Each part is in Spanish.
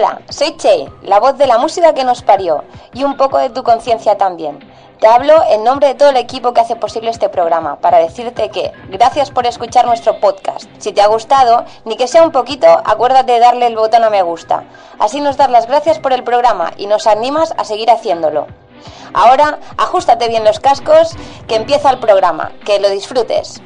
Hola, soy Che, la voz de la música que nos parió y un poco de tu conciencia también. Te hablo en nombre de todo el equipo que hace posible este programa para decirte que gracias por escuchar nuestro podcast. Si te ha gustado, ni que sea un poquito, acuérdate de darle el botón a me gusta. Así nos das las gracias por el programa y nos animas a seguir haciéndolo. Ahora, ajustate bien los cascos, que empieza el programa. Que lo disfrutes.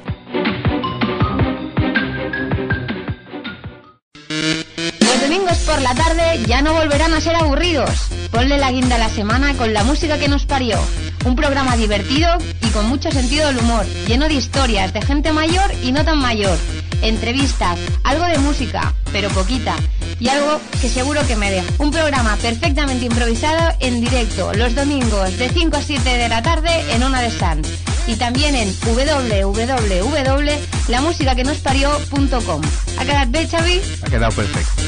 Domingos por la tarde ya no volverán a ser aburridos. Ponle la guinda a la semana con la música que nos parió. Un programa divertido y con mucho sentido del humor, lleno de historias de gente mayor y no tan mayor. Entrevistas, algo de música, pero poquita. Y algo que seguro que me dejo. Un programa perfectamente improvisado en directo los domingos de 5 a 7 de la tarde en Ona de Sans. Y también en www.lamusicaquenosparió.com. ¿Ha quedado bien, Xavi? Ha quedado perfecto.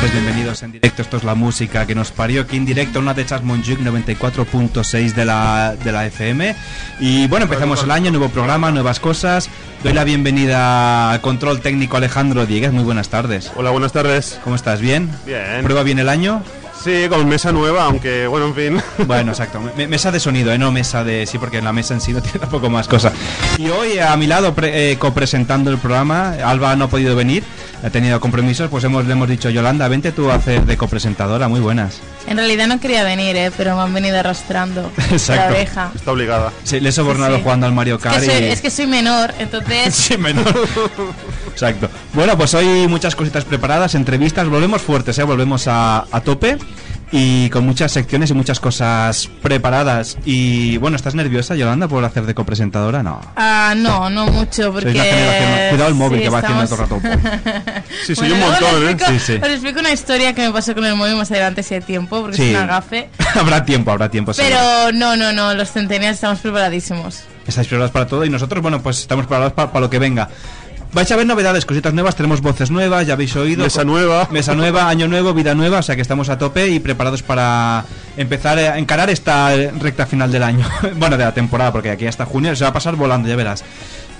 Tardes, bienvenidos en directo. Esto es la música que nos parió aquí en directo, una de Chas Montjuic 94.6 de la, de la FM. Y bueno, empezamos el año, nuevo programa, nuevas cosas. Doy la bienvenida al control técnico Alejandro Dieguez. Muy buenas tardes. Hola, buenas tardes. ¿Cómo estás? ¿Bien? Bien. ¿Prueba bien el año? Sí, con mesa nueva, aunque bueno, en fin. Bueno, exacto. Me- mesa de sonido, ¿eh? no mesa de... Sí, porque en la mesa en sí no tiene tampoco más cosa. Y hoy a mi lado, pre- eh, copresentando el programa, Alba no ha podido venir, ha tenido compromisos, pues hemos, le hemos dicho, Yolanda, vente tú a hacer de copresentadora, muy buenas. En realidad no quería venir, ¿eh? pero me han venido arrastrando Exacto. la oreja. Está obligada. Sí, le he sobornado Sí, sí. jugando al Mario Es que, Kart soy, y... es que soy menor, entonces Sí, menor. Exacto. Bueno, pues hoy muchas cositas preparadas, entrevistas, volvemos fuertes, ¿eh? volvemos a, a tope y con muchas secciones y muchas cosas preparadas. Y bueno, ¿estás nerviosa, Yolanda, por hacer de copresentadora? No. Ah, no, no mucho, porque... Generación- Cuidado el móvil sí, que va haciendo estamos- todo el rato. Sí, sí, Bueno, un montón, ¿eh? explico- Sí, sí. Os explico una historia que me pasó con el móvil más adelante si hay tiempo, porque Sí. es una gafe. habrá tiempo, habrá tiempo. seguro. Pero no, no, no, los centennials estamos preparadísimos. Estáis preparados para todo y nosotros, bueno, pues estamos preparados para, para lo que venga. Vais a ver novedades, cositas nuevas, tenemos voces nuevas, ya habéis oído. Mesa nueva. Mesa nueva, año nuevo, vida nueva, o sea que estamos a tope y preparados para empezar a encarar esta recta final del año. bueno, de la temporada, porque aquí hasta junio se va a pasar volando, ya verás.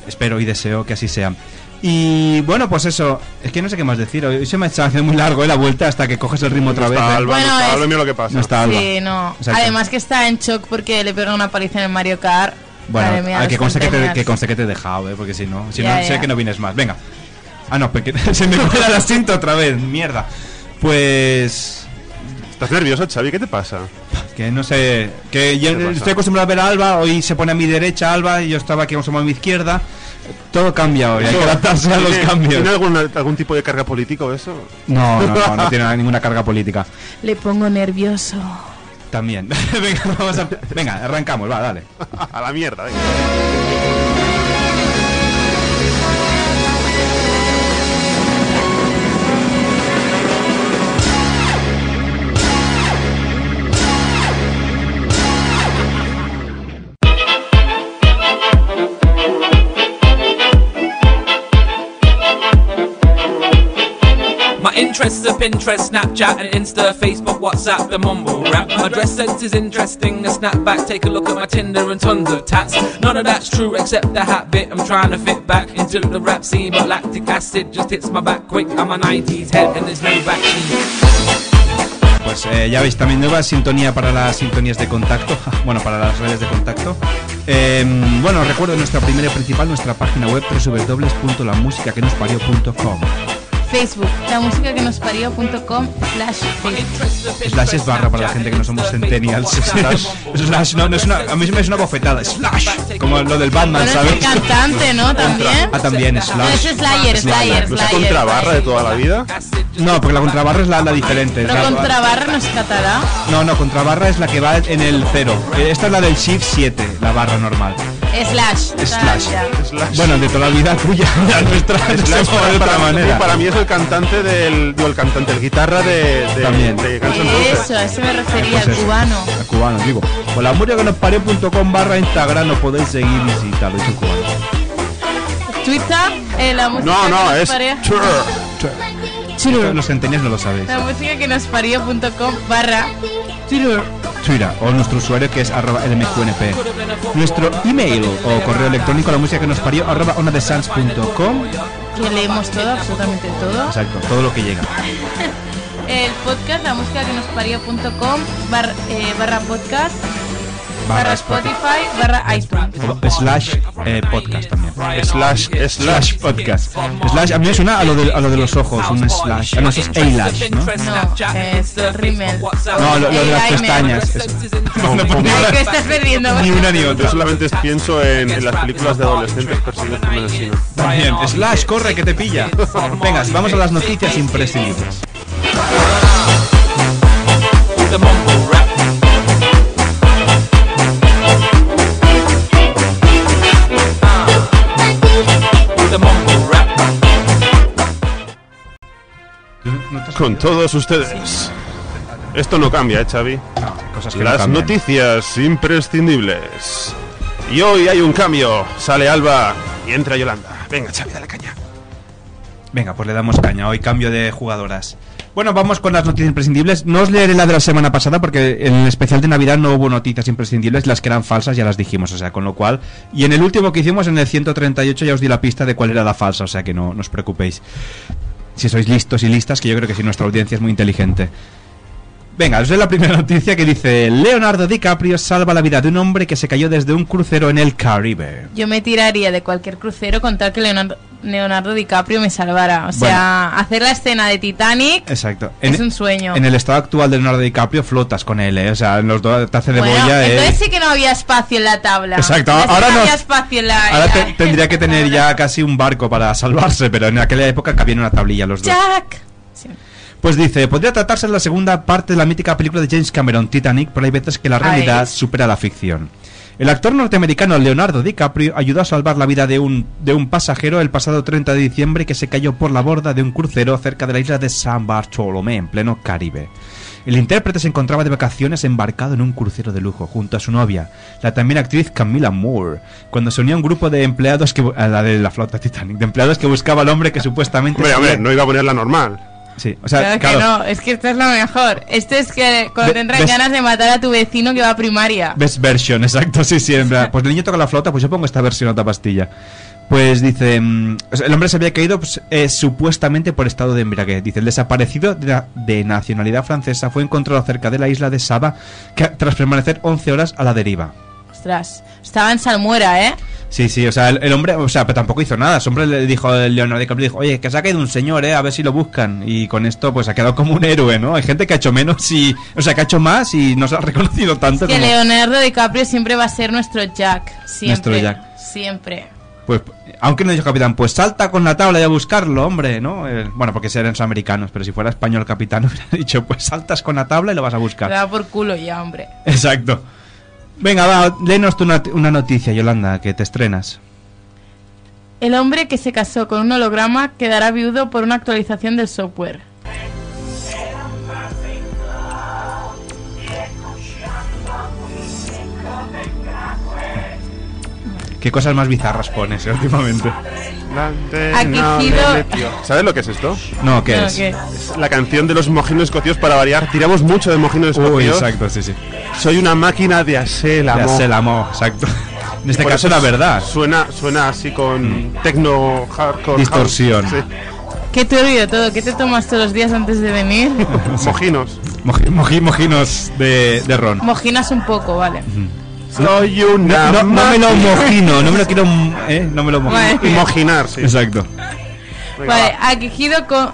Espero y deseo que así sea. Y bueno, pues eso, es que no sé qué más decir. Hoy se me ha hecho muy largo eh, la vuelta hasta que coges el ritmo otra No vez. está ¿eh? Alba, Bueno, no está es- Alba, mira lo que pasa. No está Alba. Sí, no. Exacto. Además que está en shock porque le pega una paliza en el Mario Kart. Bueno, mía, hay que conste que, te, que conste que te he dejado, ¿eh? porque si no, si Ya, no sé que no vienes más. Venga. Ah, no, porque se me cuela el asiento otra vez, mierda. Pues ¿Estás nervioso, Xavi? ¿Qué te pasa? que no sé, que yo estoy acostumbrado a ver a Alba, hoy se pone a mi derecha Alba y yo estaba aquí acostumbrado a mi izquierda. Todo cambia hoy, hay que adaptarse a los ¿Tiene- cambios. ¿Tiene algún, algún tipo de carga político o eso? No, no, no, no tiene ninguna carga política. Le pongo nervioso. También. venga, vamos a, venga, arrancamos, va, dale. A la mierda, venga. Interests of Pinterest, Snapchat, and Insta, Facebook, WhatsApp, the mumble rap. My dress sense is interesting. A snapback, take a look at my Tinder and tons of tats. None of that's true except the hat bit. I'm trying to fit back into the rap scene, but lactic acid just hits my back quick. I'm a 90s head and there's no vaccine. Pues eh, ya veis, también nueva sintonía para las sintonías de contacto, bueno, para las redes de contacto. Eh, bueno, recuerdo nuestra primera y principal, nuestra página web www.lamusicaquenosparió.com Facebook, la música que nos parió.com slash Facebook. Slash es barra para la gente que no somos centennials. Slash, slash no, no es una, a mí me es una bofetada. Slash, como lo del Batman, Bueno, es ¿sabes? el cantante, ¿no? También. Ah, también, No, Slash. ese es Slayer, Slayer, ¿No es contrabarra de toda la vida? No, porque la contrabarra es la, la diferente. es Pero la- contrabarra no es catalá. No, no, contrabarra es la que va en el cero. Esta es la del Shift 7, la barra normal. Slash. Slash. Ya. Bueno, de toda la vida tuya, la nuestra, no Slash llama de para, otra para- manera. para mí es el cantante del. Digo, el cantante, el guitarra de. de También. De. Eso, a eso me refería, Pues eso, cubano. al cubano, digo. Con la música que nos parió.com barra Instagram nos podéis seguir y visitar, es un cubano. Twitter, eh, la música No, que no, nos es. parió. Esto Los centenios no lo sabéis. La música que nos parió.com barra Twitter. Twitter o nuestro usuario que es arroba LMQNP. Nuestro email o correo electrónico la música que nos parió arroba onadesans.com. Que leemos todo, absolutamente todo. Exacto, todo lo que llega. El podcast, la música que nos parió.com barra, eh, barra podcast, barra Spotify, barra iTunes. O slash eh, podcast también. Slash, slash. podcast. Slash, a mí me suena a lo de, a lo de los ojos, un slash. Ah, no, eso es A-lash, ¿no? No, es. No, lo, lo de las pestañas. No, no, que estás perdiendo. Ni una ni Yo otra. solamente pienso en, en las películas de adolescentes perseguidos por un asesino. También. Slash, corre que te pilla. Venga, vamos a las noticias imprescindibles. Con todos ustedes. Esto no cambia, ¿eh, Xavi? Cosas que no Las noticias imprescindibles. Y hoy hay un cambio. Sale Alba y entra Yolanda. Venga, Xavi, dale caña. Venga, pues le damos caña. Hoy cambio de jugadoras. Bueno, vamos con las noticias imprescindibles. No os leeré la de la semana pasada porque en el especial de Navidad no hubo noticias imprescindibles. Las que eran falsas ya las dijimos, o sea, con lo cual. Y en el último que hicimos, en el 138, ya os di la pista de cuál era la falsa, o sea que no, no os preocupéis. Si sois listos y listas, que yo creo que sí, nuestra audiencia es muy inteligente. Venga, os doy la primera noticia que dice: Leonardo DiCaprio salva la vida de un hombre que se cayó desde un crucero en el Caribe. Yo me tiraría de cualquier crucero con tal que Leonardo, Leonardo DiCaprio me salvara. O sea, hacer la escena de Titanic Exacto. es un sueño. En el estado actual de Leonardo DiCaprio flotas con él, ¿eh? O sea, en los dos te hace de Bueno, boya, ¿eh? entonces sí que no había espacio en la tabla. Exacto, Entonces ahora no no- había espacio en la. Ahora te- tendría que tener ya casi un barco para salvarse, pero en aquella época cabían en una tablilla los dos. Jack. Sí. Pues dice, podría tratarse de la segunda parte de la mítica película de James Cameron, Titanic, pero hay veces que la realidad Ay. supera la ficción. El actor norteamericano Leonardo DiCaprio ayudó a salvar la vida de un, de un pasajero el pasado 30 de diciembre que se cayó por la borda de un crucero cerca de la isla de San Bartolomé, en pleno Caribe. El intérprete se encontraba de vacaciones embarcado en un crucero de lujo junto a su novia, la también actriz Camila Moore, cuando se unía a un grupo de empleados que a la de la flota Titanic, de empleados que buscaba al hombre que supuestamente Hombre, se hombre, había- no iba a poner la normal. Sí, o sea, Claro, claro, que no, es que esto es lo mejor. Esto es que cuando tendrán ves- ganas de matar a tu vecino que va a primaria. Best version, exacto, sí, sí. en plan, Pues el niño toca la flauta, pues yo pongo esta versión, otra pastilla. Pues dice, mm, el hombre se había caído pues, eh, supuestamente por estado de embriaguez. Dice, el desaparecido de, la- de nacionalidad francesa fue encontrado cerca de la isla de Saba que, tras permanecer 11 horas a la deriva. Ostras, estaba en salmuera, ¿eh? Sí, sí, o sea, el, el hombre, o sea, pero tampoco hizo nada. El hombre le dijo, el Leonardo DiCaprio dijo, oye, que se ha caído un señor, eh, a ver si lo buscan. Y con esto, pues ha quedado como un héroe, ¿no? Hay gente que ha hecho menos y, o sea, que ha hecho más y no se ha reconocido tanto Que como... Leonardo DiCaprio siempre va a ser nuestro Jack. Siempre. Nuestro Jack. Siempre. Pues, aunque no dijo capitán, pues salta con la tabla y a buscarlo, hombre, ¿no? Eh, bueno, porque serán americanos, pero si fuera español capitán hubiera dicho, pues saltas con la tabla y lo vas a Te buscar. da por culo ya, hombre. Exacto. Venga, va, léenos tú una, una noticia, Yolanda, que te estrenas. El hombre que se casó con un holograma quedará viudo por una actualización del software. ¿Qué cosas más bizarras pones eh, últimamente? ¿Sabes lo que es esto? No, ¿qué No, es? ¿qué? Es la canción de los mojinos escocidos para variar. Tiramos mucho de mojinos Uy, escocidos. exacto, sí, sí. Soy una máquina de hacer Ya el amor, exacto. En este Por caso eso la verdad. Suena, suena así con tecno hardcore. Distorsión. house. Qué turbio todo. ¿Qué te tomas todos los días antes de venir? Sí. Mojinos. Moji- moji- mojinos de, de ron. Mojinas un poco, vale. Soy No, una no- no me lo mojino, no me lo quiero. ¿eh? No me lo. Imaginar, sí. Exacto. Venga, Vale, va. Akihiro con...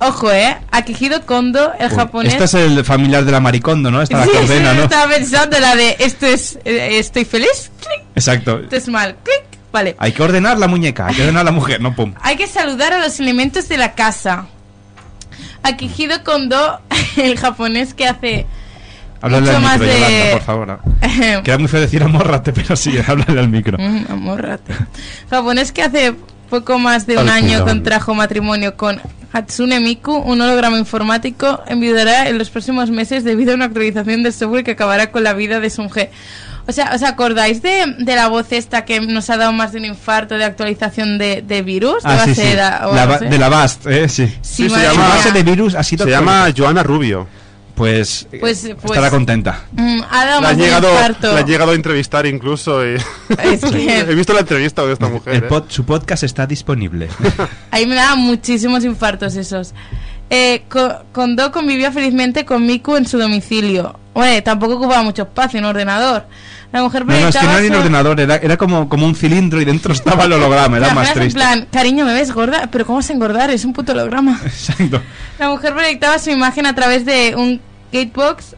Ojo, ¿eh? Akihiro Kondo, el Uy, japonés... Este es el familiar de la maricondo, ¿no? Esta la Sí, que sí, ¿no? estaba pensando la de esto es... eh, estoy feliz, clic, Exacto. esto es mal, clic. Vale. Hay que ordenar la muñeca, hay que ordenar la mujer, no pum. Hay que saludar a los elementos de la casa. Akihiro Kondo, el japonés que hace... Háblale Mucho al más micro, de- Yolanda, por favor. Queda muy feo decir amórrate, pero sí, háblale al micro. Mm, amórrate. Japonés que hace poco más de un año contrajo matrimonio con Hatsune Miku, un holograma informático, enviudará en los próximos meses debido a una actualización del software que acabará con la vida de su mujer. O sea, ¿os acordáis de, de la voz esta que nos ha dado más de un infarto de actualización de, de virus? de Ah, sí, base sí. de, La ba- así? de la BAST, ¿eh? Sí. Sí, Sí, se llama- base de virus ha sido... Se llama Joana Rubio. Pues, eh, Pues- pues- estará contenta. Mm, ha dado La más llegado, la han llegado a entrevistar incluso. Y Es que- He visto la entrevista de esta mujer. El ¿eh? pod- su podcast está disponible. Ahí me daban muchísimos infartos esos. Eh, Kondo convivía felizmente con Miku en su domicilio. Bueno, tampoco ocupaba mucho espacio en ordenador. La mujer No, no, es que no era su- ordenador, era, era como, como un cilindro y dentro estaba el holograma, era La más triste. En plan, cariño, ¿me ves gorda? Pero ¿cómo vas a engordar? Es un puto holograma. Exacto. La mujer proyectaba su imagen a través de un gatebox,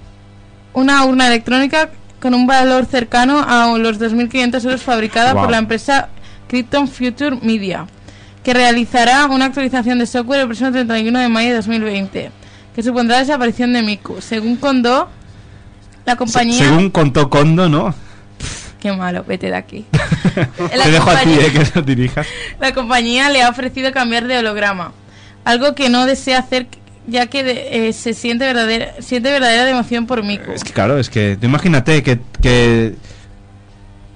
una urna electrónica con un valor cercano a los 2.500 euros fabricada Wow. por la empresa Krypton Future Media, que realizará una actualización de software el próximo 31 de mayo de 2020, que supondrá la desaparición de Miku. Según Kondo, la compañía... Se- según contó Kondo, ¿no? Qué malo, vete de aquí. Te dejo a ti, eh, que lo dirijas. La compañía le ha ofrecido cambiar de holograma, algo que no desea hacer ya que de- eh, se siente verdadera, siente verdadera emoción por Miku. Es que claro, es que tú imagínate que, que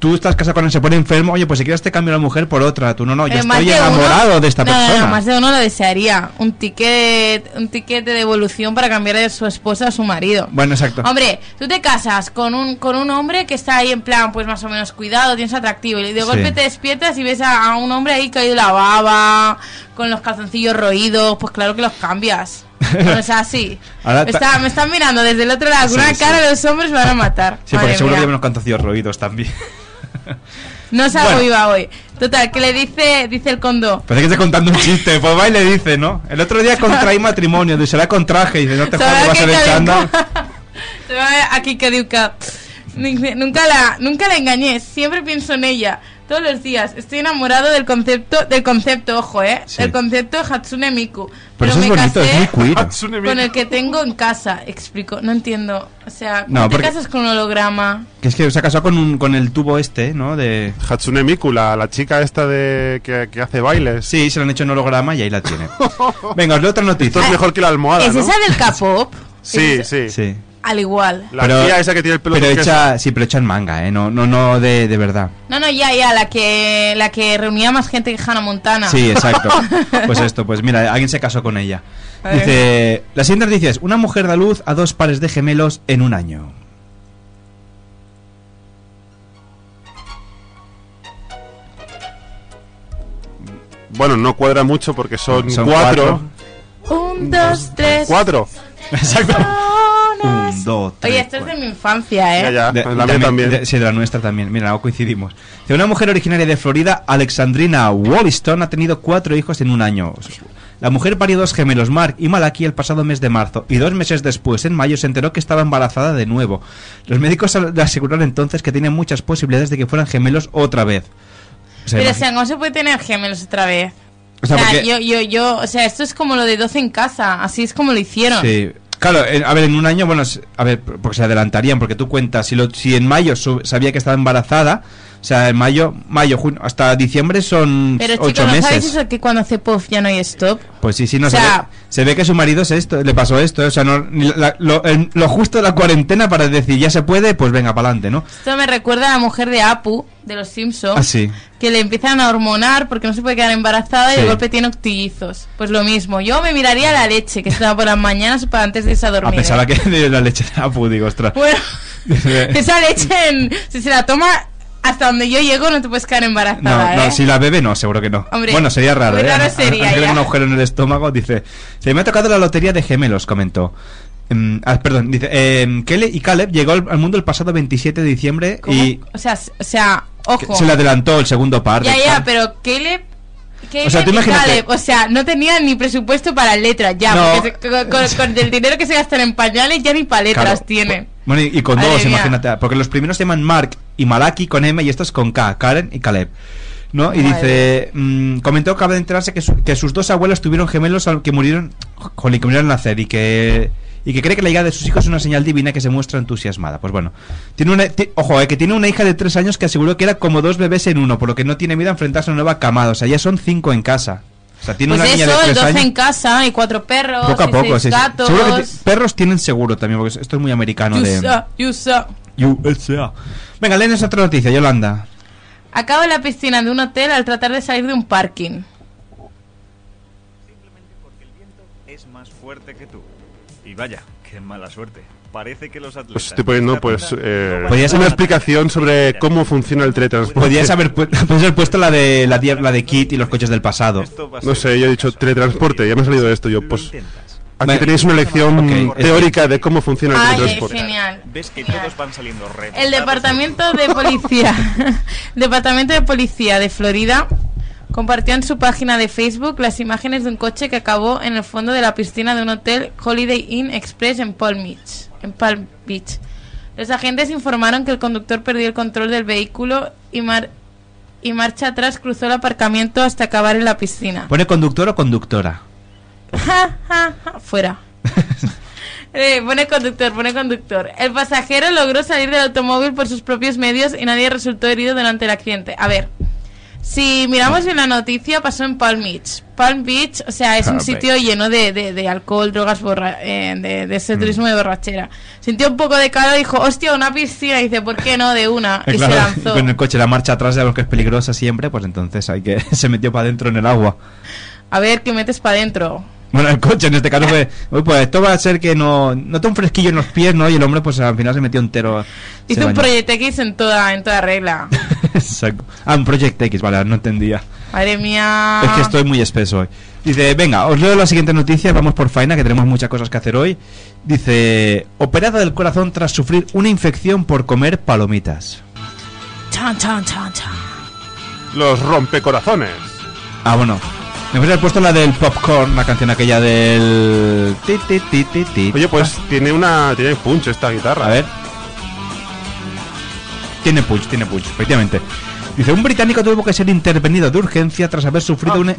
tú estás casado con él, se pone enfermo, oye, pues si quieres te cambio la mujer por otra, tú no, no, yo Eh, estoy de enamorado uno- de esta no, no, no, persona. más de uno lo desearía. Un ticket, un ticket de devolución para cambiar de su esposa a su marido. Bueno, exacto. Hombre, tú te casas con un, con un hombre que está ahí en plan, pues más o menos cuidado, tienes atractivo, y de Sí. golpe te despiertas y ves a, a un hombre ahí caído la baba, con los calzoncillos roídos, pues claro que los cambias. No es así. Ahora me, está- me están mirando desde el otro lado con Sí, una sí. cara de los hombres me van a matar. Sí, Madre porque seguro mía. que lleva unos cantacillos roídos también. No salgo Bueno. viva hoy. Total, que le dice, dice el condo. Parece que está contando un chiste, pues va y le dice, ¿no? El otro día contraí matrimonio, dice, será con traje, y dice, no te ¿Sabe jodas, vas a ver chándal. Se va a ver aquí que diuca. Nunca la, nunca la engañé, siempre pienso en ella. Todos los días estoy enamorado del concepto, del concepto, ojo, eh, Sí. del concepto de Hatsune Miku. Pero eso es me bonito, casé con el que tengo en casa, explico, no entiendo. O sea, ¿cómo No, te casas con un holograma? Que es que se ha casado con, un, con el tubo este, ¿no? De... Hatsune Miku, la, la chica esta de que, que hace bailes. Sí, se lo han hecho en holograma y ahí la tiene. Venga, os leo otra Esto noticia. es mejor que la almohada, ¿Es ¿no? esa del K-pop? Sí, Es- sí, Sí. Al igual. La tía esa que tiene el pelo pero hecha, sí, pero hecha en manga, ¿eh? No, no, no de, de verdad. No, no, ya, ya, la que, la que reunía más gente que Hannah Montana. Sí, exacto. Pues esto, pues mira, alguien se casó con ella. Dice, la siguiente noticia es, una mujer da luz a dos pares de gemelos en un año. Bueno, no cuadra mucho porque son, Son cuatro. Un, dos, tres. Cuatro. Exacto. Un, dos, tres, Oye, esto es de mi infancia, ¿eh? Ya, ya, De- la mía también. de- sí, de la nuestra también. Mira, no coincidimos. De una mujer originaria de Florida, Alexandrina Wollaston, ha tenido cuatro hijos en un año. La mujer parió dos gemelos, Mark y Malaki, el pasado mes de marzo, y dos meses después, en mayo, se enteró que estaba embarazada de nuevo. Los médicos le aseguraron entonces que tiene muchas posibilidades de que fueran gemelos otra vez. O sea, Pero, o sea, ¿cómo se puede tener gemelos otra vez? O sea, porque- yo, yo, yo, o sea, esto es como lo de 12 en casa, así es como lo hicieron. Sí. Claro, en- a ver, en un año, bueno, a ver, porque se adelantarían, porque tú cuentas, si, lo, si en mayo su- sabía que estaba embarazada, O sea, en mayo, mayo, junio, hasta diciembre son Pero ocho chicos, ¿no meses. sabéis eso que cuando hace puff ya no hay stop? Pues sí, sí, no O se, sea- ve, se ve que su marido es esto, le pasó esto, o sea, no, ni la- lo, el- lo justo de la cuarentena para decir ya se puede, pues venga, para adelante, ¿no? Esto me recuerda a la mujer de Apu, de los Simpsons, Ah, sí. que le empiezan a hormonar porque no se puede quedar embarazada y de golpe tiene octillizos. Pues lo mismo, yo me miraría la leche que estaba por las mañanas para antes de irse a A dormir. pesar ¿eh? de que la leche de Apu, digo, ostras. Bueno, esa leche, en- si se la toma hasta donde yo llego, no te puedes quedar No, embarazada, no, ¿eh? si la bebe no, seguro que no. Hombre, bueno, sería raro, ¿eh? raro sería, tiene un agujero en el estómago, dice. Se me ha tocado la lotería de gemelos, comentó. Em, ah, perdón, dice, em, Kelly y Caleb llegó al, mundo el pasado 27 de diciembre y O sea, o sea, ojo. se le adelantó el segundo par. Ya, ya, pero Caleb... O sea, tú imagínate- o sea, no tenían ni presupuesto para letras, ya, No. porque se- con, con- con el dinero que se gastan en pañales ya ni para letras Claro. tienen. Bueno, y, y con Madre dos, mía. imagínate. Porque los primeros se llaman Mark y Malaki con M y estos con K, Karen y Caleb. ¿No? Y Madre. dice, mm, comentó que acaba de enterarse que, su- que sus dos abuelos tuvieron gemelos al- que murieron, jolín, que murieron al nacer y que y que cree que la llegada de sus hijos es una señal divina que se muestra entusiasmada. Pues bueno, tiene una, ojo, eh, que tiene una hija de tres años que aseguró que era como dos bebés en uno, por lo que no tiene miedo a enfrentarse a una nueva camada. O sea, ya son cinco en casa. O sea, tiene Pues una niña eso, de el tres 12 años. en casa y cuatro perros Poco a y poco, seis sí. gatos. Seguro que perros tienen seguro también, porque esto es muy americano de USA, USA. USA. Venga, léenos otra noticia, Yolanda. Acaba en la piscina de un hotel al tratar de salir de un parking. es más fuerte que tú. Y vaya, qué mala suerte. Parece que los atletas... Pues estoy poniendo pues eh, Podrías una haber- explicación sobre cómo funciona el teletransporte. Podrías haber, pu- haber puesto la de la, la de Kit y los coches del pasado. No sé, yo he dicho teletransporte, ya me ha salido esto. Yo, pues. Aquí tenéis una lección teórica de cómo funciona el Ay, teletransporte. genial. Ves que todos van saliendo. El departamento de policía, departamento de policía de Florida compartió en su página de Facebook las imágenes de un coche que acabó en el fondo de la piscina de un hotel Holiday Inn Express en Palm Beach. En Palm Beach. Los agentes informaron que el conductor perdió el control del vehículo y, mar- y marcha atrás cruzó el aparcamiento hasta acabar en la piscina. ¿Pone conductor o conductora? Ja, ja, ja, Fuera. Eh, pone conductor, pone conductor. El pasajero logró salir del automóvil por sus propios medios y nadie resultó herido durante el accidente. A ver, si miramos bien la noticia, pasó en Palm Beach. Palm Beach, o sea, es un Palm sitio lleno de, de- de alcohol, drogas, borra eh, de, de Mm. ese turismo de borrachera. Sintió un poco de calor y dijo, hostia, una piscina. Y dice, ¿por qué no? De una. Y claro, se lanzó. con el coche la marcha atrás de algo que es peligrosa siempre, pues entonces hay que se metió para adentro en el agua. A ver, ¿qué metes para adentro? Bueno, el coche en este caso fue, "Uy, pues esto va a ser que no note un fresquillo en los pies, ¿no? Y el hombre pues al final se metió entero. Hizo un. Project X en toda, en toda regla. Exacto. Ah, un Project X, vale, no entendía. Madre mía. Es que estoy muy espeso hoy. Dice, venga, os leo la siguiente noticia, vamos por faena, que tenemos muchas cosas que hacer hoy. Dice, operada del corazón tras sufrir una infección por comer palomitas. Chan, chan, chan, chan. Los rompecorazones. Ah, bueno. Me haber puesto la del popcorn, la canción aquella del... Ti, ti, ti, ti, ti. Oye, pues tiene una tiene punch esta guitarra. A ver. Tiene punch, tiene punch, efectivamente. Dice, un británico tuvo que ser intervenido de urgencia tras haber sufrido una...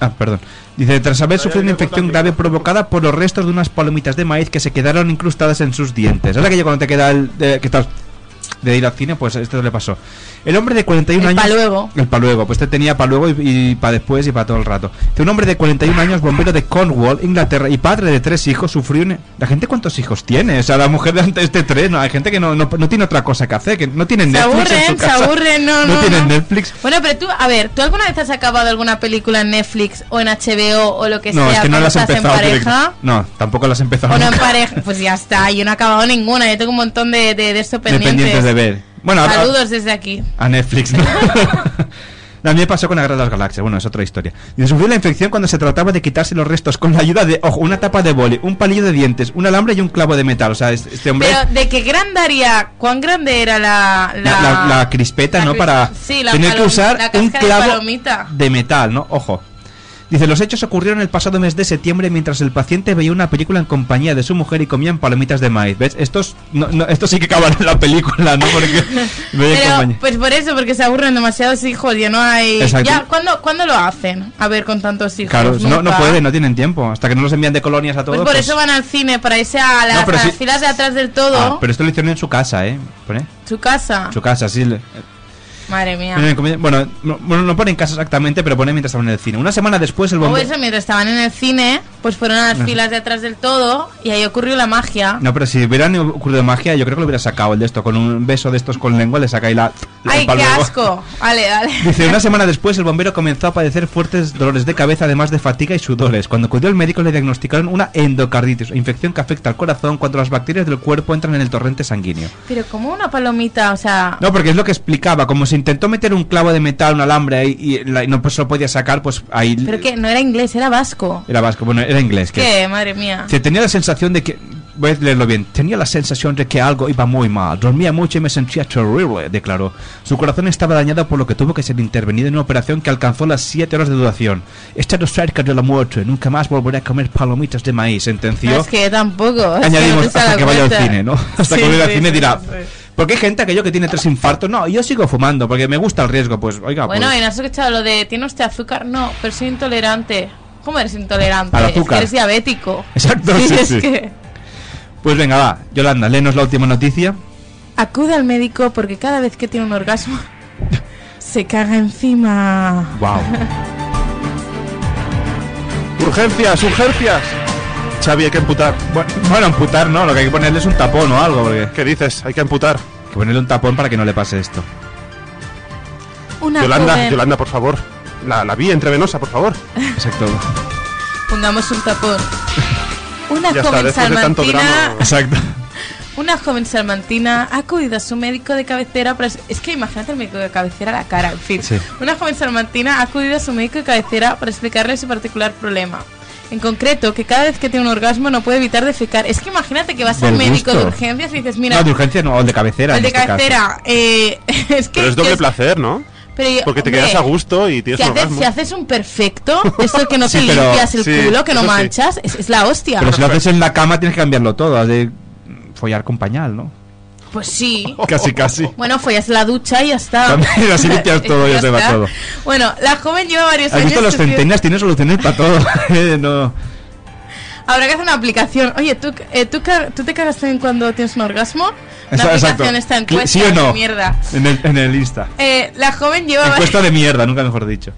Ah, perdón. Dice, tras haber sufrido una infección grave provocada por los restos de unas palomitas de maíz que se quedaron incrustadas en sus dientes. ¿Sabes aquello cuando te queda el... de- que estás de ir al cine? Pues esto le pasó. El hombre de 41 El años... paluego. El paluego. Pues este tenía paluego y, y para después y para todo el rato. Un hombre de 41 años, bombero de Cornwall, Inglaterra, y padre de tres hijos, sufrió un... ¿La gente cuántos hijos tiene? O sea, la mujer de antes de tres, no, hay gente que no, no, no tiene otra cosa que hacer, que no tiene Se Netflix en aburren, se aburren, no, no. tienen no. Netflix. Bueno, pero tú, a ver, ¿tú alguna vez has acabado alguna película en Netflix o en HBO o lo que No, sea es que no las en empezado. pareja? No, tampoco las he empezado. O no en pareja, pues ya está, yo no he acabado ninguna, yo tengo un montón de, de, de esto De pendientes. pendientes de ver. Bueno, Saludos desde aquí. A Netflix. A me pasó con la Guerra de las Galaxias, bueno, es otra historia. Y sufrió la infección cuando se trataba de quitarse los restos con la ayuda de, ojo, una tapa de boli, un palillo de dientes, un alambre y un clavo de metal. O sea, este hombre... Pero, ¿de qué grande haría? ¿Cuán grande era la... La, la- la crispeta, ¿no? cris- Para sí, tener que usar un de clavo de metal, ¿no? Ojo. Dice, los hechos ocurrieron el pasado mes de septiembre mientras el paciente veía una película en compañía de su mujer y comían palomitas de maíz. ¿Ves? Estos, no, no, estos sí que acaban en la película, ¿no? Porque Pero, pues por eso, porque se aburren demasiados hijos, ya no hay... Exacto. Ya, ¿cuándo, ¿Cuándo lo hacen? A ver, con tantos hijos. Claro, no, no pueden, no tienen tiempo. Hasta que no los envían de colonias a todos. Pues por pues- eso van al cine, para irse a las, a las sí- filas de atrás del todo, Ah, pero esto lo hicieron en su casa, ¿eh? Pone. su casa. Su casa, sí. le- Madre mía. Bueno, no, no pone en casa exactamente, pero pone mientras estaban en el cine. Una semana después el O bombero... eso, mientras estaban en el cine, pues fueron a las filas de atrás del todo y ahí ocurrió la magia. No, pero si hubieran ocurrido magia, yo creo que lo hubiera sacado el de esto. Con un beso de estos con lengua le sacáis la... la ¡Ay, qué asco! Vale, vale. Dice, una semana después el bombero comenzó a padecer fuertes dolores de cabeza, además de fatiga y sudores. Cuando acudió al médico le diagnosticaron una endocarditis, infección que afecta al corazón cuando las bacterias del cuerpo entran en el torrente sanguíneo. Pero como una palomita, o sea... No, porque es lo que explicaba, como se intentó meter un clavo de metal, un alambre ahí y, la- y no pues, lo podía sacar, pues ahí Pero que no era inglés, era vasco. era vasco, bueno, era inglés. Que, ¿Qué? Madre mía. que tenía la sensación de que, voy a leerlo bien, tenía la sensación de que algo iba muy mal, dormía mucho y me sentía terrible, declaró. Su corazón estaba dañado por lo que tuvo que ser intervenido en una operación que alcanzó las 7 horas de duración. He estado cerca de la muerte, nunca más volveré a comer palomitas de maíz, sentenció. No, es que tampoco. es que Añadimos no hasta que vaya al cine, ¿no? Hasta Sí, que vaya al sí, cine sí, dirá. Porque hay gente aquello que tiene tres infartos, no, yo sigo fumando porque me gusta el riesgo, pues oiga, Bueno, pues, y no has escuchado lo de ¿tiene usted azúcar? No, pero soy intolerante. ¿Cómo eres intolerante? Al Es que azúcar. eres diabético. Exacto, sí, es sí. que pues venga, va, Yolanda, léenos la última noticia. acude al médico porque cada vez que tiene un orgasmo se caga encima. Wow. Urgencias, urgencias. Xavi, hay que amputar. Bueno, amputar no, lo que hay que ponerle es un tapón o algo, porque... ¿Qué dices? Hay que amputar. Hay que ponerle un tapón para que no le pase esto. Una Yolanda, joven- Yolanda, por favor. La, la vía intravenosa, por favor. Exacto. Pongamos un tapón. Una Ya está, joven después de tanto salmantina, drama. Exacto. una joven salmantina ha acudido a su médico de cabecera para... Es que imagínate el médico de cabecera la cara, en fin. Sí. Una joven salmantina ha acudido a su médico de cabecera para explicarle su particular problema. En concreto, que cada vez que tiene un orgasmo no puede evitar defecar. Es que imagínate que vas al médico gusto. de urgencias y dices, mira, No, de urgencia no, el de cabecera. el de este cabecera, eh, es que... Pero es doble es- placer, ¿no? pero yo- Porque te hombre, quedas a gusto y tienes Si un haces, orgasmo. si haces un perfecto, esto que no Sí, te pero- limpias el sí, culo, que no eso sí. manchas, es, es la hostia. Pero si lo haces en la cama tienes que cambiarlo todo, has de follar con pañal, ¿no? Pues sí. Casi, casi. Bueno, follas la ducha y ya está. También, así limpias todo y ya se va todo. Bueno, la joven lleva varios ¿Has años. visto los sufriendo- centenias? Tienen soluciones para todo. Eh, no. Habrá que hacer una aplicación. Oye, ¿tú, eh, tú, ca- ¿tú te cagas también cuando tienes un orgasmo? La Esa- aplicación está en encuesta ¿Sí o no? de mierda. En el, en el Insta. Eh, la joven lleva va- Encuesta de mierda, nunca mejor dicho.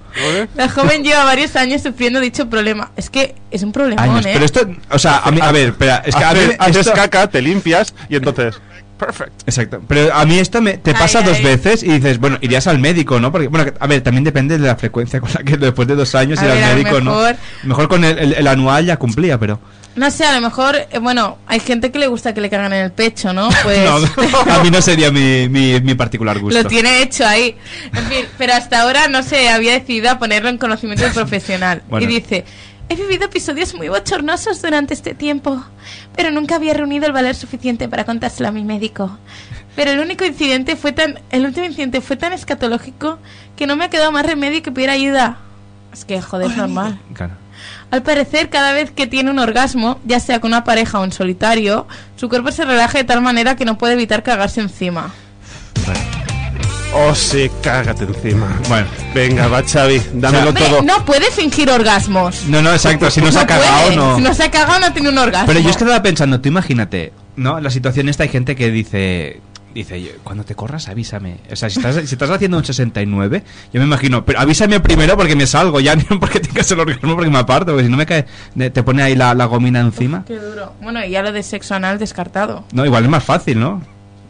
la joven lleva varios años sufriendo dicho problema. Es que es un problemón, Años. ¿eh? Pero esto, o sea, a, mí, a ver, espera, es que a haces, ver, haces esto- caca, te limpias y entonces. Perfect. Exacto. Pero a mí esto me, te Ay, pasa dos ay. veces y dices, bueno, irías al médico, ¿no? Porque, bueno, a ver, también depende de la frecuencia con la que después de dos años A ir ver, al médico, ¿no? mejor- Mejor con el, el- el anual ya cumplía, pero. No sé, a lo mejor, eh, bueno, hay gente que le gusta que le cagan en el pecho, ¿no? Pues No, a mí no sería mi, mi, mi particular gusto. lo tiene hecho ahí. En fin, pero hasta ahora no se había decidido a ponerlo en conocimiento profesional. Bueno. Y dice, he vivido episodios muy bochornosos durante este tiempo, pero nunca había reunido el valor suficiente para contárselo a mi médico. Pero el único incidente fue tan, el último incidente fue tan escatológico que no me ha quedado más remedio que pedir ayuda. Es que joder, es normal. Claro. Al parecer, cada vez que tiene un orgasmo, ya sea con una pareja o en solitario, su cuerpo se relaja de tal manera que no puede evitar cagarse encima. Oh, sí, cágate encima. Bueno. Venga, va, Xavi, dámelo todo. no puede fingir orgasmos. No, no, exacto. Si no se ha cagado, puede. no. Si no se ha cagado, no tiene un orgasmo. Pero yo es que estaba pensando, tú imagínate, ¿no? La situación esta hay gente que dice. Dice, cuando te corras, avísame. O sea, si estás, si estás haciendo un 69, yo me imagino, pero avísame primero porque me salgo, ya no porque tengas el orgasmo, porque me aparto, porque si no me cae, te pone ahí la, la gomina encima. Qué duro. Bueno, y ya lo de sexo anal descartado. No, igual es más fácil, ¿no?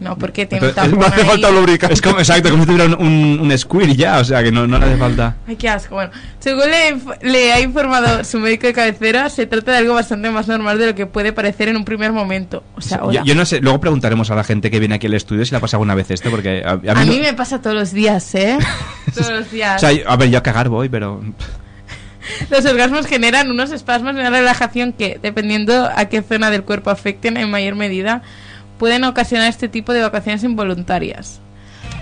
No, porque tiene Entonces, tapón ahí. lubricante. Es como, exacto, como si tuviera un, un, un squirt ya, o sea, que no, no le hace falta. Ay, qué asco. Bueno, según le, le ha informado su médico de cabecera, se trata de algo bastante más normal de lo que puede parecer en un primer momento. O sea, hola. Yo, yo no sé, luego preguntaremos a la gente que viene aquí al estudio si le ha pasado alguna vez esto, porque a, a mí, a no- mí me pasa todos los días, ¿eh? todos los días. O sea, a ver, yo a cagar voy, pero... Los orgasmos generan unos espasmos y una relajación que, dependiendo a qué zona del cuerpo afecten en mayor medida, pueden ocasionar este tipo de vacaciones involuntarias.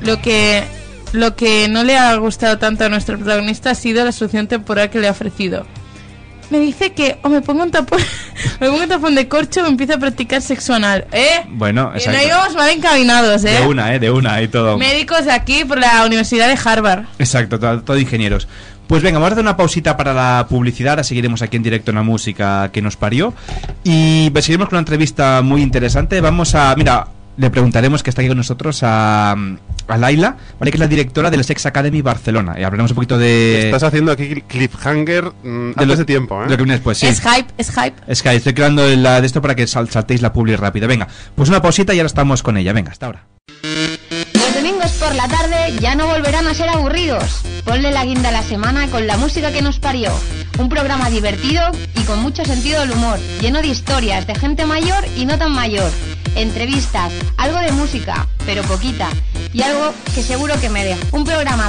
Lo que, lo que no le ha gustado tanto a nuestro protagonista ha sido la solución temporal que le ha ofrecido. Me dice que o me pongo un tapón, me pongo un tapón de corcho o empiezo a practicar sexo anal. ¿Eh? Bueno, Que exacto. no íbamos mal encaminados, ¿eh? De una, eh, de una y todo. Médicos de aquí por la Universidad de Harvard. Exacto, todo, todo ingenieros. Pues venga, vamos a hacer una pausita para la publicidad, ahora seguiremos aquí en directo en la música que nos parió y seguiremos con una entrevista muy interesante. Vamos a, mira, le preguntaremos que está aquí con nosotros a, a Laila, ¿vale? que es la directora del Sex Academy Barcelona. Y hablaremos un poquito de... Estás haciendo aquí cl- cliffhanger mm, de antes lo- de tiempo, ¿eh? de lo que viene después, sí. Es hype, es hype. Es que estoy creando la de esto para que sal- saltéis la publi rápido. Venga, pues una pausita y ahora estamos con ella. Venga, hasta ahora. Por la tarde ya no volverán a ser aburridos. Ponle la guinda a la semana con la música que nos parió. Un programa divertido y con mucho sentido del humor, lleno de historias de gente mayor y no tan mayor. Entrevistas, algo de música, pero poquita. Y algo que seguro que me deja. Un programa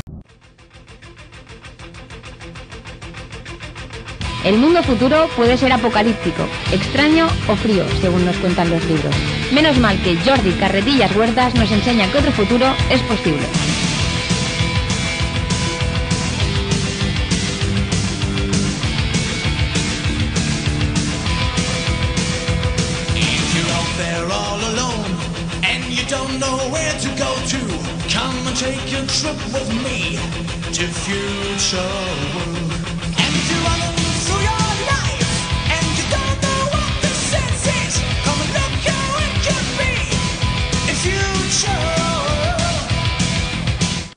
El mundo futuro puede ser apocalíptico, extraño o frío, según nos cuentan los libros. Menos mal que Jordi Carretillas Huertas nos enseña que otro futuro es posible. Trip with me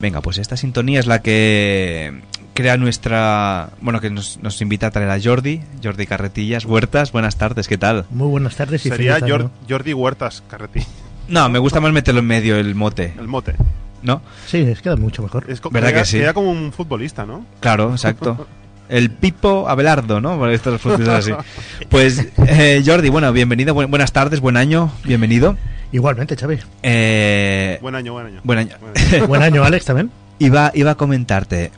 Venga, pues esta sintonía es la que crea nuestra... Bueno, que nos, nos invita a traer a Jordi, Jordi Carretillas, Huertas. Buenas tardes, ¿qué tal? Muy buenas tardes y Sería feliz año. Jor- Jordi Huertas Carretí. No, me gusta más meterlo en medio el mote. El mote. ¿No? Sí, es queda mucho mejor. Es ¿Verdad queda- que sí? Queda como un futbolista, ¿no? Claro, exacto. El Pipo Abelardo, ¿no? Por estos futbolistas así. Pues, eh, Jordi, bueno, bienvenido, bu- buenas tardes, buen año, bienvenido. Igualmente, Xavi. Eh, Buen año, buen año. buen año. Buen año, Alex, también. Iba, iba a comentarte,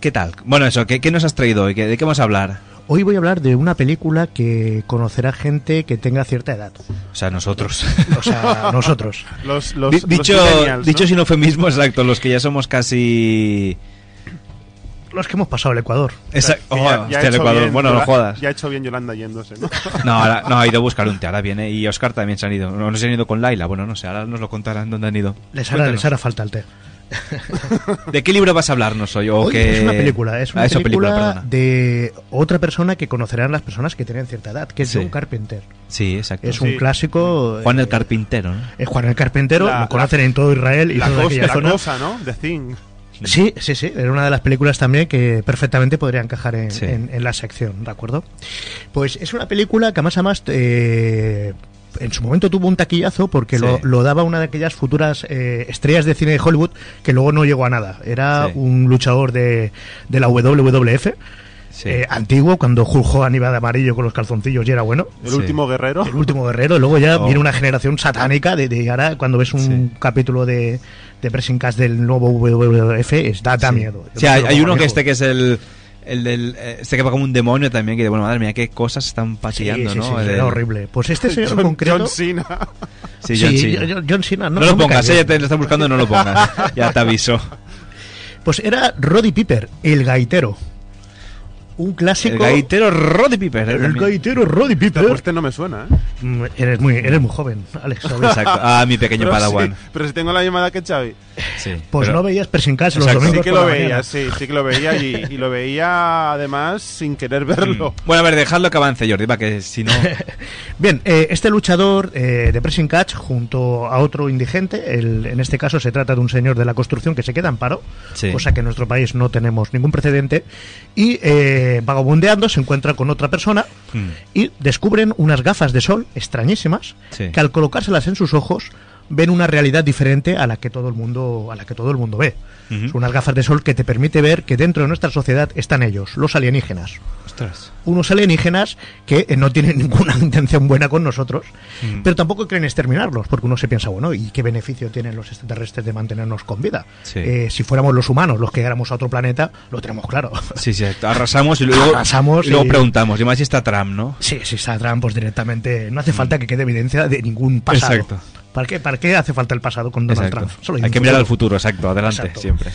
¿qué tal? Bueno, eso, ¿qué, qué nos has traído hoy? ¿Qué- ¿De qué vamos a hablar? Hoy voy a hablar de una película que conocerá gente que tenga cierta edad. O sea, nosotros. O sea, nosotros. Los, los, Di- los dicho millennials, dicho ¿no? sin eufemismo, exacto, los que ya somos casi... Los que hemos pasado el Ecuador. Que oh, ya- ya hostia, ha el Ecuador. bien Bueno, no jodas. Ya ha hecho bien Yolanda yéndose, ¿no? No, ahora, no, ha ido a buscar un té, ahora viene. Y Oscar también se han ido. No, no se han ido con Laila. Bueno, no sé, ahora nos lo contarán dónde han ido. Les hará, Cuéntanos. les hará falta el té. ¿De qué libro vas a hablarnos hoy? ¿O Hoy qué- es una película, es una Ah, película, perdona. de otra persona que conocerán las personas que tienen cierta edad, que es Sí. John Carpenter. Sí, exacto. Es un Sí. clásico. Juan el eh, Carpintero, ¿no? es Juan el Carpintero, La- lo conocen en todo Israel y La, toda cosa, aquella la zona. cosa, ¿no? The Thing. Sí, sí, sí. Era una de las películas también que perfectamente podría encajar en, Sí. en- en la sección, ¿de acuerdo? Pues es una película que más a más eh, en su momento tuvo un taquillazo porque lo, Sí. lo daba una de aquellas futuras eh, estrellas de cine de Hollywood que luego no llegó a nada. Era Sí. un luchador de, de la WWF. Sí. eh, antiguo, cuando Hulk Hogan iba de amarillo con los calzoncillos y era bueno. El Sí. último guerrero. El último guerrero, luego ya Oh. viene una generación satánica de, de ahora cuando ves un capítulo de, de Pressing Cast del nuevo WWF, es, da, da Sí. miedo. Sí, hay, hay uno que este que es el... El del, eh, este que va como un demonio también, que de bueno, madre mía, qué cosas están Sí, paseando, sí, ¿no? sí, El- era horrible. Pues este señor en John, concreto... John Cena. Sí, John Sí, Cena. John- John Cena, No, no- lo no pongas, cae eh, te lo estás buscando, no lo pongas. ya te aviso. Pues era Roddy Piper, el gaitero. Un El clásico... gaitero Roddy Piper. eh, El también. gaitero Roddy Piper. Pues este no me suena, ¿eh? Mm, Eres muy, eres muy joven, Alex. ¿sabes? Exacto. Ah, mi pequeño Pero padawan. sí, pero si tengo la edad que Xavi. Sí, Pues pero- no veías Pressing Cast los domingos Sí que lo la veía, sí, sí que lo veía y, y lo veía además sin querer verlo. Bueno, a ver, dejadlo que avance, Jordi, para que si no... Bien, eh, este luchador eh, de Pressing Catch junto a otro indigente, el- en este caso se trata de un señor de la construcción que se queda en paro, Sí. cosa que en nuestro país no tenemos ningún precedente, y eh, vagabundeando se encuentra con otra persona Hmm. y descubren unas gafas de sol extrañísimas Sí. que al colocárselas en sus ojos ven una realidad diferente a la que todo el mundo a la que todo el mundo ve. Son unas gafas de sol que te permite ver que dentro de nuestra sociedad están ellos, los alienígenas Ostras. unos alienígenas que eh, no tienen ninguna intención buena con nosotros, Mm. pero tampoco quieren exterminarlos, porque uno se piensa, bueno, ¿y qué beneficio tienen los extraterrestres de mantenernos con vida? Sí. Eh, si fuéramos los humanos los que llegáramos a otro planeta, lo tenemos claro. Sí, sí, arrasamos y luego, Arrasamos y luego y- preguntamos. Y más si está Trump, ¿no? Sí, si saldrán, pues directamente, no hace falta que quede evidencia de ningún pasado. Mm. Exacto. ¿Para qué, ¿Para qué hace falta el pasado con Donald Exacto. Trump? Solo Hay que mirar al futuro. futuro, exacto, adelante, Exacto. Siempre.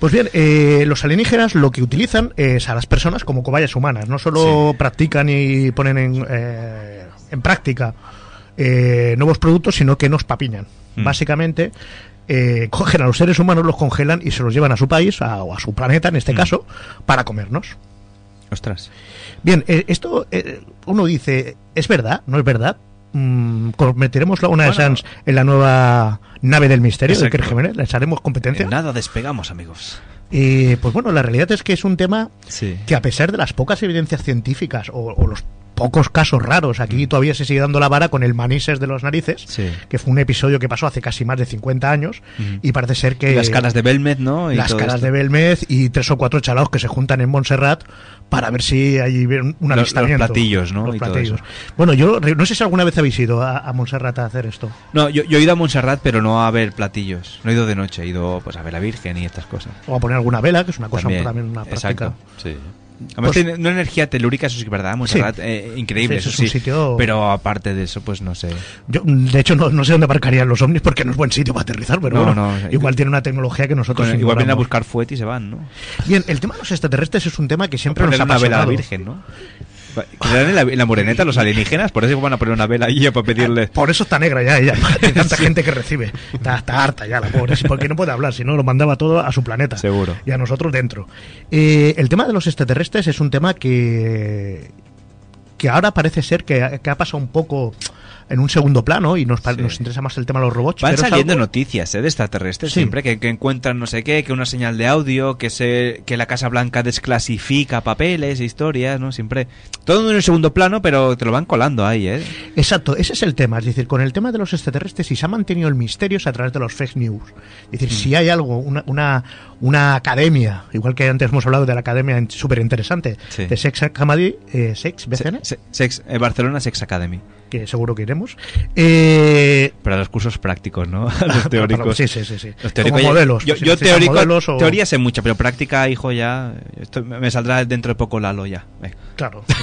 Pues bien, eh, los alienígenas lo que utilizan es a las personas como cobayas humanas. No solo practican y ponen en, eh, en práctica eh, nuevos productos, sino que nos papiñan. Mm. Básicamente, cogen a los seres humanos, los congelan y se los llevan a su país, a- o a su planeta en este Mm. caso, para comernos. Ostras. Bien, esto uno dice, ¿es verdad? ¿No es verdad? Mm, meteremos la- una de. Sans en la nueva nave del misterio de Exacto. Jiménez, les haremos competencia. En nada despegamos, amigos. Y pues bueno, la realidad es que es un tema Sí. que a pesar de las pocas evidencias científicas o, o los pocos casos raros, Mm. aquí todavía se sigue dando la vara con el manises de los narices, Sí. que fue un episodio que pasó hace casi más de 50 años Ujú. y parece ser que... Y las caras de Belmed, ¿no? Y las caras esto. de Belmez y tres o cuatro chalaos que se juntan en Montserrat para ver si hay un avistamiento. los platillos, ¿no? Los platillos. Bueno, yo no sé si alguna vez habéis ido a, a Montserrat a hacer esto. No, yo, yo he ido a Montserrat, pero no a ver platillos. No he ido de noche, he ido pues a ver la Virgen y estas cosas. O a poner alguna vela, que es una cosa También, también, una práctica. exacto. Sí. Además Pues- tiene una energía telúrica, eso sí que verdad, Montserrat, Sí. eh, increíble, Sí, eso es un sí. sitio- Pero aparte de eso, pues no sé. Yo, de hecho, no, no sé dónde aparcarían los ovnis porque no es buen sitio para aterrizar, pero No, bueno, no, igual tiene una tecnología que nosotros Con- igual vienen a buscar fuete y se van, ¿no? Bien, el tema de los extraterrestres es un tema que siempre nos ha apasionado. Virgen, ¿no? Dan en la, en la moreneta los alienígenas, por eso van a poner una vela ahí para pedirle. Por eso está negra ya ella, de tanta gente que recibe. Está, está harta ya la pobre, porque no puede hablar, si no lo mandaba todo a su planeta. Seguro. Y a nosotros dentro. Eh, el tema de los extraterrestres es un tema que, que ahora parece ser que, que ha pasado un poco en un segundo plano y nos, nos interesa más el tema de los robots. Van pero saliendo algo- noticias ¿eh? de extraterrestres Sí. siempre, que, que encuentran no sé qué, que una señal de audio, que se que la Casa Blanca desclasifica papeles, historias, ¿no? Siempre. Todo en el segundo plano, pero te lo van colando ahí, ¿eh? Exacto, ese es el tema. Es decir, con el tema de los extraterrestres, si se ha mantenido el misterio es a través de los fake news. Es decir, Mm. si hay algo, una, una, una academia, igual que antes hemos hablado de la academia súper interesante, Sí. de Sex Academy, eh, Sex, BCN, Se- Sex, eh, Barcelona Sex Academy. Que seguro que iremos. Eh, Para los cursos prácticos, ¿no? los teóricos. Sí, sí, sí, sí. Los teóricos Como modelos, Yo, teórico, modelos o- teoría sé mucha, pero práctica, hijo, ya. Esto me saldrá dentro de poco Lalo ya. Venga. Claro.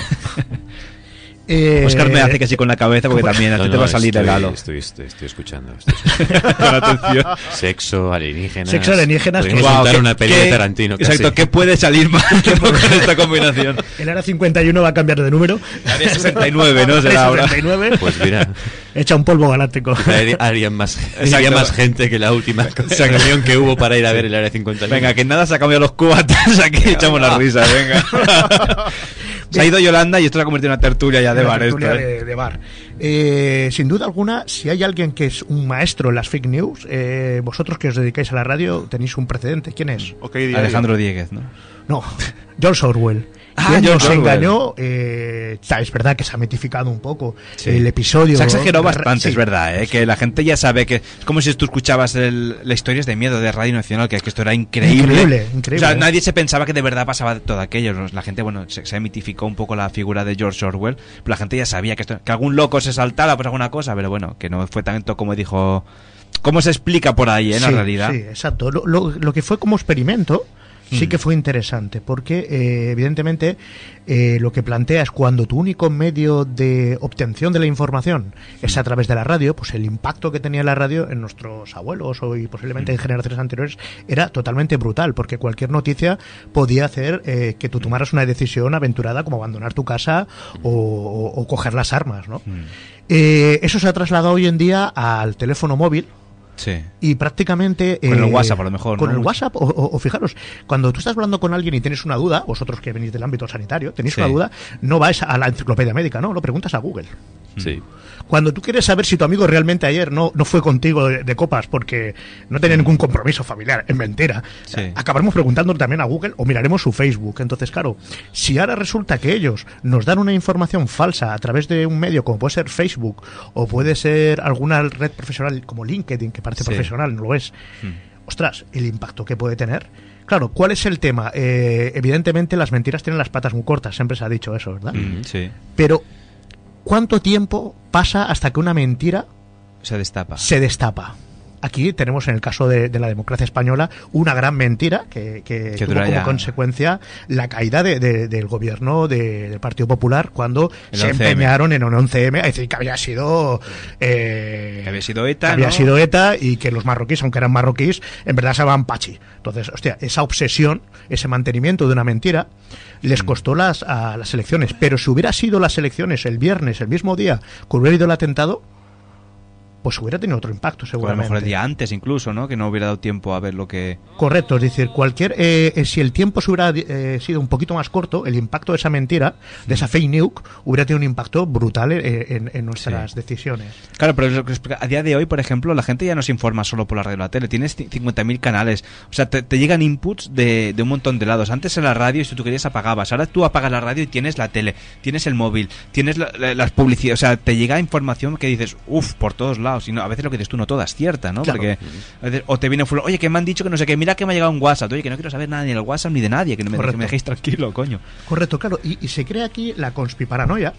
Eh, Oscar me hace que sí con la cabeza porque ¿cómo? también a ti No, te no, va a salir estoy, el Lalo. Estoy, estoy, estoy escuchando. estoy escuchando. Con atención. Sexo, alienígenas. Sexo, montar ¿qué- una peli de Tarantino. Exacto, casi. ¿qué puede salir mal con esta combinación? El Área 51 va a cambiar de número. Área 69, ¿no? Será ahora. 69. Pues mira. Echa un polvo galáctico. Haría, harían más, Exacto. había más gente que la última reunión que hubo para ir a ver el área 51. Venga, que nada se ha cambiado los cubatas, aquí echamos la risa, venga. Se ha ido Yolanda y esto se ha convertido en una tertulia ya de Una bar. Esto, tertulia ¿eh? de, de bar. Eh, sin duda alguna, si hay alguien que es un maestro en las fake news, eh, vosotros que os dedicáis a la radio tenéis un precedente. ¿Quién es? Alejandro Dieguez, ¿no? No, George Orwell. Ah, George nos engañó, eh, es verdad que se ha mitificado un poco Sí. el episodio. Se ha exagerado bastante, Sí. es verdad, ¿eh? que la gente ya sabe que es como si tú escuchabas el, la historias de miedo de Radio Nacional, que, que esto era increíble. Increíble, increíble, O sea, ¿eh? nadie se pensaba que de verdad pasaba todo aquello. La gente, bueno, se, se mitificó un poco la figura de George Orwell, pero la gente ya sabía que, esto- que algún loco se saltara por alguna cosa, pero bueno, que no fue tanto como dijo. ¿Cómo se explica por ahí, en la Sí, realidad? Sí, exacto. Lo, lo- lo que fue como experimento sí Mm. que fue interesante, porque eh, evidentemente eh, lo que plantea es cuando tu único medio de obtención de la información es a través de la radio, pues el impacto que tenía la radio en nuestros abuelos o y posiblemente en generaciones anteriores era totalmente brutal, porque cualquier noticia podía hacer eh, que tú tomaras una decisión aventurada como abandonar tu casa o, o- o coger las armas, ¿no? Eh, eso se ha trasladado hoy en día al teléfono móvil, Sí. y prácticamente... Con el eh, WhatsApp, a lo mejor, Con ¿no? el WhatsApp, o, o- o fijaros, cuando tú estás hablando con alguien y tienes una duda, vosotros que venís del ámbito sanitario, tenéis Sí. una duda, no vais a la enciclopedia médica, no, lo preguntas a Google. Sí. Cuando tú quieres saber si tu amigo realmente ayer no, no fue contigo de, de copas porque no tenía ningún compromiso familiar, es mentira, Sí. acabaremos preguntándole también a Google o miraremos su Facebook. Entonces, claro, si ahora resulta que ellos nos dan una información falsa a través de un medio como puede ser Facebook o puede ser alguna red profesional como LinkedIn, que parece Sí. profesional, no lo es, Mm. ostras, el impacto que puede tener. Claro, ¿cuál es el tema? Eh, evidentemente las mentiras tienen las patas muy cortas, siempre se ha dicho eso, ¿verdad? Mm, sí. Pero, ¿cuánto tiempo pasa hasta que una mentira Se destapa. se destapa? Aquí tenemos en el caso de, de la democracia española una gran mentira que, que Que tuvo como ya- consecuencia la caída de- de- del gobierno de- del Partido Popular cuando El se 11M. empeñaron en un 11M a decir que había sido eh, Que había sido ETA, que había ¿no? sido ETA y que los marroquíes, aunque eran marroquíes, en verdad se llamaban Pachi. Entonces, hostia, esa obsesión, ese mantenimiento de una mentira, Mm. les costó las, a las elecciones. Pero si hubiera sido las elecciones el viernes, el mismo día, que hubiera ido el atentado, pues hubiera tenido otro impacto O a lo seguramente. mejor el día antes incluso, ¿no? Que no hubiera dado tiempo a ver lo que... Correcto, es decir, cualquier eh, eh, si el tiempo se hubiera eh, sido un poquito más corto, el impacto de esa mentira, de esa fake news, hubiera tenido un impacto brutal eh, en, en nuestras decisiones. Claro, pero a día de hoy, por ejemplo, la gente ya no se informa solo por la radio o la tele. Tienes ci- 50.000 canales. O sea, te, te llegan inputs de, de un montón de lados. Antes en la radio, si tú querías, apagabas. Ahora tú apagas la radio y tienes la tele, tienes el móvil, tienes la- la- las publicidades. O sea, te llega información que dices, uff, por todos lados. Y no, a veces lo que dices tú no toda es cierta, ¿no? Claro. Porque a veces- o te viene full, oye, que me han dicho que no sé qué, mira que me ha llegado un WhatsApp. Oye, que no quiero saber nada ni del WhatsApp ni de nadie, que, no me, que Correcto. me dejéis tranquilo, coño. Correcto, claro. Y, y se crea aquí la conspiparanoia,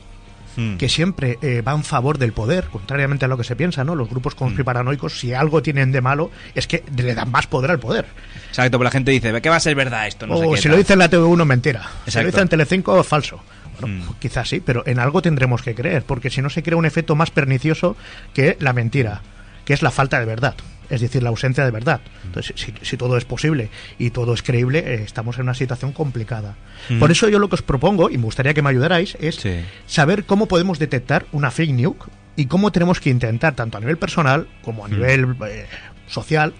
Hmm. que siempre eh, va en favor del poder, contrariamente a lo que se piensa, ¿no? Los grupos conspiparanoicos, si algo tienen de malo, es que le dan más poder al poder. Exacto, pero la gente dice, ¿qué va a ser verdad esto? No sé o qué si tal". lo dice en la TV1, mentira. Si lo Exacto. dice en Telecinco, es falso. Bueno, Mm. quizás sí, pero en algo tendremos que creer, porque si no se crea un efecto más pernicioso que la mentira, que es la falta de verdad, es decir, la ausencia de verdad. Entonces, si, si todo es posible y todo es creíble, eh, estamos en una situación complicada. Mm. Por eso yo lo que os propongo, y me gustaría que me ayudarais, es saber cómo podemos detectar una fake news y cómo tenemos que intentar, tanto a nivel personal como a Mm. nivel eh, social,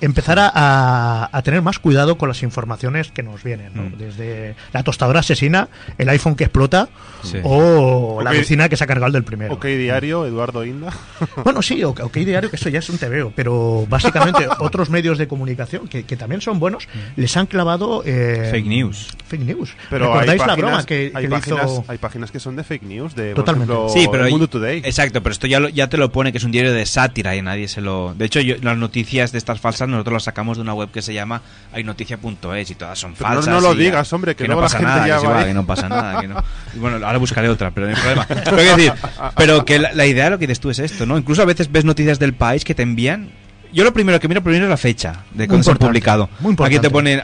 empezar a, a- a tener más cuidado con las informaciones que nos vienen, ¿no? Mm. Desde la tostadora asesina, el iPhone que explota Sí. o la vecina que se ha cargado el del primero. Ok Diario, Eduardo Inda. Bueno, sí, OK Diario, que eso ya es un TVO, pero básicamente otros medios de comunicación que, que también son buenos, les han clavado... eh, Fake news. Fake news. Pero hay ¿Recordáis la broma que, hay, que páginas, hizo... hay páginas que son de fake news, de Totalmente. por ejemplo, Sí, pero El Mundo Today. Exacto, pero esto ya, lo- ya te lo pone que es un diario de sátira y nadie se lo. De hecho, yo- las noticias de estas falsas nosotros las sacamos de una web que se llama haynoticia.es y todas son Pero no- falsas. no lo digas, hombre, que no la pasa gente nada, ya que, se va va, ahí. que no pasa nada. Que no. Y bueno, ahora buscaré otra, pero no hay problema. Pero, decir, pero que la, la idea de lo que dices tú es esto, ¿no? Incluso a veces ves noticias del país que te envían. Yo lo primero que miro primero es la fecha de cuando se han publicado. muy importante. Aquí te ponen,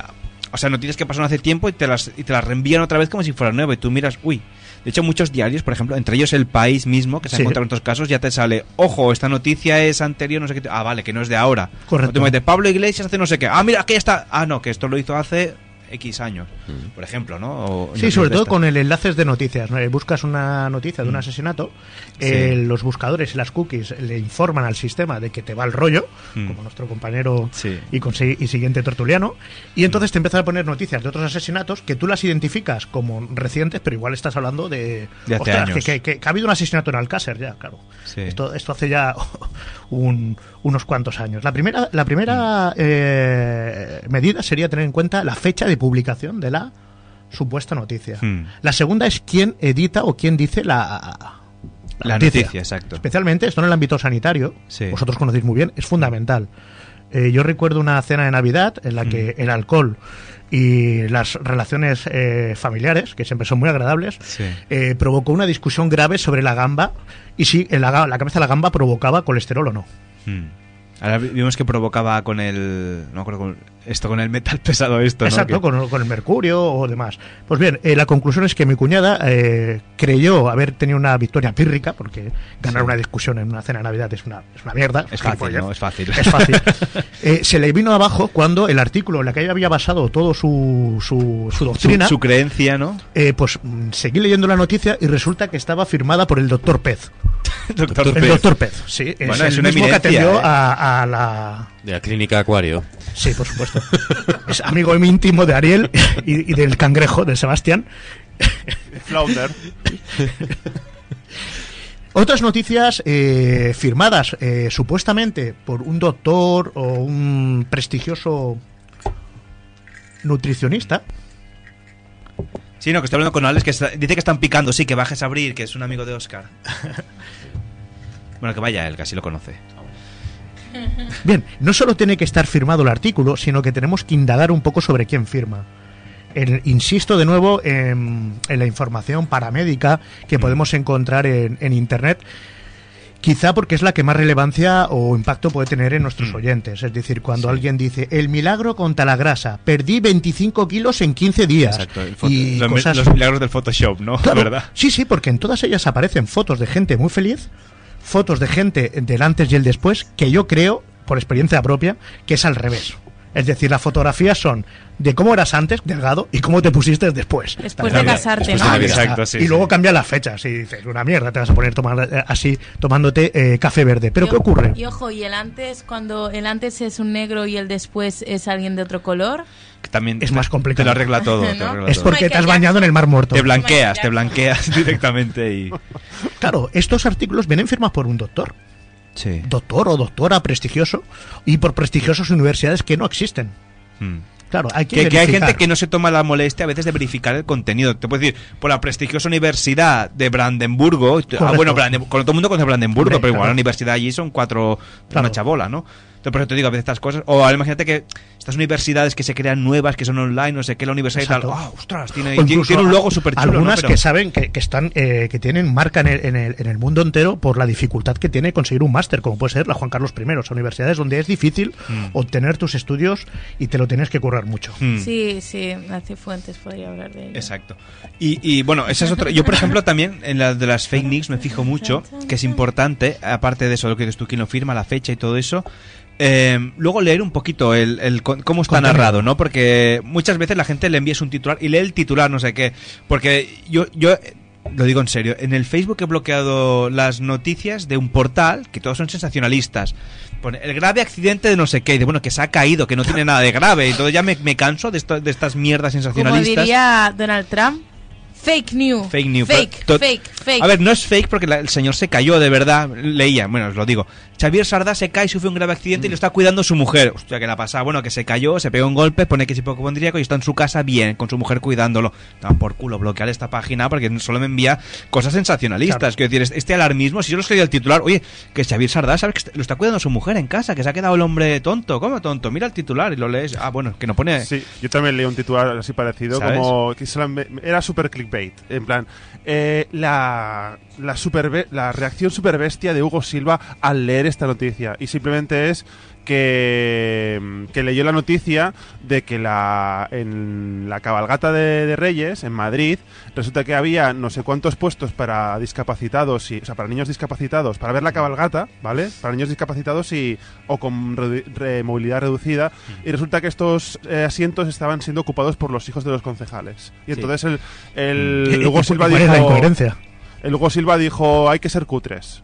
o sea, noticias que pasaron hace tiempo y te las y te las reenvían otra vez como si fuera nuevo y tú miras, uy. De hecho, muchos diarios, por ejemplo, entre ellos El País mismo, que se ha Sí. encontrado en estos casos, ya te sale, ojo, esta noticia es anterior, no sé qué. Ah, vale, que no es de ahora. Correcto. O te metes, Pablo Iglesias hace no sé qué. Ah, mira, aquí está. Ah, no, que esto lo hizo hace X años, por ejemplo, ¿no? O Sí, sobre todo con el enlaces de noticias. ¿no? Eh, Buscas una noticia de un Mm. asesinato, Sí. eh, los buscadores y las cookies le informan al sistema de que te va el rollo, Mm. como nuestro compañero Sí. y, y siguiente tertuliano, y entonces te empiezan a poner noticias de otros asesinatos que tú las identificas como recientes, pero igual estás hablando de... De hace "Ostras, años. Que, que- que ha habido un asesinato en Alcácer ya, claro. Sí. Esto, esto hace ya un- unos cuantos años. La primera, la primera Mm. eh, medida sería tener en cuenta la fecha de publicación de la supuesta noticia. Hmm. La segunda es quién edita o quién dice la, La noticia, exacto. Especialmente esto en el ámbito sanitario, Sí. vosotros conocéis muy bien, es fundamental. Eh, yo recuerdo una cena de Navidad en la que Hmm. el alcohol y las relaciones eh, familiares, que siempre son muy agradables, Sí. eh, provocó una discusión grave sobre la gamba y si la, la cabeza de la gamba provocaba colesterol o no. Hmm. Ahora vi- vimos que provocaba con el. No me acuerdo con esto, con el metal pesado, esto, ¿no? Exacto, con, con el mercurio o demás. Pues bien, eh, la conclusión es que mi cuñada eh, creyó haber tenido una victoria pírrica, porque ganar Sí. una discusión en una cena de Navidad es una, es una mierda. Es fácil. ¿no? Es fácil. Es fácil. Eh, se le vino abajo cuando el artículo en el que ella había basado todo su, su, su doctrina, Su, su creencia, ¿no? eh, pues mm, seguí leyendo la noticia y resulta que estaba firmada por el doctor Pez. Doctor el Pez. doctor Pez, sí. Es Bueno, es el una mismo que atendió ¿eh? a, a la... De la clínica Acuario. Sí, por supuesto. es amigo íntimo de Ariel y, y del cangrejo, de Sebastián. Flounder. Otras noticias eh, firmadas eh, supuestamente por un doctor o un prestigioso nutricionista. Sí, no, que estoy hablando con Alex, que está- dice que están picando, sí, que bajes a abrir, que es un amigo de Oscar. Bueno, que vaya él, que así lo conoce. Bien, no solo tiene que estar firmado el artículo, sino que tenemos que indagar un poco sobre quién firma. El- insisto de nuevo en, en la información paramédica que podemos encontrar en, en Internet, quizá porque es la que más relevancia o impacto puede tener en nuestros oyentes. Es decir, cuando alguien dice, el milagro contra la grasa, perdí 25 kilos en 15 días. Exacto, y los, cosas- los milagros del Photoshop, ¿no? Claro, ¿Verdad? Sí, sí, porque en todas ellas aparecen fotos de gente muy feliz, fotos de gente del antes y el después, que yo creo, por experiencia propia, que es al revés. Es decir, las fotografías son de cómo eras antes, delgado, y cómo te pusiste después. Después de casarte, Después ¿no? de Navidad. Exacto, sí, y luego sí. cambian las fechas y dices, una mierda, te vas a poner tomar, eh, así tomándote eh, café verde. Pero Y ¿qué ocurre? Y ojo, y el antes, cuando el antes es un negro y el después es alguien de otro color. También Es te- más complicado. Te lo arregla todo. te ¿No? arregla Es todo. porque te has bañado en el Mar Muerto. Te blanqueas, te blanqueas directamente y... Claro, estos artículos vienen firmados por un doctor. Sí. Doctor o doctora prestigioso y por prestigiosas universidades que no existen. Mm. Claro, hay que, Que, que hay gente que no se toma la molestia a veces de verificar el contenido. Te puedo decir, por la prestigiosa universidad de Brandenburgo. Ah, bueno, con todo el mundo conoce Brandenburgo, Hombre, pero igual la universidad allí son cuatro. Claro. Una chabola, ¿no? Entonces, por eso te digo a veces estas cosas. O ahora imagínate que estas universidades que se crean nuevas, que son online, no sé qué, la universidad y Exacto. tal. ¡Ah, ostras! Tiene, O tiene, incluso tiene un logo súper chulo. Algunas ¿no? Pero- que saben que, que están eh, que tienen marca en el, en, el, en el mundo entero por la dificultad que tiene conseguir un máster, como puede ser la Juan Carlos I. Son universidades donde es difícil Mm. obtener tus estudios y te lo tienes que currar mucho. Mm. Sí, sí, Nace Fuentes podría hablar de ello. Exacto. Y, y, bueno, esa es otra. Yo, por ejemplo, también en la de las fake news me fijo mucho, que es importante, aparte de eso, lo que dices tú, quién lo firma, la fecha y todo eso. Eh, luego leer un poquito el, cómo está Contenido. narrado, ¿no? Porque muchas veces la gente le envías un titular y lee el titular, no sé qué. Porque yo, yo lo digo en serio, en el Facebook he bloqueado las noticias de un portal que todos son sensacionalistas. Pone el grave accidente de no sé qué, y de bueno, que se ha caído, que no tiene nada de grave. Y todo ya me, me canso de, esto- de estas mierdas Como sensacionalistas. diría Donald Trump, fake news. Fake news. Fake, fake, fake. A ver, no es fake porque la- el señor se cayó de verdad. Leía, bueno, os lo digo. Xavier Sardá se cae, sufre un grave accidente y lo está cuidando su mujer. Hostia, que la pasa. Bueno, que se cayó, se pegó un golpe, pone que es hipocondríaco y está en su casa bien, con su mujer cuidándolo. Toma por culo bloquear esta página porque solo me envía cosas sensacionalistas. Quiero decir, es- este alarmismo, si yo lo escribí el titular, oye, que Xavier Sardá, ¿sabes que est- lo está cuidando su mujer en casa? Que se ha quedado el hombre tonto. ¿Cómo tonto? Mira el titular y lo lees. Ah, bueno, que no pone. Sí, yo también leí un titular así parecido, ¿Sabes? como que era super clickbait. En plan, eh, la, la, super la reacción super bestia de Hugo Silva al leer esta noticia. Y simplemente es que, que leyó la noticia de que la, en la cabalgata de, de Reyes, en Madrid, resulta que había no sé cuántos puestos para discapacitados, y, o sea, para niños discapacitados, para ver la cabalgata, ¿vale? Para niños discapacitados y, o con re- movilidad reducida. Y resulta que estos eh, asientos estaban siendo ocupados por los hijos de los concejales. Y Sí. entonces el, el ¿Y- y Hugo Silva es dijo... la incoherencia? El Hugo Silva dijo, hay que ser cutres.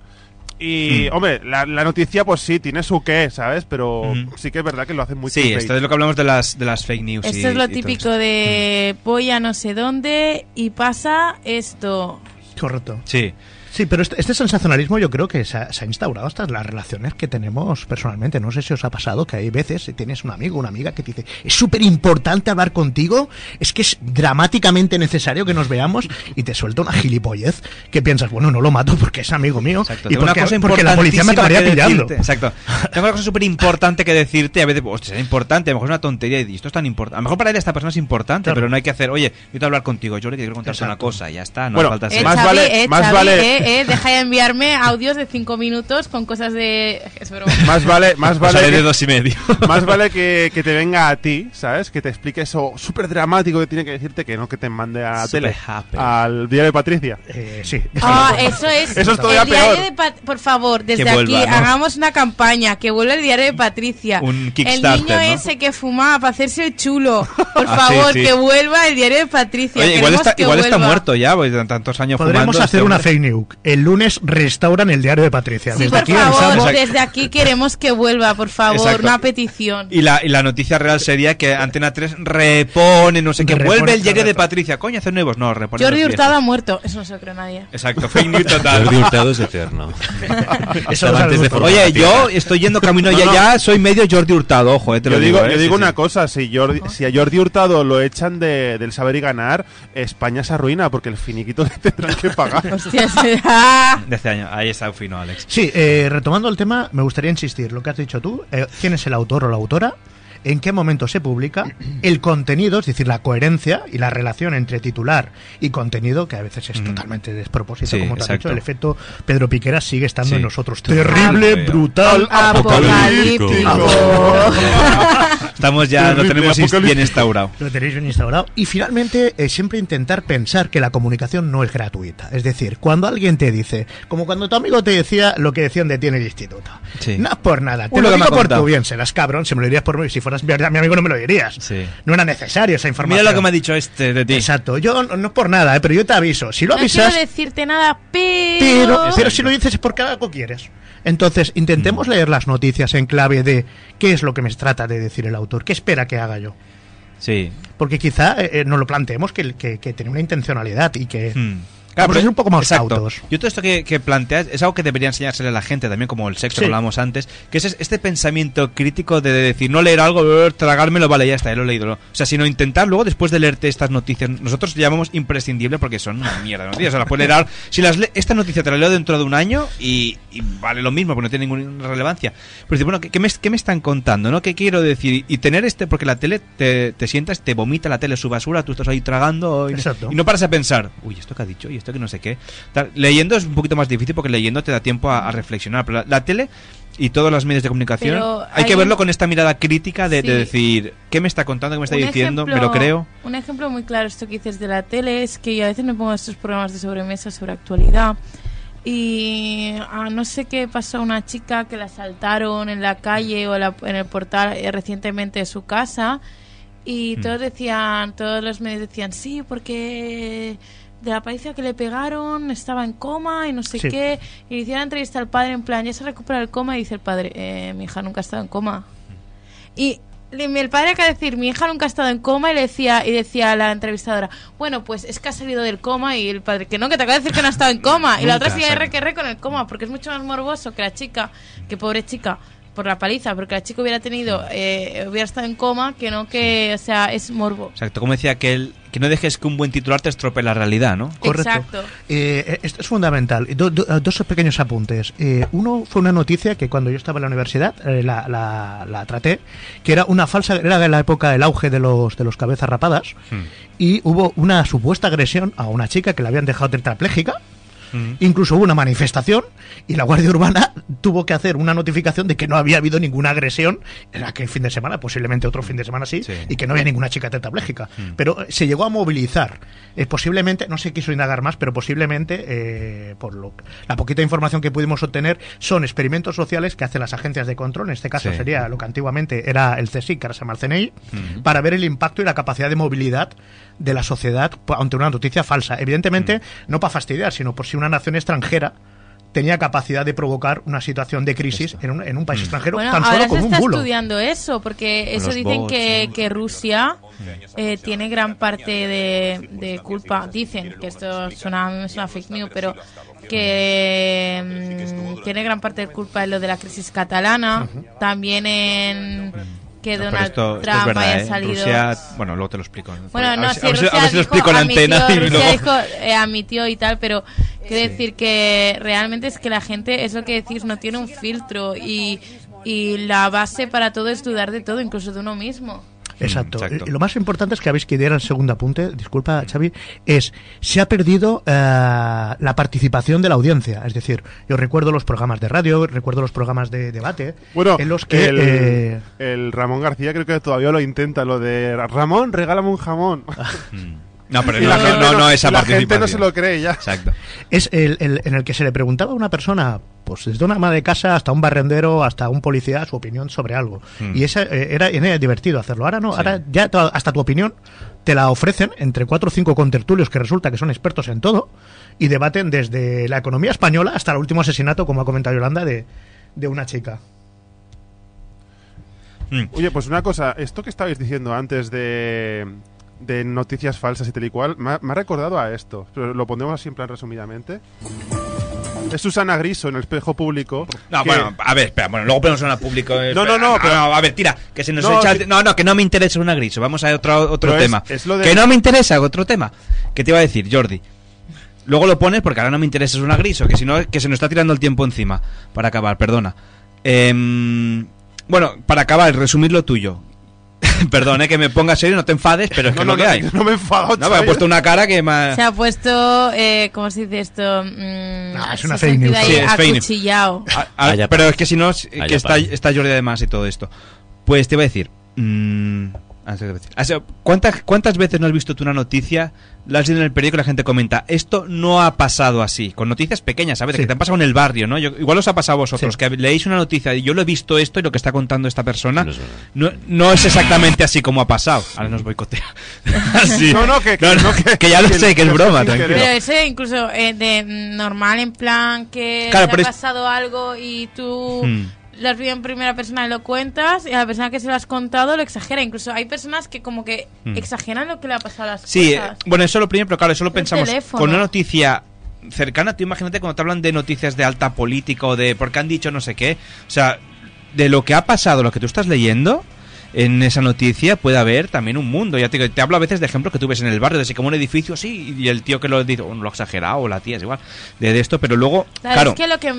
Y, Mm. hombre, la, la noticia, pues sí, tiene su qué, ¿sabes? Pero Mm. sí que es verdad que lo hacen muy Sí, esto es lo que hablamos de las, de las fake news. y- Esto es lo típico de voy a no sé dónde y pasa esto. Correcto. Sí. Sí, pero este, este sensacionalismo yo creo que se ha, se ha instaurado hasta en las relaciones que tenemos personalmente. No sé si os ha pasado que hay veces si tienes un amigo o una amiga que te dice es súper importante hablar contigo, es que es dramáticamente necesario que nos veamos y te suelta una gilipollez que piensas, bueno, no lo mato porque es amigo mío Exacto, y tengo una porque, cosa porque la policía me acabaría pillando. Exacto. Tengo una cosa súper importante que decirte. A veces, hostia, es importante, a lo mejor es una tontería. Y esto es tan importante. A lo mejor para él esta persona es importante, Claro. pero no hay que hacer, oye, yo quiero hablar contigo, yo le quiero contarte una cosa, ya está, no Bueno, falta Eh, ser- Más Xavi, vale- eh, más vale- eh, deja de enviarme audios de 5 minutos con cosas de... Es broma. Más vale, más Pues vale, de que, dos y medio. más vale que, que te venga a ti, ¿sabes? Que te explique eso súper dramático que tiene que decirte que no que te mande a tele, happy. al diario de Patricia. Eh, sí. Ah, eso es. Eso es todavía el diario de Por favor, desde vuelva, aquí ¿no? hagamos una campaña. Que vuelva el diario de Patricia. Un el Kickstarter, niño ¿no? ese que fumaba para hacerse el chulo. Por Ah, favor, sí. que vuelva el diario de Patricia. Oye, igual está, que igual está vuelva. muerto ya, de tantos años Podríamos fumando, hacer este una fake news. El lunes restauran el diario de Patricia. Sí, Desde por aquí favor, avisamos. desde aquí queremos que vuelva, por favor, Exacto. una petición. Y la, y la noticia real sería que Antena 3 repone, no sé qué, vuelve el diario de. Patricia. Coño, hacer nuevos. No, repone Jordi Hurtado ha muerto. Eso no se lo cree nadie. Exacto, fake news total. Jordi Hurtado es eterno. Eso antes de Oye, yo estoy yendo camino No, ya, no. ya soy medio Jordi Hurtado, ojo, eh, te Yo lo digo, digo. eh, yo sí, digo sí. una cosa, si, Jordi, si a Jordi Hurtado lo echan de, del saber y ganar, España se arruina porque el finiquito le tendrán que pagar. Hostia, será. De este año, ahí está fino, Alex. Sí, eh, retomando el tema, me gustaría insistir, lo que has dicho tú, eh, quién es el autor o la autora, en qué momento se publica, el contenido, es decir, la coherencia y la relación entre titular y contenido, que a veces es Mm. totalmente despropósito, Sí, como te has dicho, el efecto Pedro Piquera sigue estando Sí. en nosotros. Terrible, brutal, Apocalíptico. Estamos ya, lo tenemos bien instaurado. Lo tenéis bien instaurado. Y finalmente, eh, siempre intentar pensar que la comunicación no es gratuita. Es decir, cuando alguien te dice, como cuando tu amigo te decía lo que decían de ti en el instituto. Sí. No es por nada. Te Uno lo digo por tu bien. Serás cabrón, si me lo dirías por mí. Si fueras mi mi amigo no me lo dirías. Sí. No era necesario esa información. Mira lo que me ha dicho este de ti. Exacto. Yo no, no es por nada, eh, pero yo te aviso. Si lo no avisas... quiero decirte nada, pero... Pero, pero si lo dices es porque algo quieres. Entonces, intentemos leer las noticias en clave de qué es lo que me trata de decir el autor, qué espera que haga yo. Sí. Porque quizá eh, eh, nos lo planteemos que, que, que tiene una intencionalidad y que Hmm. Vamos a ser un poco más exacto. cautos. Yo todo esto que, que planteas es algo que debería enseñársele a la gente también, como el sexo Sí. que hablábamos antes, que es este pensamiento crítico de decir, no leer algo, tragármelo, vale, ya está, ya lo he leído. O sea, sino intentar luego, después de leerte estas noticias, nosotros llamamos imprescindible porque son una mierda de noticias. O sea, las puedes leer ahora- si las le- esta noticia te la leo dentro de un año y, y vale lo mismo, porque no tiene ninguna relevancia. Pero bueno, ¿qué, qué me, qué me están contando? ¿no? ¿Qué quiero decir? Y tener este, porque la tele te, te sientas, te vomita la tele su basura, tú estás ahí tragando y, y no paras a pensar, uy, esto que ha dicho y esto que no sé qué. Tal, leyendo es un poquito más difícil porque leyendo te da tiempo a, a reflexionar. Pero la, la tele y todos los medios de comunicación hay hay que verlo con esta mirada crítica de, de Sí. decir, ¿qué me está contando? ¿Qué me está Un diciendo? ejemplo- ¿Me lo creo? Un ejemplo muy claro, esto que dices de la tele, es que yo a veces me pongo estos programas de sobremesa sobre actualidad. Y ah, no sé qué pasó a una chica que la asaltaron en la calle o la- en el portal eh, recientemente de su casa. Y todos decían, todos los medios decían, sí, porque de la paliza que le pegaron estaba en coma y no sé Sí. qué. Y le hicieron la entrevista al padre en plan, ya se recupera el coma. Y dice el padre, eh, mi hija nunca ha estado en coma. Y le- el padre acaba de decir, mi hija nunca ha estado en coma y le decía, y decía a la entrevistadora, bueno, pues es que ha salido del coma y el padre, que no, que te acaba de decir que no ha estado en coma. Y la otra sale. R que R con el coma, porque es mucho más morboso que la chica, que pobre chica, por la paliza, porque la chica hubiera tenido, eh, hubiera estado en coma, que no que, o sea, es morbo. Exacto, como decía que el, que no dejes que un buen titular te estropee la realidad, ¿no? Correcto. Exacto. Eh, esto es fundamental. Do- do- dos pequeños apuntes. Eh, uno fue una noticia que cuando yo estaba en la universidad eh, la, la- la traté, que era una falsa, era de la época del auge de los, de los cabezas rapadas, y hubo una supuesta agresión a una chica que la habían dejado tetrapléjica. Incluso hubo una manifestación y la Guardia Urbana tuvo que hacer una notificación de que no había habido ninguna agresión en aquel fin de semana, posiblemente otro fin de semana sí, y que no había ninguna chica tetrapléjica. Pero eh, se llegó a movilizar. Eh, posiblemente, no se quiso indagar más, pero posiblemente, eh, por lo, la poquita información que pudimos obtener, son experimentos sociales que hacen las agencias de control, en este caso Sí. sería lo que antiguamente era el CSIC, que ahora se llama el CNI, Ujú. para ver el impacto y la capacidad de movilidad de la sociedad ante una noticia falsa. Evidentemente, no para fastidiar, sino por si una nación extranjera tenía capacidad de provocar una situación de crisis en un, en un país extranjero Bueno, tan ahora solo se con un está bulo. estudiando eso, porque eso los dicen bots, que, que Rusia eh, tiene gran parte de, de culpa. Dicen que esto es una, es una fake news, pero que mm, tiene gran parte de culpa en lo de la crisis catalana, también en que No, Donald esto, esto Trump es verdad, haya ¿eh? salido. Rusia, bueno, luego te lo explico. Bueno, a no, ver, sí, si- a ver si- Rusia a ver si lo explico en antena. y Rusia luego- dijo, eh, admitió y tal, pero quiero decir que realmente es que la gente, es lo que decís, no tiene un filtro y, y la base para todo es dudar de todo, incluso de uno mismo. Exacto. Mm, exacto. Lo más importante es que habéis que ir al segundo apunte, disculpa Xavi, es se ha perdido eh, la participación de la audiencia. Es decir, yo recuerdo los programas de radio, recuerdo los programas de debate, Bueno, en los que el, eh, el Ramón García creo que todavía lo intenta, lo de Ramón, regálame un jamón. No, pero Y no, la no, gente no, no esa la gente no se lo cree ya. Exacto. es el, el- en el que se le preguntaba a una persona, pues desde una ama de casa hasta un barrendero, hasta un policía, su opinión sobre algo. Mm. Y esa, eh, era, era divertido hacerlo. Ahora no, Sí. ahora ya hasta tu opinión te la ofrecen entre cuatro o cinco contertulios que resulta que son expertos en todo y debaten desde la economía española hasta el último asesinato, como ha comentado Yolanda, de, de una chica. Mm. Oye, pues una cosa, esto que estabais diciendo antes de, de noticias falsas y tal y cual, me ha, me ha recordado a esto. Pero lo pondremos así en plan resumidamente. Es Susana Griso en el espejo público. No, que- bueno, a ver, espera, bueno, luego ponemos una público. eh, No, no, no, pero- a ver, tira, que se nos No, echa. No, no, que no me interesa una griso. Vamos a otro, otro Pero tema. es lo de- Que no me interesa, otro tema. ¿Qué te iba a decir, Jordi? Luego lo pones porque ahora no me interesa es una griso, que si no, que se nos está tirando el tiempo encima. Para acabar, perdona. Em, bueno, para acabar, resumir lo tuyo. Perdón, eh, que me ponga serio, no te enfades, pero es No, que no, lo que no, hay. no me he enfadado, No, me ha puesto una cara que me ha- Se ha puesto, eh, ¿cómo se dice esto? Mm, Ah, es una fake news. Sí, es fake news. acuchillado. Ah, Allá pero es que si no, es- que está, está Jordi además y todo esto. Pues te iba a decir, Mm, ah, sea, ¿cuántas, ¿Cuántas veces no has visto tú una noticia, la has leído en el periódico y la gente comenta, esto no ha pasado así? Con noticias pequeñas, ¿sabes? Sí. Que te han pasado en el barrio, ¿no? Yo- igual os ha pasado a vosotros, que leéis una noticia y yo lo he visto esto y lo que está contando esta persona no, no es exactamente así como ha pasado. Ahora nos boicotea. Así. No, no, que- que- no, no, que- que ya lo que- sé, que es broma, tranquilo. Pero ese incluso eh, de normal en plan que Claro, te ha es- pasado algo y tú Hmm. Lo has visto en primera persona y lo cuentas y a la persona que se lo has contado lo exagera. Incluso hay personas que como que Hmm. exageran lo que le ha pasado a las Sí, eh, cosas. bueno, eso lo primero, pero claro, eso lo pensamos teléfono. con una noticia cercana. Tú imagínate cuando te hablan de noticias de alta política o de porque han dicho no sé qué. O sea, de lo que ha pasado, lo que tú estás leyendo. En esa noticia puede haber también un mundo. Ya te, te hablo a veces de ejemplos que tú ves en el barrio, de si como un edificio, sí, y el tío que lo dice, o lo ha exagerado, o la tía, es igual, de, de esto, pero luego, Claro, claro, es que lo que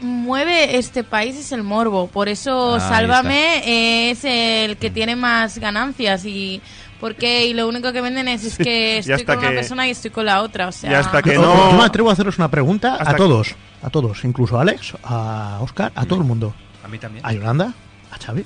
mueve este país es el morbo. Por eso Ah, Sálvame es el que tiene más ganancias y porque y lo único que venden es, es que estoy hasta con una que- persona y estoy con la otra. O sea, y hasta que no- Yo me atrevo a haceros una pregunta Hasta a que- todos. A todos, incluso a Alex, a Oscar, a todo el mundo. a mí también. A Yolanda, a Xavi.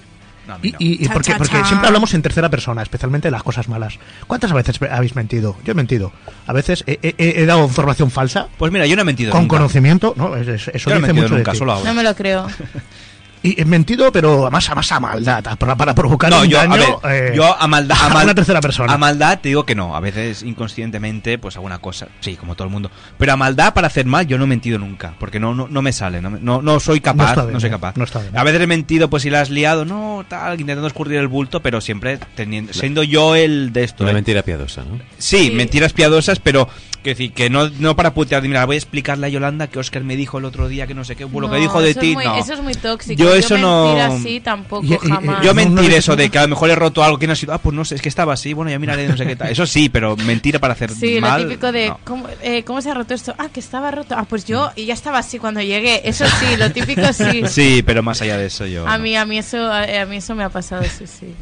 No, Y, y- y Cha, porque, cha, porque cha. siempre hablamos en tercera persona, especialmente de las cosas malas. ¿Cuántas veces habéis mentido? Yo he mentido. A veces he, he- he dado información falsa Pues mira, yo no he mentido con nunca. conocimiento. No, Es- es- eso Yo no he dice mentido mucho de nunca, ti. solo ahora. no me lo creo. Y he mentido, pero a más a más a maldad, a- para, para provocar No, un yo, daño. a ver, eh, yo a maldad, a, una tercera persona. A maldad te digo que no. A veces inconscientemente, pues alguna cosa. Sí, como todo el mundo. Pero a maldad para hacer mal, yo no he mentido nunca. Porque no, no, no me sale. No, no, no soy capaz. No, bien, soy capaz. No está bien. A veces he mentido, pues si la has liado, no, tal, intentando escurrir el bulto, pero siempre teniendo, siendo yo el de esto. Una ¿eh? mentira piadosa, ¿no? Sí, Sí. mentiras piadosas, pero que decir, que no, no para putear. Mira, voy a explicarle a Yolanda que Oscar me dijo el otro día que no sé qué, lo No, que dijo de ti, muy, no. Eso es muy tóxico. Yo eso no- así tampoco, Y- y- jamás. Yo No, no mentir eso de que a lo mejor he roto algo, ¿quién ha sido? Ah, pues no sé, es que estaba así, bueno, ya miraré no sé qué tal. Eso sí, pero mentira para hacer Sí, mal. lo típico de no. ¿cómo, eh, ¿cómo se ha roto esto? Ah, que estaba roto. Ah, pues yo y ya estaba así cuando llegué. Eso sí, lo típico sí. Sí, pero más allá de eso yo. A no. mí a mí eso a, a mí eso me ha pasado, sí, sí. A mí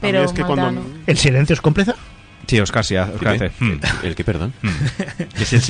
Pero es que cuando- no. ¿El silencio es cómplice? Sí, Oscar sí, Oscar hmm, ¿El qué, perdón? cómplice.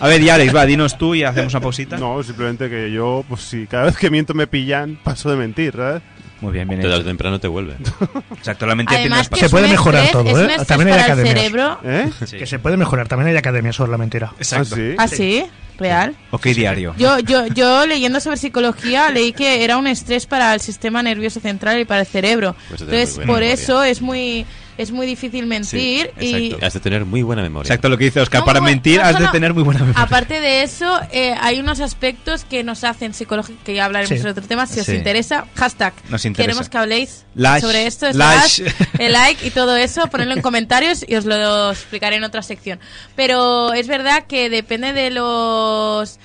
A ver, y Alex, va, dinos tú y hacemos una pausita. No, simplemente que yo, pues si cada vez que miento me pillan, paso de mentir, ¿sabes? Muy bien, bien Tarde o temprano te vuelve. Exacto, la mentira tiene unas Se puede un mejorar estrés- todo, ¿eh? También hay academias. cerebro. ¿Eh? Sí. Que se puede mejorar. También hay academias sobre la mentira. Exacto. ¿Ah, sí? ¿Ah, sí? ¿Real? Ok, diario. Yo, yo, yo leyendo sobre psicología leí que era un estrés para el sistema nervioso central y para el cerebro. Pues Entonces, por memoria. eso es muy, es muy difícil Sí, mentir y exacto. Has de tener muy buena memoria. Exacto lo que dice Oscar. No, Para mentir no has de tener muy buena memoria. Aparte de eso, eh, hay unos aspectos que nos hacen psicológicos, que ya hablaremos Sí. en otro tema, si os Sí. interesa. Hashtag. Nos interesa. Queremos que habléis Like, sobre esto. el like y todo eso, ponedlo en comentarios y os lo explicaré en otra sección. Pero es verdad que depende de los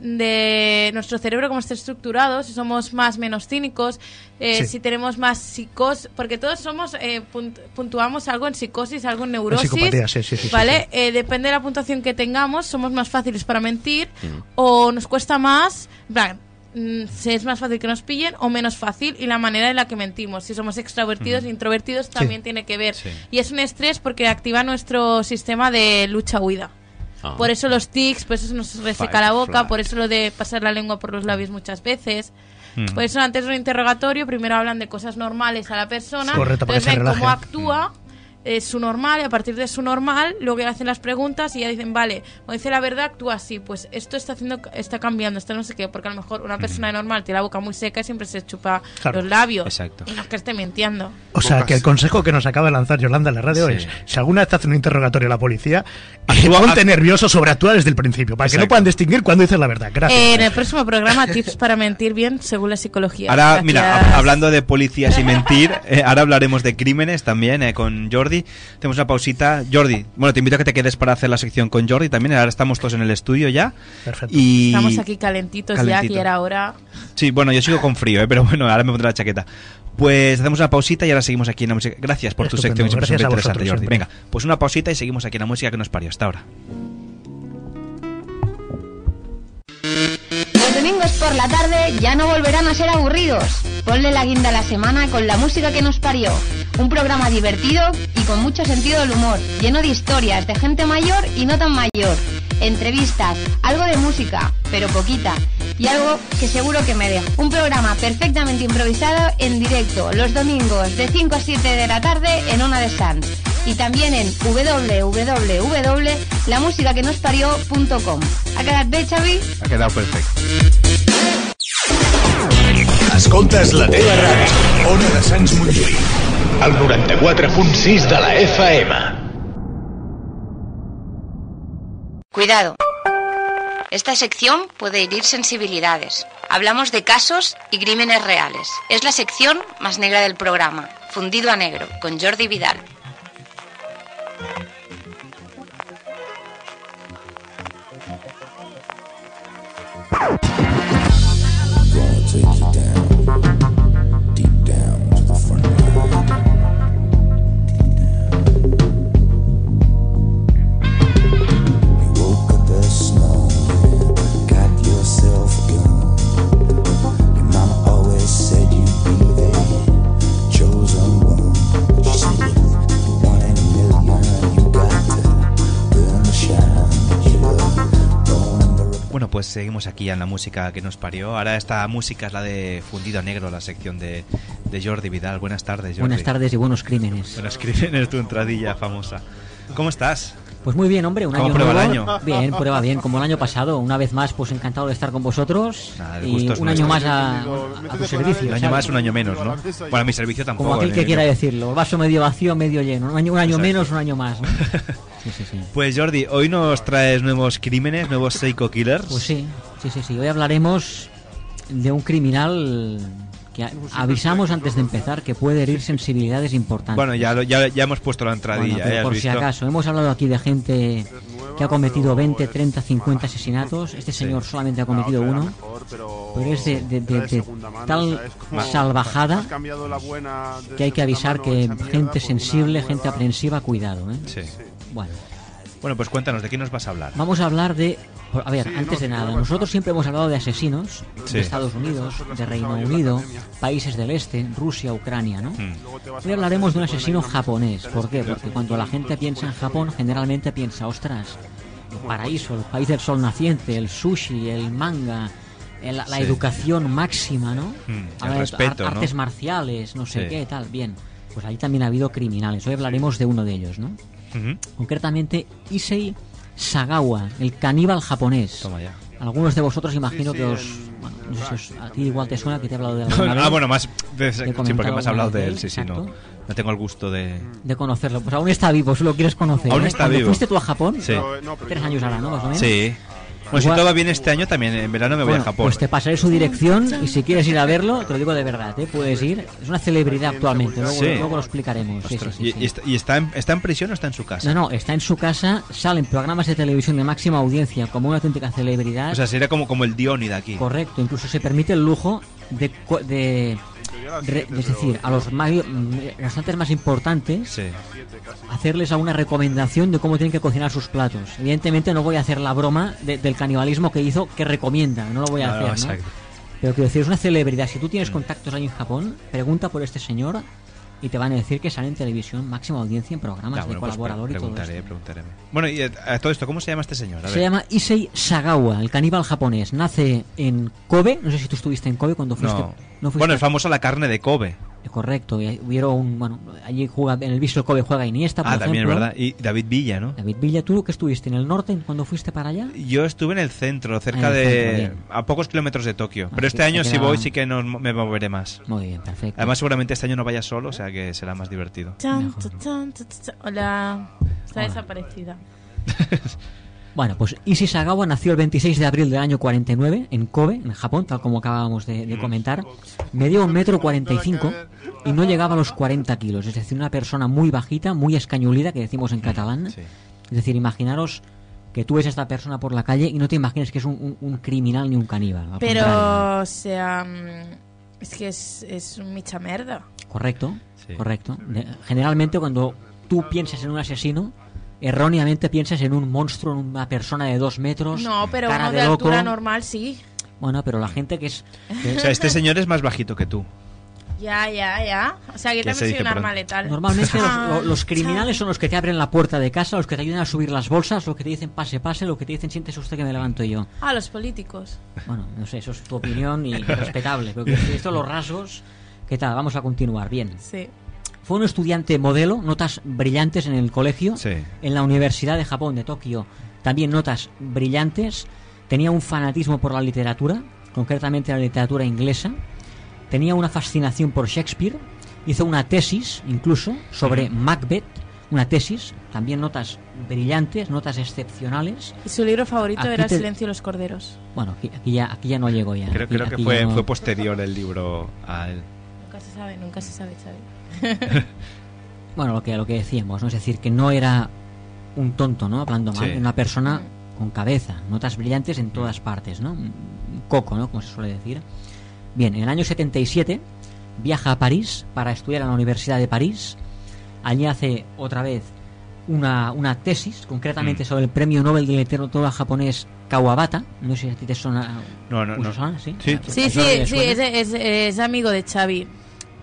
de nuestro cerebro cómo esté estructurado, si somos más menos cínicos, eh, Sí. si tenemos más psicos, porque todos somos eh, punt- puntuamos algo en psicosis, algo en neurosis, psicopatía, sí, sí, sí, sí, ¿vale? Eh, depende de la puntuación que tengamos, somos más fáciles para mentir Mm. o nos cuesta más, en plan, mm, si es más fácil que nos pillen o menos fácil y la manera en la que mentimos. Si somos extrovertidos e introvertidos también tiene que ver. Sí. Y es un estrés porque activa nuestro sistema de lucha-huida. Ah. Por eso los tics, por eso nos reseca la boca, por eso lo de pasar la lengua por los labios muchas veces. Mm. Por eso antes de un interrogatorio primero hablan de cosas normales a la persona, Correcto, entonces ven cómo actúa, es su normal, y a partir de su normal, luego ya hacen las preguntas y ya dicen, vale, o dice la verdad, actúa así, pues esto está haciendo, está cambiando, esto no sé qué, porque a lo mejor una persona normal tiene la boca muy seca y siempre se chupa Claro. los labios. Exacto. Y no es que esté mintiendo. O sea, Bocas. que el consejo que nos acaba de lanzar Yolanda en la radio Sí. es, si alguna vez te hace un interrogatorio a la policía, Actúa- ponte nervioso sobre actuar desde el principio, para que no Exacto. puedan distinguir cuando dices la verdad. Gracias. Eh, en el próximo programa, tips para mentir bien según la psicología. Ahora, Gracias. mira, hab- hablando de policías y mentir, eh, ahora hablaremos de crímenes también eh, con Jordi. Tenemos una pausita. Jordi, bueno, te invito a que te quedes para hacer la sección con Jordi también. Ahora estamos todos en el estudio ya. Perfecto. Y... Estamos aquí calentitos ya, Calentito. que era hora. Sí, bueno, yo sigo con frío, eh, pero bueno, ahora me pondré la chaqueta. Pues hacemos una pausita y ahora seguimos aquí en la música. Gracias por tu Estupendo, sección, siempre gracias a interesante, vosotros, Jordi. siempre. Venga, pues una pausita y seguimos aquí en la música que nos parió hasta ahora. Por la tarde ya no volverán a ser aburridos. Ponle la guinda a la semana con la música que nos parió. Un programa divertido y con mucho sentido del humor, lleno de historias de gente mayor y no tan mayor. Entrevistas, algo de música, pero poquita. y algo que seguro que me deja. Un programa perfectamente improvisado en directo los domingos de 5 a 7 de la tarde en Ona de Sans y también en www.lamusicaquenosparió.com. ¿Ha quedado bé, Xavi? Ha quedado perfecto. Escoltes la teva ràdio. Ona de Sants Montjuïc. El 94.6 de la FM. Cuidado. Esta sección puede herir sensibilidades. Hablamos de casos y crímenes reales. Es la sección más negra del programa, Fundido a Negro, con Jordi Vidal. Bueno, pues seguimos aquí en la música que nos parió. Ahora esta música es la de Fundido a Negro, la sección de, de Jordi Vidal. Buenas tardes, Jordi. Buenas tardes y buenos crímenes. Buenos crímenes, tu entradilla famosa. ¿Cómo estás? Pues muy bien, hombre, un ¿Cómo año prueba el nuevo. año? Bien, prueba bien, como el año pasado. Una vez más, pues encantado de estar con vosotros. Nada, el y gusto es un año nuestro. más a, a tu servicio. Un año ¿sabes? más, un año menos, ¿no? Bueno, a mi servicio tampoco. Como aquel que quiera decirlo. Vaso medio vacío, medio lleno. Un año, un año Exacto. menos, un año más. ¿no? Sí, sí, sí. Pues Jordi, hoy nos traes nuevos crímenes, nuevos psycho killers. Pues sí, sí, sí, sí. Hoy hablaremos de un criminal que avisamos antes de empezar que puede herir sensibilidades importantes. Bueno, ya, lo- ya, ya hemos puesto la Bueno, entradilla, pero ¿eh? ¿Has por si visto? acaso, hemos hablado aquí de gente que ha cometido 20, 30, 50 asesinatos. Este señor solamente ha cometido Claro, uno. mejor, pero Pero es de, de- de- de mano, tal. Como salvajada la buena que hay que avisar que gente sensible, gente nueva. aprensiva, cuidado. ¿eh? Sí. Bueno, Bueno, pues cuéntanos, ¿de qué nos vas a hablar? vamos a hablar de... A ver, Sí, antes no, de nada, no, nosotros siempre hemos hablado de asesinos Sí. de Estados Unidos, de Reino Unido, países del este, Rusia, Ucrania, ¿no? Hmm. Hoy hablaremos de un asesino japonés. ¿Por qué? Porque cuando la gente piensa en Japón, generalmente piensa, ostras, el paraíso, el país del sol naciente, el sushi, el manga, el- la Sí. educación máxima, ¿no? Hmm, el Habla de respeto, ¿no? Artes marciales, no sé Sí. qué, tal. Bien, pues ahí también ha habido criminales. Hoy hablaremos de uno de ellos, ¿no? Concretamente, Issei Sagawa, el caníbal japonés. Toma ya. Algunos de vosotros imagino Sí, que os... bueno, no sé si os- a ti igual te suena que te he hablado de alguna vez. ah, bueno, más. de- sí, porque me has hablado de él, sí, sí, no. No tengo el gusto de. de conocerlo. Pues aún está vivo, si lo quieres conocer. Aún ¿eh? está Cuando vivo. fuiste tú a Japón, Sí. tres años ahora, ¿no? Más o menos. Sí. Bueno, si Igual- todo va bien este año, también en verano me voy Bueno, a Japón. Pues te pasaré su dirección y si quieres ir a verlo, te lo digo de verdad, ¿eh? puedes ir. Es una celebridad actualmente, luego, Sí. luego lo explicaremos. Sí, Ostras, sí, sí, ¿Y, está, y está en, está en prisión o está en su casa? No, no, está en su casa, sale en programas de televisión de máxima audiencia como una auténtica celebridad. O sea, sería como, como el Dioni de aquí. Correcto, incluso se permite el lujo de, de, re- es decir, a los ma- mm, restaurantes más importantes hacerles alguna recomendación de cómo tienen que cocinar sus platos. Evidentemente no voy a hacer la broma de- del canibalismo que hizo, que recomienda, no lo voy a No, no, hacer. ¿no? exacto. Pero quiero decir, es una celebridad. Si tú Mm. tienes contactos ahí en Japón, pregunta por este señor y te van a decir que sale en televisión, máxima audiencia en programas Ah, de bueno, pues colaborador y todo preguntaré, esto. preguntaré. Bueno, y eh, a todo esto, ¿cómo se llama este señor? A Se ver. llama Issei Sagawa, el caníbal japonés. Nace en Kobe. No sé si tú estuviste en Kobe cuando fuiste. No. no fuiste bueno, es famosa la carne de Kobe. Correcto. y Hubieron un. Bueno, allí juega. En el Visual Kobe juega Iniesta, por Ah, también es ejemplo. verdad. Y David Villa, ¿no? David Villa, ¿tú que estuviste en el norte cuando fuiste para allá? Yo estuve en el centro, cerca el de. centro, a pocos kilómetros de Tokio. Pero este año, si voy, sí que nos, me moveré más. Muy bien, perfecto. Además, seguramente este año no vaya solo, o sea que será más divertido. Hola. Está Hola. desaparecida. Bueno, pues Issei Sagawa nació el 26 de abril del año 49 en Kobe, en Japón, tal como acabábamos de, Mm. de comentar. Medía un metro 45 y no llegaba a los 40 kilos. Es decir, una persona muy bajita, muy escañulida, que decimos en catalán. Es decir, imaginaros que tú ves a esta persona por la calle y no te imagines que es un, un- un criminal ni un caníbal. contrario. Pero, o sea, mm, es que es, es un micha merda. Correcto, correcto. Generalmente cuando tú piensas en un asesino, erróneamente piensas en un monstruo, en una persona de dos metros. No, pero cara uno de, de loco. altura normal sí. Bueno, pero la gente que es... que- O sea, este señor es más bajito que tú. Ya, ya, ya. O sea, que ¿Qué se también soy un arma letal. Normalmente los, Ah, lo- los criminales son los que te abren la puerta de casa, los que te ayudan a subir las bolsas, los que te dicen pase, pase, los que te dicen siéntese usted que me levanto yo. Ah, los políticos. Bueno, no sé, eso es tu opinión y respetable. Pero que esto los rasgos, ¿qué tal? Vamos a continuar, bien. Sí. Fue un estudiante modelo, notas brillantes en el colegio, en la Universidad de Japón de Tokio, también notas brillantes, tenía un fanatismo por la literatura, concretamente la literatura inglesa, tenía una fascinación por Shakespeare, hizo una tesis incluso sobre Macbeth, una tesis, también notas brillantes, notas excepcionales. Y su libro favorito Aquí era te- Silencio de los Corderos. Bueno, aquí, aquí ya, aquí ya no llego ya. Creo, Aquí- creo que fue, ya no- fue posterior el libro a él. Nunca se sabe, nunca se sabe, Xavi. Bueno, lo que, lo que decíamos, ¿no? Es decir, que no era un tonto, ¿no? Hablando mal, Sí. una persona con cabeza, notas brillantes en todas partes, ¿no? Un coco, ¿no? Como se suele decir. Bien, en el año 77 viaja a París para estudiar en la Universidad de París. Allí hace otra vez una, una tesis, concretamente Mm. sobre el premio Nobel de literatura japonés Kawabata. No sé si a ti te suena. No, no, ¿Te no. ¿Sí? Sí. Sí, ¿A sí, es amigo de Xavi.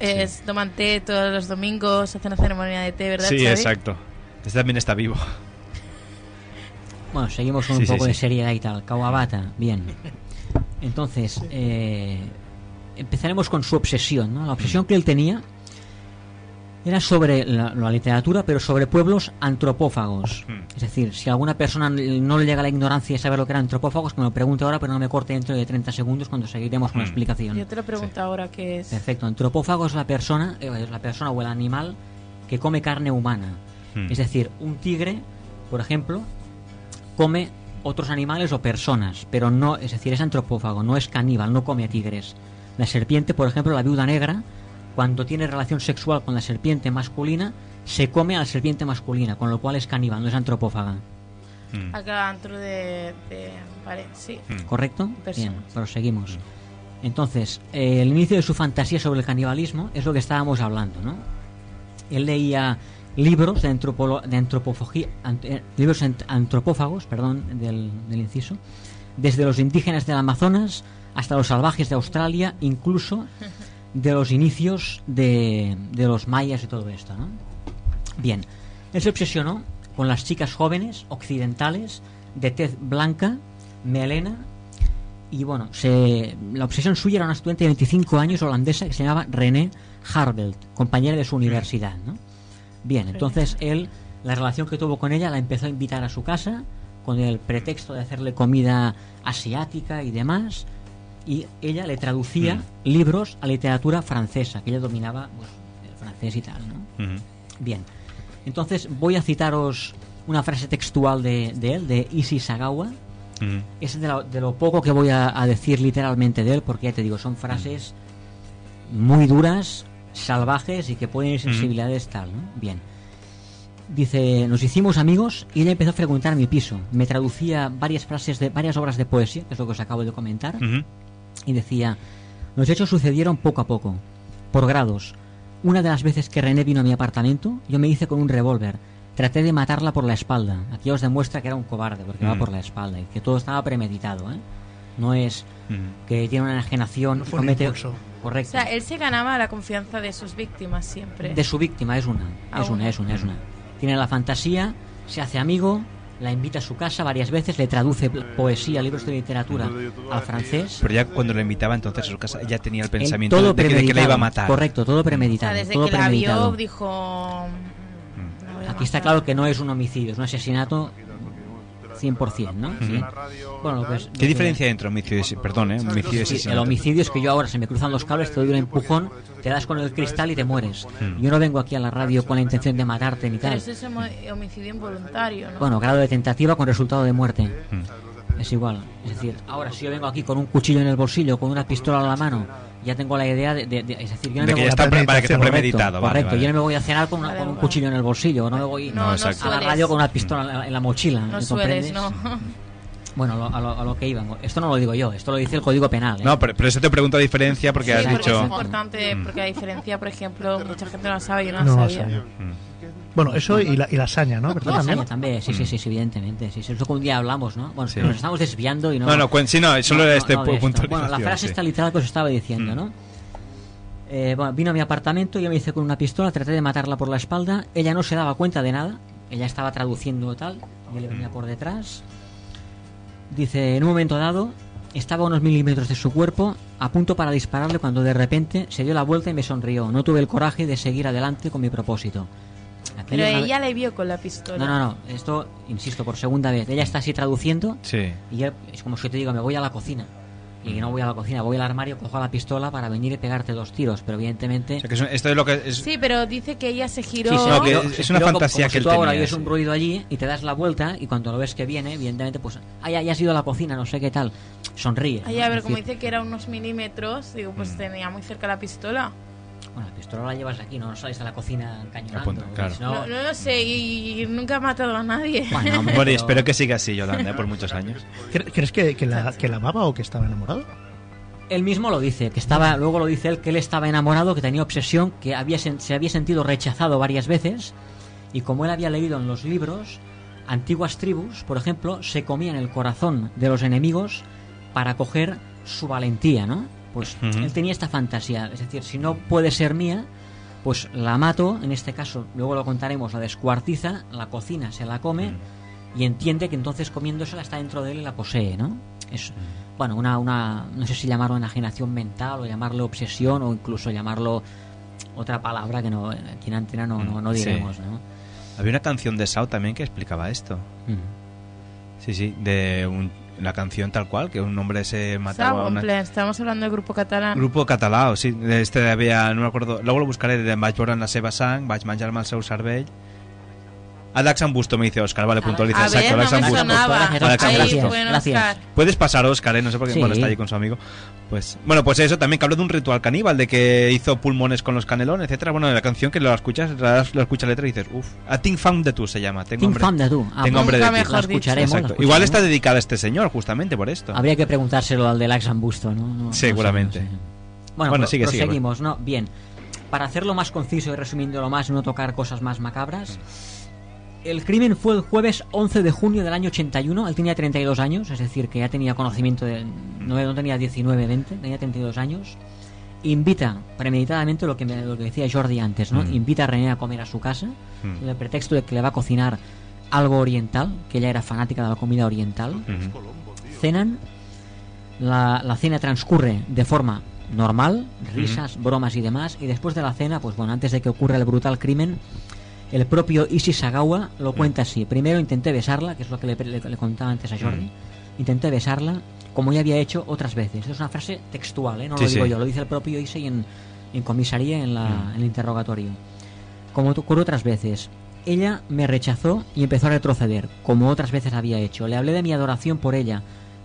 Es, toman té todos los domingos, hace una ceremonia de té, ¿verdad, Sí, Xavi? exacto. Este también está vivo. Bueno, seguimos con Sí, un sí, poco de seriedad y tal. Kawabata, bien. Entonces, eh, empezaremos con su obsesión. ¿no? La obsesión que él tenía era sobre la, la literatura, pero sobre pueblos antropófagos. Es decir, si a alguna persona no le llega la ignorancia de saber lo que eran antropófagos, que me lo pregunte ahora, pero no me corte dentro de 30 segundos cuando seguiremos con la explicación. Yo te lo pregunto ahora qué es. Perfecto. Antropófago es la persona, eh, es la persona o el animal que come carne humana. Hmm. Es decir, un tigre, por ejemplo, come otros animales o personas, pero no, es decir, es antropófago, no es caníbal, no come a tigres. La serpiente, por ejemplo, la viuda negra, cuando tiene relación sexual con la serpiente masculina, se come a la serpiente masculina, con lo cual es caníbal, no es antropófaga. Acá dentro de, de- Vale, sí. ¿Correcto? Persona. Bien, proseguimos. Entonces, eh, el inicio de su fantasía sobre el canibalismo es lo que estábamos hablando, ¿no? Él leía libros de, antropolo- de ant- eh, libros ant- antropófagos, perdón, del, del inciso, desde los indígenas del Amazonas hasta los salvajes de Australia, incluso de los inicios de, de los mayas y todo esto, ¿no? Bien, él se obsesionó con las chicas jóvenes occidentales de tez blanca, melena y bueno, se, la obsesión suya era una estudiante de 25 años holandesa que se llamaba René Harbelt, compañera de su universidad, ¿no? Bien, entonces él, la relación que tuvo con ella la empezó a invitar a su casa con el pretexto de hacerle comida asiática y demás y ella le traducía Mm. libros a literatura francesa, que ella dominaba pues, el francés y tal, ¿no? Bien, entonces voy a citaros una frase textual de, de él, de Isi Sagawa. Es de lo, de lo poco que voy a, a decir literalmente de él, porque ya te digo, son frases muy duras, salvajes y que pueden ir sensibilidades tal, ¿no? Bien. Dice, nos hicimos amigos y ella empezó a frecuentar mi piso. Me traducía varias frases de varias obras de poesía, que es lo que os acabo de comentar. Y decía, los hechos sucedieron poco a poco, por grados. Una de las veces que René vino a mi apartamento, yo me hice con un revólver. Traté de matarla por la espalda. Aquí os demuestra que era un cobarde, porque va Mm. por la espalda, y que todo estaba premeditado, ¿eh? No es Ujú. que tiene una enajenación, fue un comete... impulso. O Correcto. sea, él se ganaba la confianza de sus víctimas siempre. De su víctima, es una. Ah, Es una. es una, es una. Tiene la fantasía, se hace amigo, la invita a su casa varias veces, le traduce poesía, libros de literatura al francés. Pero ya cuando lo invitaba entonces a su casa, ya tenía el pensamiento todo de, que, de que la premeditado. iba a matar. Correcto, todo o sea, premeditado. desde todo que la premeditado. vio dijo... "Mm, la Aquí está matar". claro que no es un homicidio, es un asesinato 100%, ¿no? Sí. Bueno, pues, ¿Qué diferencia hay entre homicidio y perdón, eh, homicidio y Sí, el asesinato? homicidio es que yo ahora se me cruzan los cables, te doy un empujón, te das con el cristal y te mueres. Hmm. Yo no vengo aquí a la radio con la intención de matarte ni Pero tal. eso es homicidio involuntario, ¿no? Bueno, grado de tentativa con resultado de muerte. Hmm. Es igual. Es decir, ahora si yo vengo aquí con un cuchillo en el bolsillo, con una pistola en la mano, ya tengo la idea de... de- de- es decir, yo no De me que voy ya a- está pre- para que está Correcto, premeditado, vale, Correcto, vale. yo no me voy a cenar con, una- Vale, con un cuchillo en el bolsillo, no me voy No, no a la radio con una pistola en la, en la mochila. no ¿me sueles, comprendes? ¿no? Bueno, a lo, a, lo, a lo que iban. Esto no lo digo yo, esto lo dice el Código Penal. ¿eh? No, pero, pero eso te pregunto la diferencia porque Sí, has porque dicho... es importante, porque la diferencia, por ejemplo, mucha gente no la sabe, yo no la No, sabía. sabía. Bueno, eso y la, y la saña, ¿no? ¿Verdad? La También. saña también, sí, sí, sí, sí, evidentemente. Sí, eso que un día hablamos, ¿no? Bueno, Sí. nos estamos desviando y no. No, no, cuen- sí, no, solo era este punto de Bueno, la frase sí. está literal que os estaba diciendo, ¿no? Eh, bueno, vino a mi apartamento, yo me hice con una pistola, traté de matarla por la espalda. Ella no se daba cuenta de nada. Ella estaba traduciendo tal. Yo le venía por detrás. Dice, en un momento dado, estaba a unos milímetros de su cuerpo, a punto para dispararle cuando de repente se dio la vuelta y me sonrió. No tuve el coraje de seguir adelante con mi propósito. Pero una ella le vio con la pistola. no, no, no. Esto, insisto, por segunda vez. Ella está así traduciendo. Sí. Y yo, es como si te digo, me voy a la cocina. Y no voy a la cocina, voy al armario, cojo la pistola para venir y pegarte dos tiros. Pero evidentemente. O sea, que es esto es lo que es... Sí, pero dice que ella se giró. Sí, sí, No, que pero- es una pero como- fantasía como que si él tú ahora tenía, oyes sí. un ruido allí y te das la vuelta y cuando lo ves que viene, evidentemente, pues, ay, ya has ido a la cocina, no sé qué tal. Sonríe. Ay, ¿no? a ver, Es como decir, dice que era unos milímetros, digo, Mm. pues tenía muy cerca la pistola. Bueno, la pistola la llevas aquí, no, no sales a la cocina cañonando. Apunta, claro. Si no- lo sé, y, y nunca ha matado a nadie. Bueno, hombre, Bueno, y pero- espero que siga así, Yolanda, ¿eh? por muchos años. ¿Cre- ¿Crees que, que la, que la amaba o que estaba enamorado? Él mismo lo dice, que estaba, luego lo dice él, que él estaba enamorado, que tenía obsesión, que había, se había sentido rechazado varias veces, y como él había leído en los libros, antiguas tribus, por ejemplo, se comían el corazón de los enemigos para coger su valentía, ¿no? Pues él tenía esta fantasía, es decir, si no puede ser mía, pues la mato, en este caso, luego lo contaremos, la descuartiza, la cocina, se la come, y entiende que entonces comiéndosela está dentro de él y la posee, ¿no? Es, bueno, una, una, no sé si llamarlo enajenación mental o llamarlo obsesión o incluso llamarlo otra palabra que no, aquí en antena no, no, no Sí. diremos, ¿no? Había una canción de Sao también que explicaba esto. Sí, sí, de un- la canción tal cual, que un hombre se mataba a una... plan, estamos hablando del grupo catalán. Grupo català, sí, este havia, no recordo, luego lo buscaré, vaig veure en la seva sang, vaig menjar-me el seu cervell. Alex Ambusto me dice Oscar, vale, puntualiza, A exacto, ver, Alex no me sonaba. Ahí, Ambusto. bueno, Gracias. Oscar. Puedes pasar, Oscar, ¿eh? no sé por qué Sí. bueno, está allí con su amigo. Pues, bueno, pues eso también que habló de un ritual caníbal, de que hizo pulmones con los canelones, etcétera. Bueno, la canción que lo escuchas, la, lo escuchas la letra y dices, uff, a Think Fam de tú se llama. Tengo Think Fam de tú. Ah, tengo hambre de nunca ti. mejor La escucharemos, la Exacto. escucharemos. Igual está dedicada a este señor, justamente por esto. Habría que preguntárselo al del Axambusto, ¿no? No- no sé, Seguramente. no sé. Bueno, Bueno, pro- sigue, sigue, proseguimos, ¿no? Bien. Para hacerlo más conciso y resumiéndolo más, no tocar cosas más macabras. El crimen fue el jueves 11 de junio del año 81. Él tenía 32 años, es decir, que ya tenía conocimiento de. No, no tenía 19, 20, tenía 32 años. Invita premeditadamente lo que, me- lo que decía Jordi antes, ¿no? Mm. Invita a René a comer a su casa, Mm. con el pretexto de que le va a cocinar algo oriental, que ella era fanática de la comida oriental. Cenan, la, la cena transcurre de forma normal, risas, bromas y demás, y después de la cena, pues bueno, antes de que ocurra el brutal crimen, el propio Ishi Sagawa lo cuenta así. Primero intenté besarla, que es lo que le, le- le contaba antes a Jordi. Intenté besarla, como ya había hecho otras veces. Es una frase textual, ¿eh? no Sí, lo digo sí. yo, lo dice el propio Ishi en, en comisaría, en, la, Mm. en el interrogatorio. Como ocurrió otras veces. Ella me rechazó y empezó a retroceder, como otras veces había hecho. Le hablé de mi adoración por ella,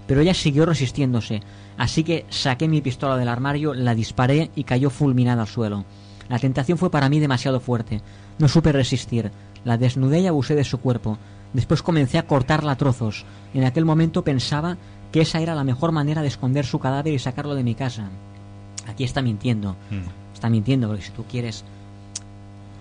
pero ella siguió resistiéndose. Así que saqué mi pistola del armario, la disparé y cayó fulminada al suelo. La tentación fue para mí demasiado fuerte. No supe resistir. La desnudé y abusé de su cuerpo. Después comencé a cortarla a trozos. En aquel momento pensaba que esa era la mejor manera de esconder su cadáver y sacarlo de mi casa. Aquí está mintiendo. Mm. Está mintiendo porque si tú quieres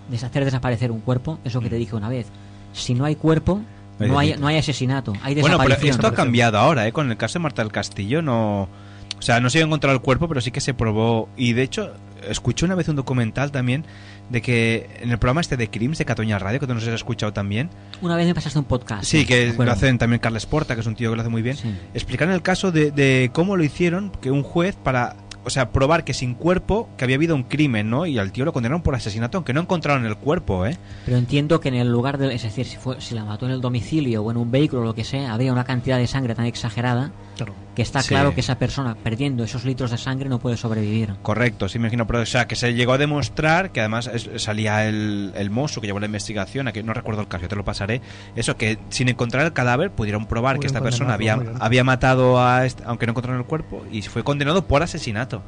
deshacer desaparecer un cuerpo, eso Mm. que te dije una vez, si no hay cuerpo, No hay no hay, asesinato, hay Bueno, pero desaparición. esto ha cambiado ahora, ¿eh? Con el caso de Marta del Castillo no... O sea, no se ha encontrado el cuerpo, pero sí que se probó. Y de hecho, escuché una vez un documental también de que en el programa este de Crims de Catoña Radio, que tú no sé si has escuchado también. Una vez me pasaste un podcast. Sí, que lo hacen también Carles Porta, que es un tío que lo hace muy bien. Explican el caso de, de cómo lo hicieron, que un juez para... O sea, probar que sin cuerpo, que había habido un crimen, ¿no? Y al tío lo condenaron por asesinato, aunque no encontraron el cuerpo, ¿eh? Pero entiendo que en el lugar de, es decir, si, fue, si la mató en el domicilio o en un vehículo o lo que sea, había una cantidad de sangre tan exagerada que está Sí. claro que esa persona perdiendo esos litros de sangre no puede sobrevivir. Correcto, sí me imagino, pero o sea, que se llegó a demostrar que además es- salía el, el mozo que llevó la investigación, a que no recuerdo el caso, yo te lo pasaré, eso que sin encontrar el cadáver pudieron probar que esta persona había, había matado a este, aunque no encontraron el cuerpo, y fue condenado por asesinato.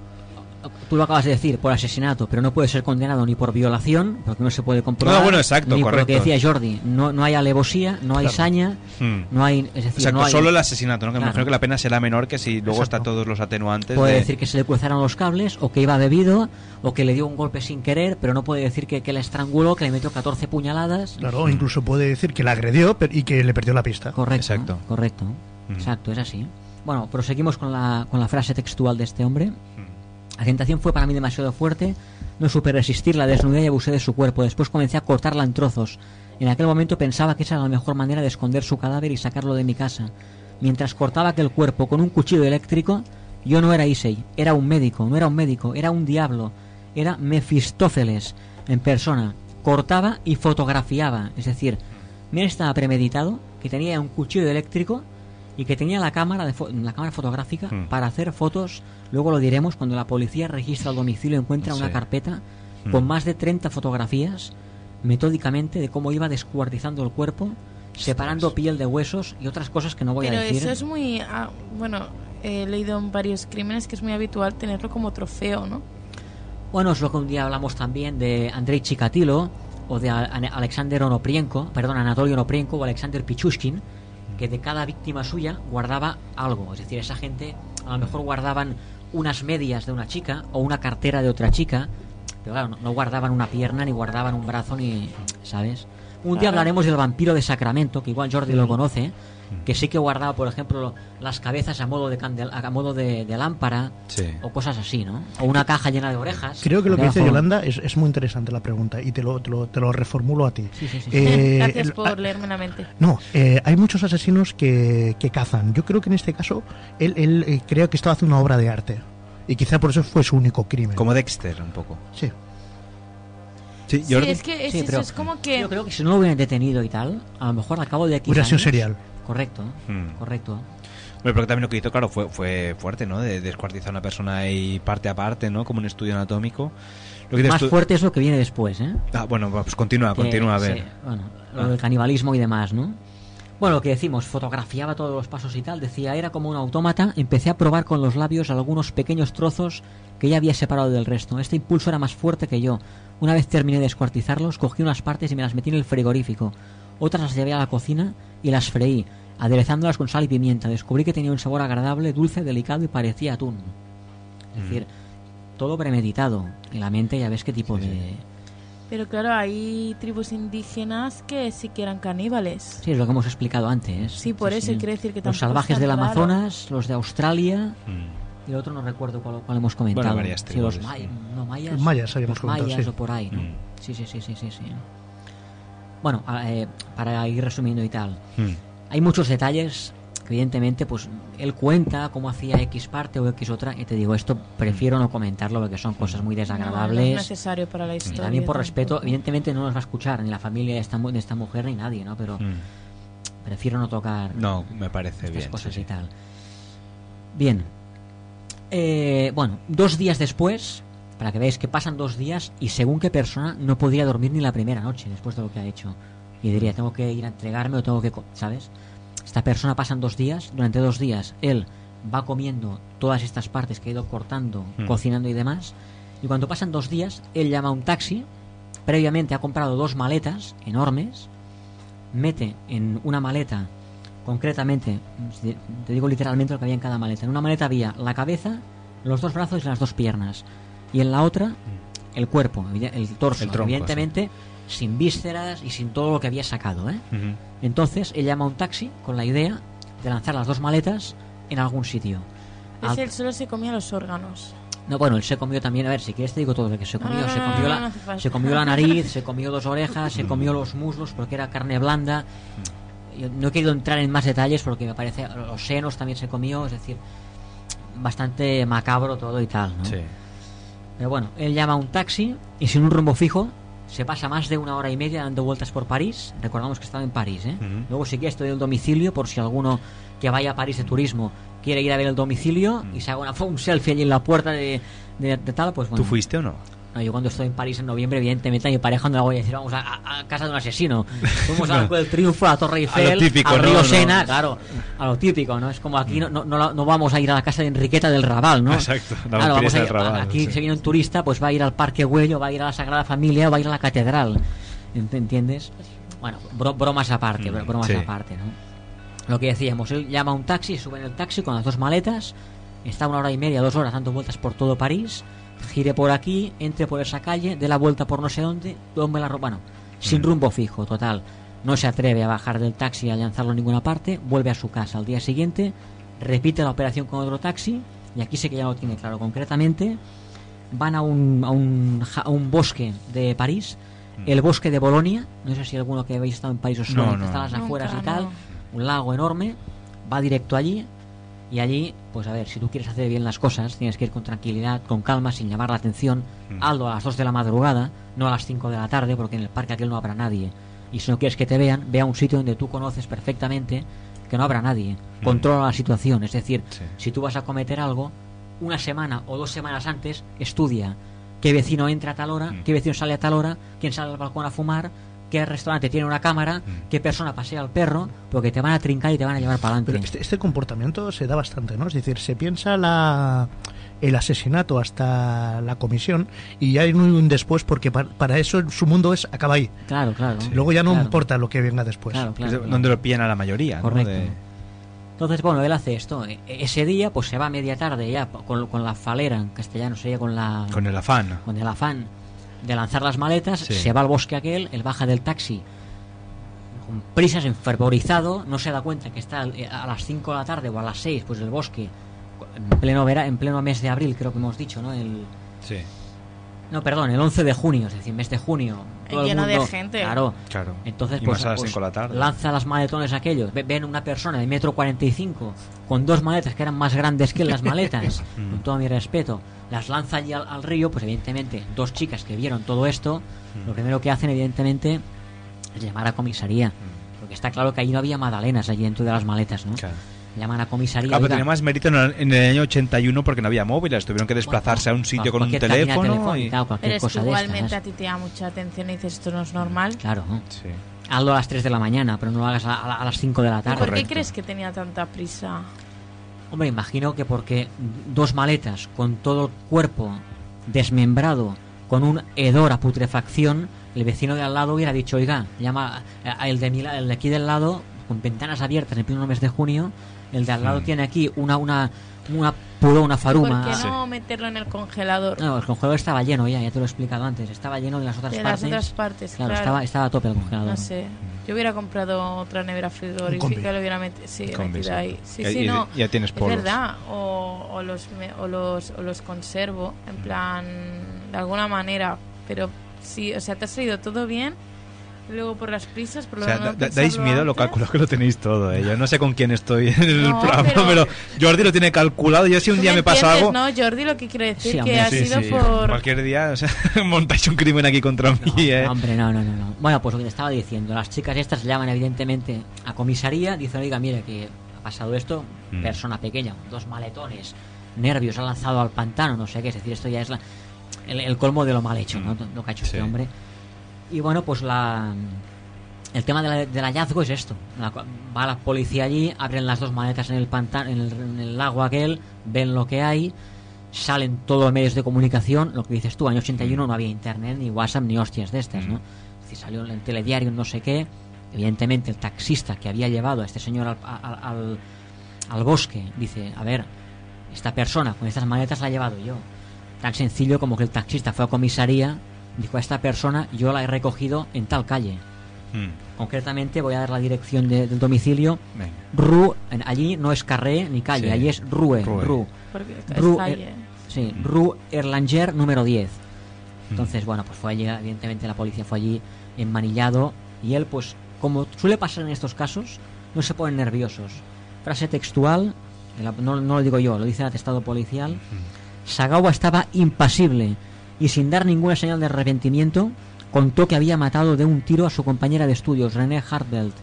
Tú lo acabas de decir, por asesinato, pero no puede ser condenado ni por violación, porque no se puede comprobar. No, bueno, exacto, ni por lo que correcto. decía Jordi, no, no hay alevosía, no hay Claro. saña, Hmm. no hay. Es decir, Exacto, no hay- solo el asesinato, ¿no? Que me Claro. imagino que la pena será menor que si luego Exacto. está todos los atenuantes. Puede de- decir que se le cruzaron los cables, o que iba bebido, o que le dio un golpe sin querer, pero no puede decir que, que la estranguló, que le metió 14 puñaladas. Claro, incluso puede decir que la agredió pero- y que le perdió la pista. Correcto. Correcto. Exacto, es así. Bueno, proseguimos con la, con la frase textual de este hombre. La tentación fue para mí demasiado fuerte, no supe resistir, la desnudé y abusé de su cuerpo. Después comencé a cortarla en trozos. En aquel momento pensaba que esa era la mejor manera de esconder su cadáver y sacarlo de mi casa. Mientras cortaba aquel cuerpo con un cuchillo eléctrico, yo no era Issei, era un médico, no era un médico, era un diablo, era Mefistófeles en persona. Cortaba y fotografiaba, es decir, me estaba premeditado que tenía un cuchillo eléctrico y que tenía la cámara de fo- la cámara fotográfica Hmm. para hacer fotos. Luego lo diremos cuando la policía registra el domicilio encuentra una carpeta Hmm. con más de 30 fotografías metódicamente de cómo iba descuartizando el cuerpo, separando piel de huesos y otras cosas que no voy Pero a decir. eso es muy. ah, bueno, he leído en varios crímenes que es muy habitual tenerlo como trofeo, ¿no? Bueno, es lo que un día hablamos también de Andrei Chikatilo o de Alexander Onoprienko, perdón, Anatoly Onoprienko o Alexander Pichushkin, que de cada víctima suya guardaba algo. Es decir, esa gente a lo mejor guardaban unas medias de una chica o una cartera de otra chica, pero claro, no, no guardaban una pierna, ni guardaban un brazo, ni. ¿Sabes? Un día hablaremos del vampiro de Sacramento, que igual Jordi lo conoce, que sí que guardaba, por ejemplo, las cabezas a modo de, candel- a modo de, de lámpara Sí. o cosas así, ¿no? O una caja llena de orejas. Creo que lo que dice Yolanda es, es muy interesante la pregunta y te lo, te lo, te lo reformulo a ti. Sí, sí, sí. Eh, Gracias el- por leerme la mente. No, eh, hay muchos asesinos que, que cazan. Yo creo que en este caso él, él eh, creo que estaba haciendo una obra de arte. Y quizá por eso fue su único crimen. Como Dexter, un poco. Sí. Sí, es que es, Sí, eso, es como que. Yo creo que si no lo hubieran detenido y tal, a lo mejor al cabo de aquí. Hubiera sido serial. Correcto, Hmm. correcto. Bueno, pero también lo que hizo, claro, fue, fue fuerte, ¿no? De descuartizar a una persona ahí parte a parte, ¿no? Como un estudio anatómico. Lo que Más fuerte es lo que viene después, ¿eh? Ah, bueno, pues continúa, Que- continúa, a ver. sí, bueno, Ah. lo del canibalismo y demás, ¿no? Bueno, lo que decimos, fotografiaba todos los pasos y tal, decía, era como un autómata, empecé a probar con los labios algunos pequeños trozos que ya había separado del resto. Este impulso era más fuerte que yo. Una vez terminé de descuartizarlos, cogí unas partes y me las metí en el frigorífico. Otras las llevé a la cocina y las freí, aderezándolas con sal y pimienta. Descubrí que tenía un sabor agradable, dulce, delicado y parecía atún. Es decir, todo premeditado. En la mente ya ves qué tipo de... Pero claro, hay tribus indígenas que sí que eran caníbales. Sí, es lo que hemos explicado antes. Sí, por eso, quiere decir que Los tampoco salvajes del raro. Amazonas, los de Australia y el otro no recuerdo cuál, cuál hemos comentado. Bueno, varias Sí, los tribus, may- sí. no, mayas. Los mayas habíamos los comentado, mayas sí. o por ahí, ¿no? Mm. Sí, sí, sí, sí, sí, sí. Bueno, eh, para ir resumiendo y tal. Hmm. Hay muchos detalles que evidentemente pues él cuenta cómo hacía X parte o X otra y te digo, esto prefiero no comentarlo porque son cosas muy No, no desagradables. es necesario para la Y historia. también por tampoco. respeto, evidentemente no nos va a escuchar ni la familia de esta, mu- de esta mujer ni nadie, ¿no? Pero Hmm. prefiero no tocar No, me parece estas bien. cosas sí, y tal. Bien. Eh, bueno, dos días después, para que veáis que pasan dos días y según qué persona no podría dormir ni la primera noche después de lo que ha hecho. Y diría, tengo que ir a entregarme o tengo que... ¿Sabes? Esta persona pasan dos días, durante dos días él va comiendo todas estas partes que ha ido cortando, Mm. cocinando y demás. Y cuando pasan dos días, él llama a un taxi, previamente ha comprado dos maletas enormes, mete en una maleta, concretamente, si te digo literalmente lo que había en cada maleta, en una maleta había la cabeza, los dos brazos y las dos piernas, y en la otra el cuerpo, el torso, El tronco, evidentemente sin vísceras y sin todo lo que había sacado. ¿eh? Ujú. Entonces él llama a un taxi con la idea de lanzar las dos maletas en algún sitio. Es Al- él solo se comía los órganos. no, bueno, él se comió también, a ver, si quieres te digo todo lo que se comió. No, se, comió no, la, no se comió la nariz, se comió dos orejas, se comió los muslos porque era carne blanda. Yo no he querido entrar en más detalles porque me parece, los senos también se comió, es decir, bastante macabro todo y tal, ¿no? Sí. Pero bueno, él llama a un taxi y sin un rumbo fijo se pasa más de una hora y media dando vueltas por París. Recordamos que estaba en París, ¿eh? Luego si quieres te doy el domicilio por si alguno que vaya a París de turismo quiere ir a ver el domicilio y se haga una, un selfie allí en la puerta de, de- de tal, pues bueno. ¿Tú fuiste o no? No, yo cuando estoy en París en noviembre, evidentemente a mi pareja no la voy a decir, vamos a, a- a casa de un asesino. Fuimos al Arco del Triunfo, a la Torre Eiffel, típico, al ¿no? río No. Sena, claro, a lo típico, ¿no? Es como aquí no, no, no, no vamos a ir a la casa de Enriqueta del Raval, ¿no? Exacto, la Claro, vamos a ir, Raval, aquí sí. se viene un turista, pues va a ir al Parque Güello, va a ir a la Sagrada Familia, va a ir a la Catedral. ¿Ent- ¿Entiendes? Bueno, bro- bromas aparte, Mm, bro- bromas sí. aparte, ¿no? Lo que decíamos, él llama un taxi, sube en el taxi con las dos maletas, está una hora y media, dos horas dando vueltas por todo París, gire por aquí, entre por esa calle, dé la vuelta por no sé dónde, tome la ropa, no, sin Mm. rumbo fijo, total. No se atreve a bajar del taxi y a lanzarlo a ninguna parte, vuelve a su casa al día siguiente, repite la operación con otro taxi, y aquí sé que ya lo tiene claro concretamente, van a un, a un, ja- a un bosque de París, Mm. el bosque de Bolonia, no sé si alguno que habéis estado en París os No, no. está a las afueras y no. tal, un lago enorme, va directo allí y allí, pues a ver, si tú quieres hacer bien las cosas, tienes que ir con tranquilidad, con calma, sin llamar la atención, Mm. algo a las 2 de la madrugada, no a las 5 de la tarde, porque en el parque aquel no habrá nadie. Y si no quieres que te vean, ve a un sitio donde tú conoces perfectamente que no habrá nadie. Mm. Controla la situación, es decir, si tú vas a cometer algo, una semana o dos semanas antes, estudia qué vecino entra a tal hora, Mm. qué vecino sale a tal hora, quién sale al balcón a fumar, qué restaurante tiene una cámara, Mm. qué persona pasea al perro, porque te van a trincar y te van a llevar para Pero adelante. este, este comportamiento se da bastante, ¿no? Es decir, se piensa la, el asesinato hasta la comisión y ya hay un, después porque pa- para eso su mundo es acaba ahí. Claro, claro. Luego ya no Claro. importa lo que venga después. Claro, claro, Es claro. donde lo pillan a la mayoría. ¿no? Correcto. De- Entonces, bueno, él hace esto. E- Ese día, pues se va a media tarde ya con, con la falera, en castellano sería con la... Con el afán. con el afán de lanzar las maletas, Sí. se va al bosque aquel, él baja del taxi con prisas, enfervorizado, no se da cuenta que está al- a las 5 de la tarde o a las 6, pues del bosque, en pleno, vera, en pleno mes de abril, creo que hemos dicho, ¿no? El, Sí. No, perdón, el 11 de junio, es decir, mes de junio. todo el Lleno de gente. Claro. Claro. Entonces, Y pues, más a las pues, 5 de la tarde. lanza las maletones aquellos. Ve- Ven una persona de metro 45 con dos maletas que eran más grandes que las maletas, Mm. con todo mi respeto. Las lanza allí al, al río, pues evidentemente, dos chicas que vieron todo esto, Mm. lo primero que hacen, evidentemente, es llamar a comisaría. Mm. Porque está claro que allí no había magdalenas allí dentro de las maletas, ¿no? Llaman a comisaría. Claro, pero "Oiga, tenía más mérito en el, el año 81 porque no había móviles, tuvieron que desplazarse a un sitio con un teléfono. y- o cualquier Pero es que cosa de igualmente estas. a ti te da mucha atención y dices, esto no es normal. Claro. Hazlo a las 3 de la mañana, pero no lo hagas a, a- a las 5 de la ¿Y tarde. ¿Por qué crees que tenía tanta prisa? Hombre, imagino que porque dos maletas con todo el cuerpo desmembrado, con un hedor a putrefacción, el vecino de al lado hubiera dicho, oiga, llama el de, mi la- el de aquí del lado, con ventanas abiertas en pleno mes de junio, el de al lado Mm. tiene aquí una una una puro, una faruma. ¿Por qué no meterlo en el congelador? No, el congelador estaba lleno ya, ya te lo he explicado antes, estaba lleno de las otras De las partes. otras partes, claro. Estaba, estaba a tope el congelador. No sé. Yo hubiera comprado otra nevera frigorífica, lo hubiera meti- sí, combi, metido sí. ahí. Sí, sí, y- no. ya tienes Es polos. verdad. O, o los, me- o, los, o los conservo, en plan, de alguna manera. Pero sí, o sea, te ha salido todo bien. Luego por las prisas, por O lo sea, de no da- dais miedo, lo antes. calculo que lo tenéis todo, ¿eh? Yo no sé con quién estoy en el No, programa, pero... pero- Jordi lo tiene calculado. Yo si un día me pasa entiendes, algo... ¿no, Jordi? Lo que quiero decir Sí, que ha Sí, sido sí, por... Cualquier día o sea, montáis un crimen aquí contra mí, ¿eh? No, hombre, no, no, no, no. Bueno, pues lo que te estaba diciendo, las chicas estas llaman evidentemente a comisaría, dicen, oiga, mire que ha pasado esto, Mm. persona pequeña, dos maletones, nervios, ha lanzado al pantano, no sé qué, es decir, esto ya es la- el, el colmo de lo mal hecho, ¿no? Lo que ha hecho este Mm. Hombre. Y bueno, pues la... El tema de la- del hallazgo es esto. La- va la policía allí, abren las dos maletas en el pantano, en el, en el lago aquel, ven lo que hay, salen todos los medios de comunicación, lo que dices tú, año 81 no había internet, ni WhatsApp, ni hostias de estas, ¿no? Es decir, salió en el telediario, no sé qué, evidentemente el taxista que había llevado a este señor al, al, al- al bosque, dice, a ver, esta persona con estas maletas la he llevado yo. Tan sencillo como que el taxista fue a comisaría, dijo a esta persona, yo la he recogido en tal calle. Mm. Concretamente voy a dar la dirección de- del domicilio. Venga. Ru, en- allí no es carré ni calle, Sí. allí es Rue. Rue. Ru. Porque es Ru- calle. er- sí, Rue Erlanger número 10. Entonces, bueno, pues fue allí, evidentemente la policía fue allí enmanillado y él, pues, como suele pasar en estos casos, no se ponen nerviosos. Frase textual, no, no lo digo yo, lo dice el atestado policial. Sagawa estaba impasible y sin dar ninguna señal de arrepentimiento contó que había matado de un tiro a su compañera de estudios, René Hartbelt.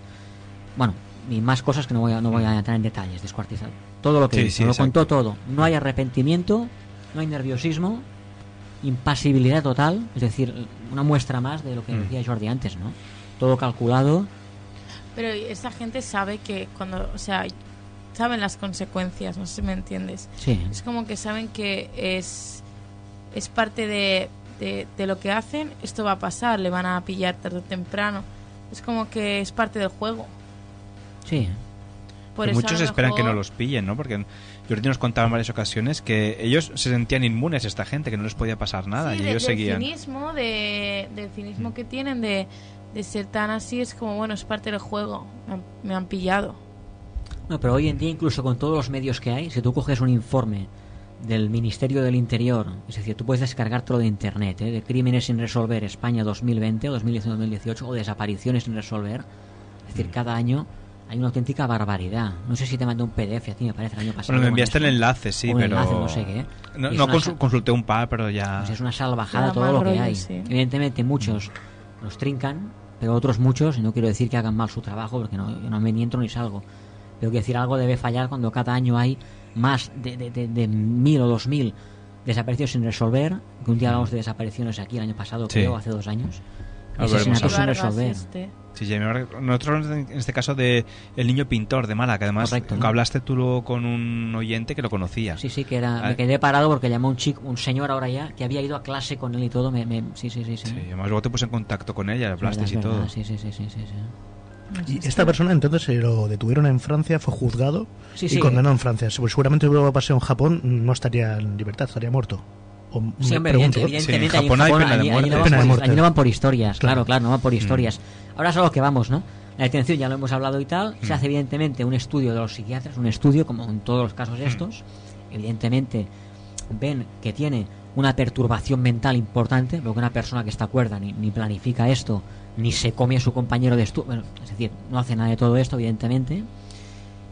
Bueno, y más cosas que no voy a, no voy a entrar en detalles, descuartizar. Todo lo que Sí, hizo, sí, lo exacto. contó todo. No hay arrepentimiento, no hay nerviosismo, impasibilidad total, es decir, una muestra más de lo que Mm. decía Jordi antes, ¿no? Todo calculado. Pero esta gente sabe que cuando, o sea, saben las consecuencias, no sé si me entiendes. Sí. Es como que saben que es, es parte de, de, de lo que hacen, esto va a pasar, le van a pillar tarde o temprano. Es como que es parte del juego. Sí. Por eso muchos esperan que no los pillen, ¿no? Porque Jordi nos contaba en varias ocasiones que ellos se sentían inmunes, esta gente, que no les podía pasar nada Sí, y de- ellos del seguían. cinismo, de, del cinismo que tienen de, de ser tan así, es como, bueno, es parte del juego. Me han, me han pillado. No, pero hoy en día, incluso con todos los medios que hay, si tú coges un informe del Ministerio del Interior, es decir, tú puedes descargártelo de internet, ¿eh? de Crímenes sin resolver España 2020 o 2019-2018 o Desapariciones sin resolver. Es decir, cada año hay una auténtica barbaridad. No sé si te mandé un PDF, a ti me parece el año pasado. Bueno, me enviaste el enlace, sí, pero. enlace, no sé qué. No, no consu- consulté un par, pero ya. pues es una salvajada Da todo lo que hay. sí. Evidentemente muchos los trincan, pero otros muchos, y no quiero decir que hagan mal su trabajo, porque no, yo no me ni entro ni salgo. Pero quiero decir, algo debe fallar cuando cada año hay más de, de, de, de mil o dos mil desapariciones sin resolver, que un día hablamos de desapariciones aquí el año pasado, Sí. creo, hace dos años. Asesinatos sin resolver. Sí, Jamie nosotros en este caso de El niño pintor de Mala, que además Correcto, ¿no? hablaste tú luego con un oyente que lo conocía. Sí, sí, que era, Ah, me quedé parado porque llamó un chico, un señor ahora ya, que había ido a clase con él y todo. Me, me- sí, sí, sí, sí. Sí, además luego te puse en contacto con ella, es y todo. Sí, sí, sí, sí, sí, sí. Y esta persona entonces se lo detuvieron en Francia, fue juzgado Sí, y sí. condenado en Francia. Pues seguramente si hubiera pasado en Japón no estaría en libertad, estaría muerto. O Sí, me hombre, pregunto. evidente- Sí, en evidentemente allí Japón hay pena de allí- allí muerte. no van por- muerte. allí no van por historias, claro, Claro. claro, no van por Mm. historias. Ahora es a lo que vamos, ¿no? La detención ya lo hemos hablado y tal. Mm. Se hace evidentemente un estudio de los psiquiatras, un estudio como en todos los Mm. casos estos. Evidentemente ven que tiene una perturbación mental importante, porque una persona que está cuerda ni, ni planifica esto, ni se come a su compañero de estudio, bueno, es decir, no hace nada de todo esto, evidentemente,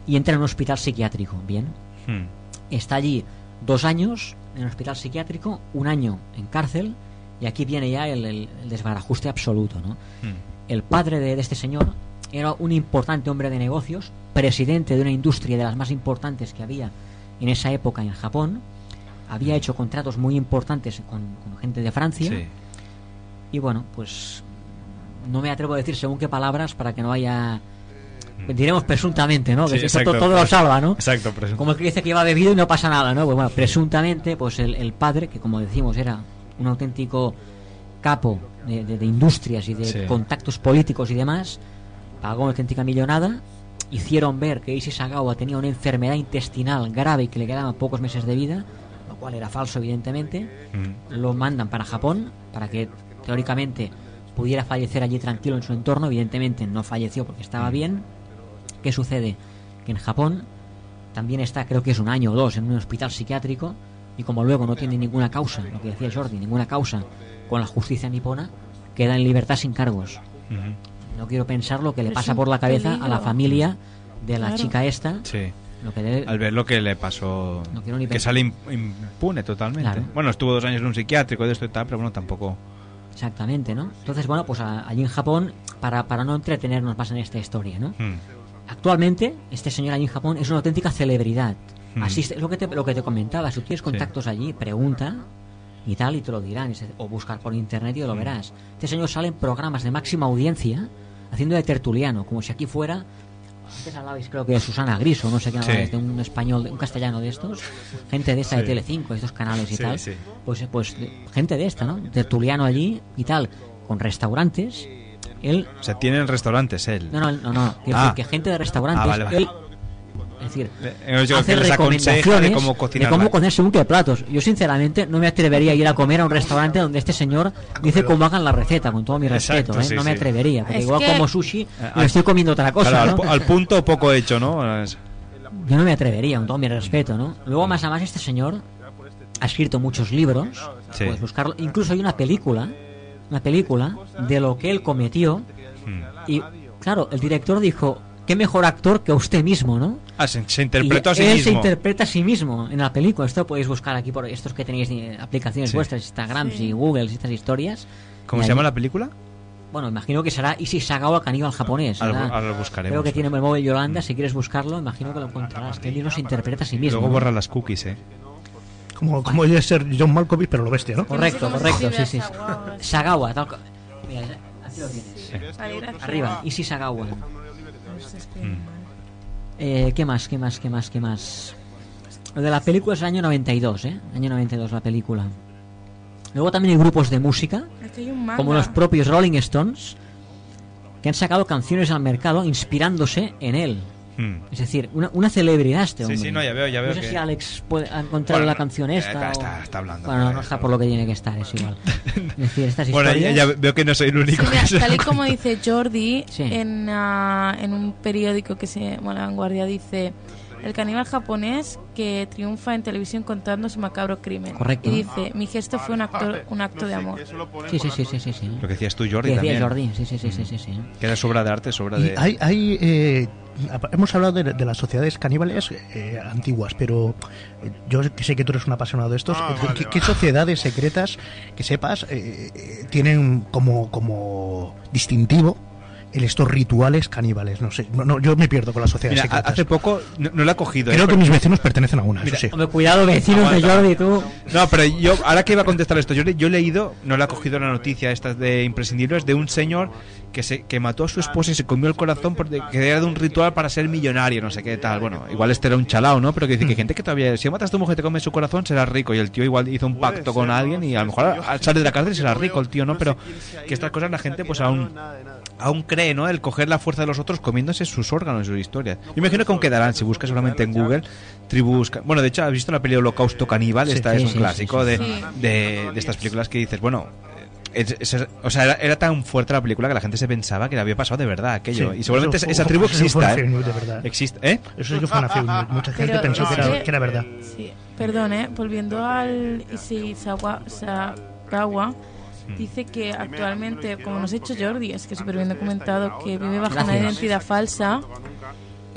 y entra en un hospital psiquiátrico, ¿bien? Hmm. está allí dos años en el hospital psiquiátrico, un año en cárcel, y aquí viene ya el, el- el desbarajuste absoluto. ¿no? Hmm. El padre de, de este señor era un importante hombre de negocios, presidente de una industria de las más importantes que había en esa época en Japón, había hecho contratos muy importantes con, con gente de Francia, Sí. y bueno, pues no me atrevo a decir según qué palabras para que no haya... Diremos presuntamente, ¿no? Que Sí, esto exacto, todo lo salva, ¿no? Exacto, Como el que dice que iba bebido y no pasa nada, ¿no? Pues bueno, presuntamente, pues el, el padre, que como decimos era un auténtico capo de, de- de industrias y de Sí. contactos políticos y demás, pagó una auténtica millonada, hicieron ver que Isis Sagawa tenía una enfermedad intestinal grave y que le quedaban pocos meses de vida, lo cual era falso evidentemente, Hmm. lo mandan para Japón, para que teóricamente pudiera fallecer allí tranquilo en su entorno, evidentemente no falleció porque estaba bien. ¿Qué sucede? Que en Japón también está, creo que es un año o dos, en un hospital psiquiátrico, y como luego no tiene ninguna causa, lo que decía Jordi, ninguna causa con la justicia nipona, queda en libertad sin cargos. No quiero pensar lo que le pasa por la cabeza a la familia de la Claro. chica esta, Sí. lo que debe- Al ver lo que le pasó, No que sale im- impune totalmente. Claro. Bueno, estuvo dos años en un psiquiátrico de esto y tal, pero bueno, tampoco. Exactamente, ¿no? Entonces, bueno, pues a- allí en Japón, para, para no entretenernos más en esta historia, ¿no? Hmm. Actualmente, este señor allí en Japón es una auténtica celebridad. Hmm. Asiste, es lo que te, lo que te comentaba, si tienes contactos allí, pregunta y tal, y te lo dirán, o buscar por internet y lo Hmm. verás. Este señor sale en programas de máxima audiencia, haciendo de tertuliano, como si aquí fuera... Antes hablabais creo que de Susana Griso, no sé qué Sí. hablabais, de un español, de un castellano de estos, gente de esta Sí. de Telecinco, estos canales y tal, pues, pues gente de esta, ¿no? Tertuliano allí y tal, con restaurantes, él O sea, tienen restaurantes él. no, no, no, no. Quiero Ah. decir que gente de restaurantes, Ah, vale, vale. él, es decir, Eh, yo hace que les aconseja de recomendaciones cómo de cocinar. cómo comer según qué platos. Yo sinceramente no me atrevería a ir a comer a un restaurante donde este señor dice cómo hagan la receta, con todo mi respeto, Exacto, ¿eh? sí, no me atrevería, porque Es igual que- como sushi Eh, me estoy comiendo otra cosa, Claro, al, al punto poco hecho, ¿no? Es- Yo no me atrevería, con todo mi respeto, ¿no? Luego más a más este señor ha escrito muchos libros, Sí. puedes buscarlo, incluso hay una película, una película de lo que él cometió Hmm. y claro, el director dijo, qué mejor actor que usted mismo, ¿no? Ah, se, se interpretó Y a sí él se mismo. interpreta a sí mismo en la película. Esto podéis buscar aquí por estos que tenéis eh, aplicaciones Sí. vuestras, Instagrams Sí. y Google y estas historias. ¿Cómo Y se ahí- llama la película? Bueno, imagino que será Isis Sagawa caníbal japonés. Ahora, lo buscaremos. Creo que tiene el móvil Yolanda, si quieres buscarlo, imagino que lo encontrarás. Que él mismo se interpreta a sí mismo. Luego ¿no? borra las cookies, ¿eh? Como, como debe ser John Malkovich, pero lo bestia, ¿no? Correcto, No correcto, se sí, sí. Sagawa. Tal Mira, aquí lo tienes. Arriba, Isis Sagawa. Eh, ¿Qué más, qué más, qué más, qué más? Lo de la película es el año 92, ¿eh? Año 92 la película. Luego también hay grupos de música, como los propios Rolling Stones, que han sacado canciones al mercado inspirándose en él. Hmm. Es decir, una, una celebridad este Sí, hombre. sí, no, ya veo, ya veo No sé que- si Alex puede ha encontrado Bueno, la canción eh, esta. está- o- está- está hablando Bueno, con no él, está por lo que tiene que estar, es igual. Es decir, estas Bueno, ya, historias... ya veo que no soy el único. Sí, mira, tal y como dice Jordi Sí. en, ah, en un periódico que se, bueno, La Vanguardia dice el caníbal japonés que triunfa en televisión contando su macabro crimen. Correcto. Y dice, mi gesto fue un acto, un acto de amor. Sí, sí, sí, sí, sí, sí. Lo que decías tú, Jordi, decía también. Jordi, sí, sí, sí, sí, sí, sí. Que era sobra de arte, sobra Y de... hay, hay eh, hemos hablado de, de las sociedades caníbales eh, antiguas, pero eh, yo que sé que tú eres un apasionado de estos. Ah, eh, vale, ¿qué, vale. qué sociedades secretas que sepas eh, tienen como, como distintivo estos rituales caníbales? No sé, no, no, yo me pierdo con las sociedades Mira, a- secretas. hace poco no, no la he cogido. Creo ¿eh? que Pero- mis vecinos pertenecen a una, Mira, eso sí. Hombre, cuidado, vecinos de. Jordi, tú. No, pero yo, ahora que iba a contestar esto, yo, le- yo he leído, no le ha cogido la noticia estas de imprescindibles, de un señor que se que mató a su esposa y se comió el corazón porque que era de un ritual para ser millonario, no sé qué tal. Bueno, igual este era un chalao, ¿no? Pero que dice que hay gente que todavía, si matas a tu mujer y te comes su corazón, serás rico. Y el tío igual hizo un pacto con alguien y a lo mejor al salir de la cárcel será rico el tío, ¿no? Pero que estas cosas la gente pues aún aún cree, ¿no? El coger la fuerza de los otros comiéndose sus órganos, sus historias. Yo imagino que aún quedarán, si buscas solamente en Google, tribus... Bueno, de hecho, ¿has visto la peli Holocausto Caníbal? Sí. Esta Sí, es un sí, clásico sí, de, sí. de, de estas películas que dices, bueno... eh, es- es- o sea, era, era tan fuerte la película que la gente se pensaba que le había pasado de verdad aquello. Sí, y seguramente eso esa tribu eso fue exista, una ¿eh? fake news de verdad. Existe, ¿eh? Eso sí que fue una news. Mucha gente Pero pensó que era, que- que era verdad. Sí, perdón, ¿eh? volviendo al Ishizawa Sagawa, dice que actualmente, como nos ha hecho Jordi, es que súper bien documentado, que vive bajo una identidad falsa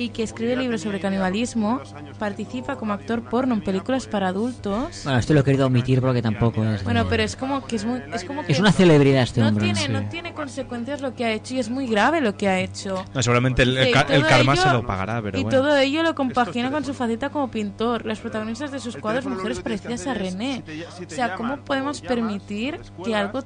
y que escribe libros sobre canibalismo, participa como actor porno en películas para adultos. Bueno, esto lo he querido omitir porque tampoco es. Bueno, pero es como que es muy, es como que Es una celebridad este no hombre. Tiene, Sí. no tiene consecuencias lo que ha hecho y es muy grave lo que ha hecho. No, seguramente el, el el karma ello- se lo pagará, pero y bueno. todo ello lo compagina con su faceta como pintor. Las protagonistas de sus cuadros, mujeres parecidas a René. O sea, ¿cómo podemos permitir que algo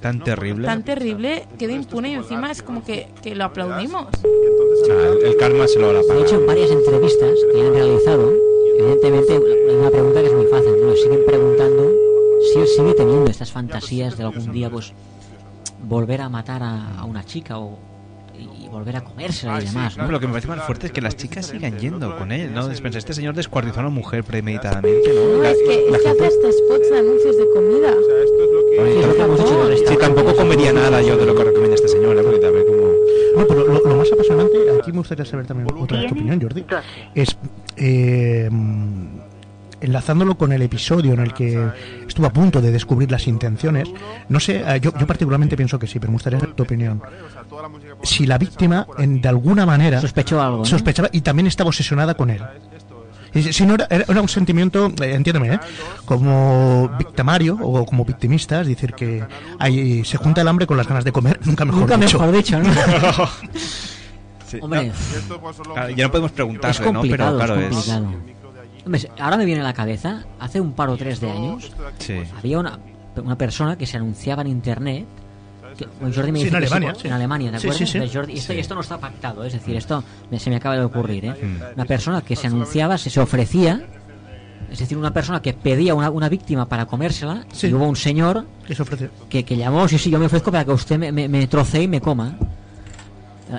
Tan terrible. tan terrible quede impune y encima es como que, que lo aplaudimos? O sea, el, el karma se lo hará De pagar. hecho, en varias entrevistas que han realizado, evidentemente, hay una pregunta que es muy fácil. Lo siguen preguntando si él sigue teniendo estas fantasías de algún día, pues, volver a matar a, a una chica o y volver a comérsela y demás, No, lo que me parece más fuerte es que las chicas sigan yendo con él, ¿no? Despensa, este señor descuartizó a una mujer premeditadamente, ¿no? No, La- es que, la es que hace hasta spots de anuncios de comida. Sí, es lo que hemos de Sí, restaurantes. tampoco comería nada yo de lo que recomienda este señor, ¿eh? Porque también como... No, pero lo, lo más apasionante, aquí me gustaría saber también otra vez tu opinión, Jordi, es eh, enlazándolo con el episodio en el que estuvo a punto de descubrir las intenciones. No sé, eh, yo, yo particularmente pienso que sí, pero me gustaría saber tu opinión. Si la víctima, en, de alguna manera, Sospechó algo, ¿no? sospechaba y también estaba obsesionada con él. Y Si si no era, era un sentimiento, eh, entiéndeme, ¿eh? como victimario o como victimista, es decir, que ahí se junta el hambre con las ganas de comer, nunca mejor Nunca dicho. mejor dicho, ¿no? Sí, Hombre, no, claro, ya no podemos es preguntarle, ¿no? complicado, Pero claro, es complicado. Hombre, ahora me viene a la cabeza, hace un par o tres de años, Sí. había una, una persona que se anunciaba en internet. Que, bueno, Jordi me Sí, dice en Alemania, sí, en Alemania, ¿de acuerdo? sí, Jordi- esto, no está pactado, es decir, esto me- se me acaba de ocurrir. ¿eh? Mm. Una persona que se anunciaba, se, se ofrecía, es decir, una persona que pedía una, una víctima para comérsela, Sí. y hubo un señor Que se que, que llamó, sí, sí, yo me ofrezco para que usted me, me, me trocee y me coma.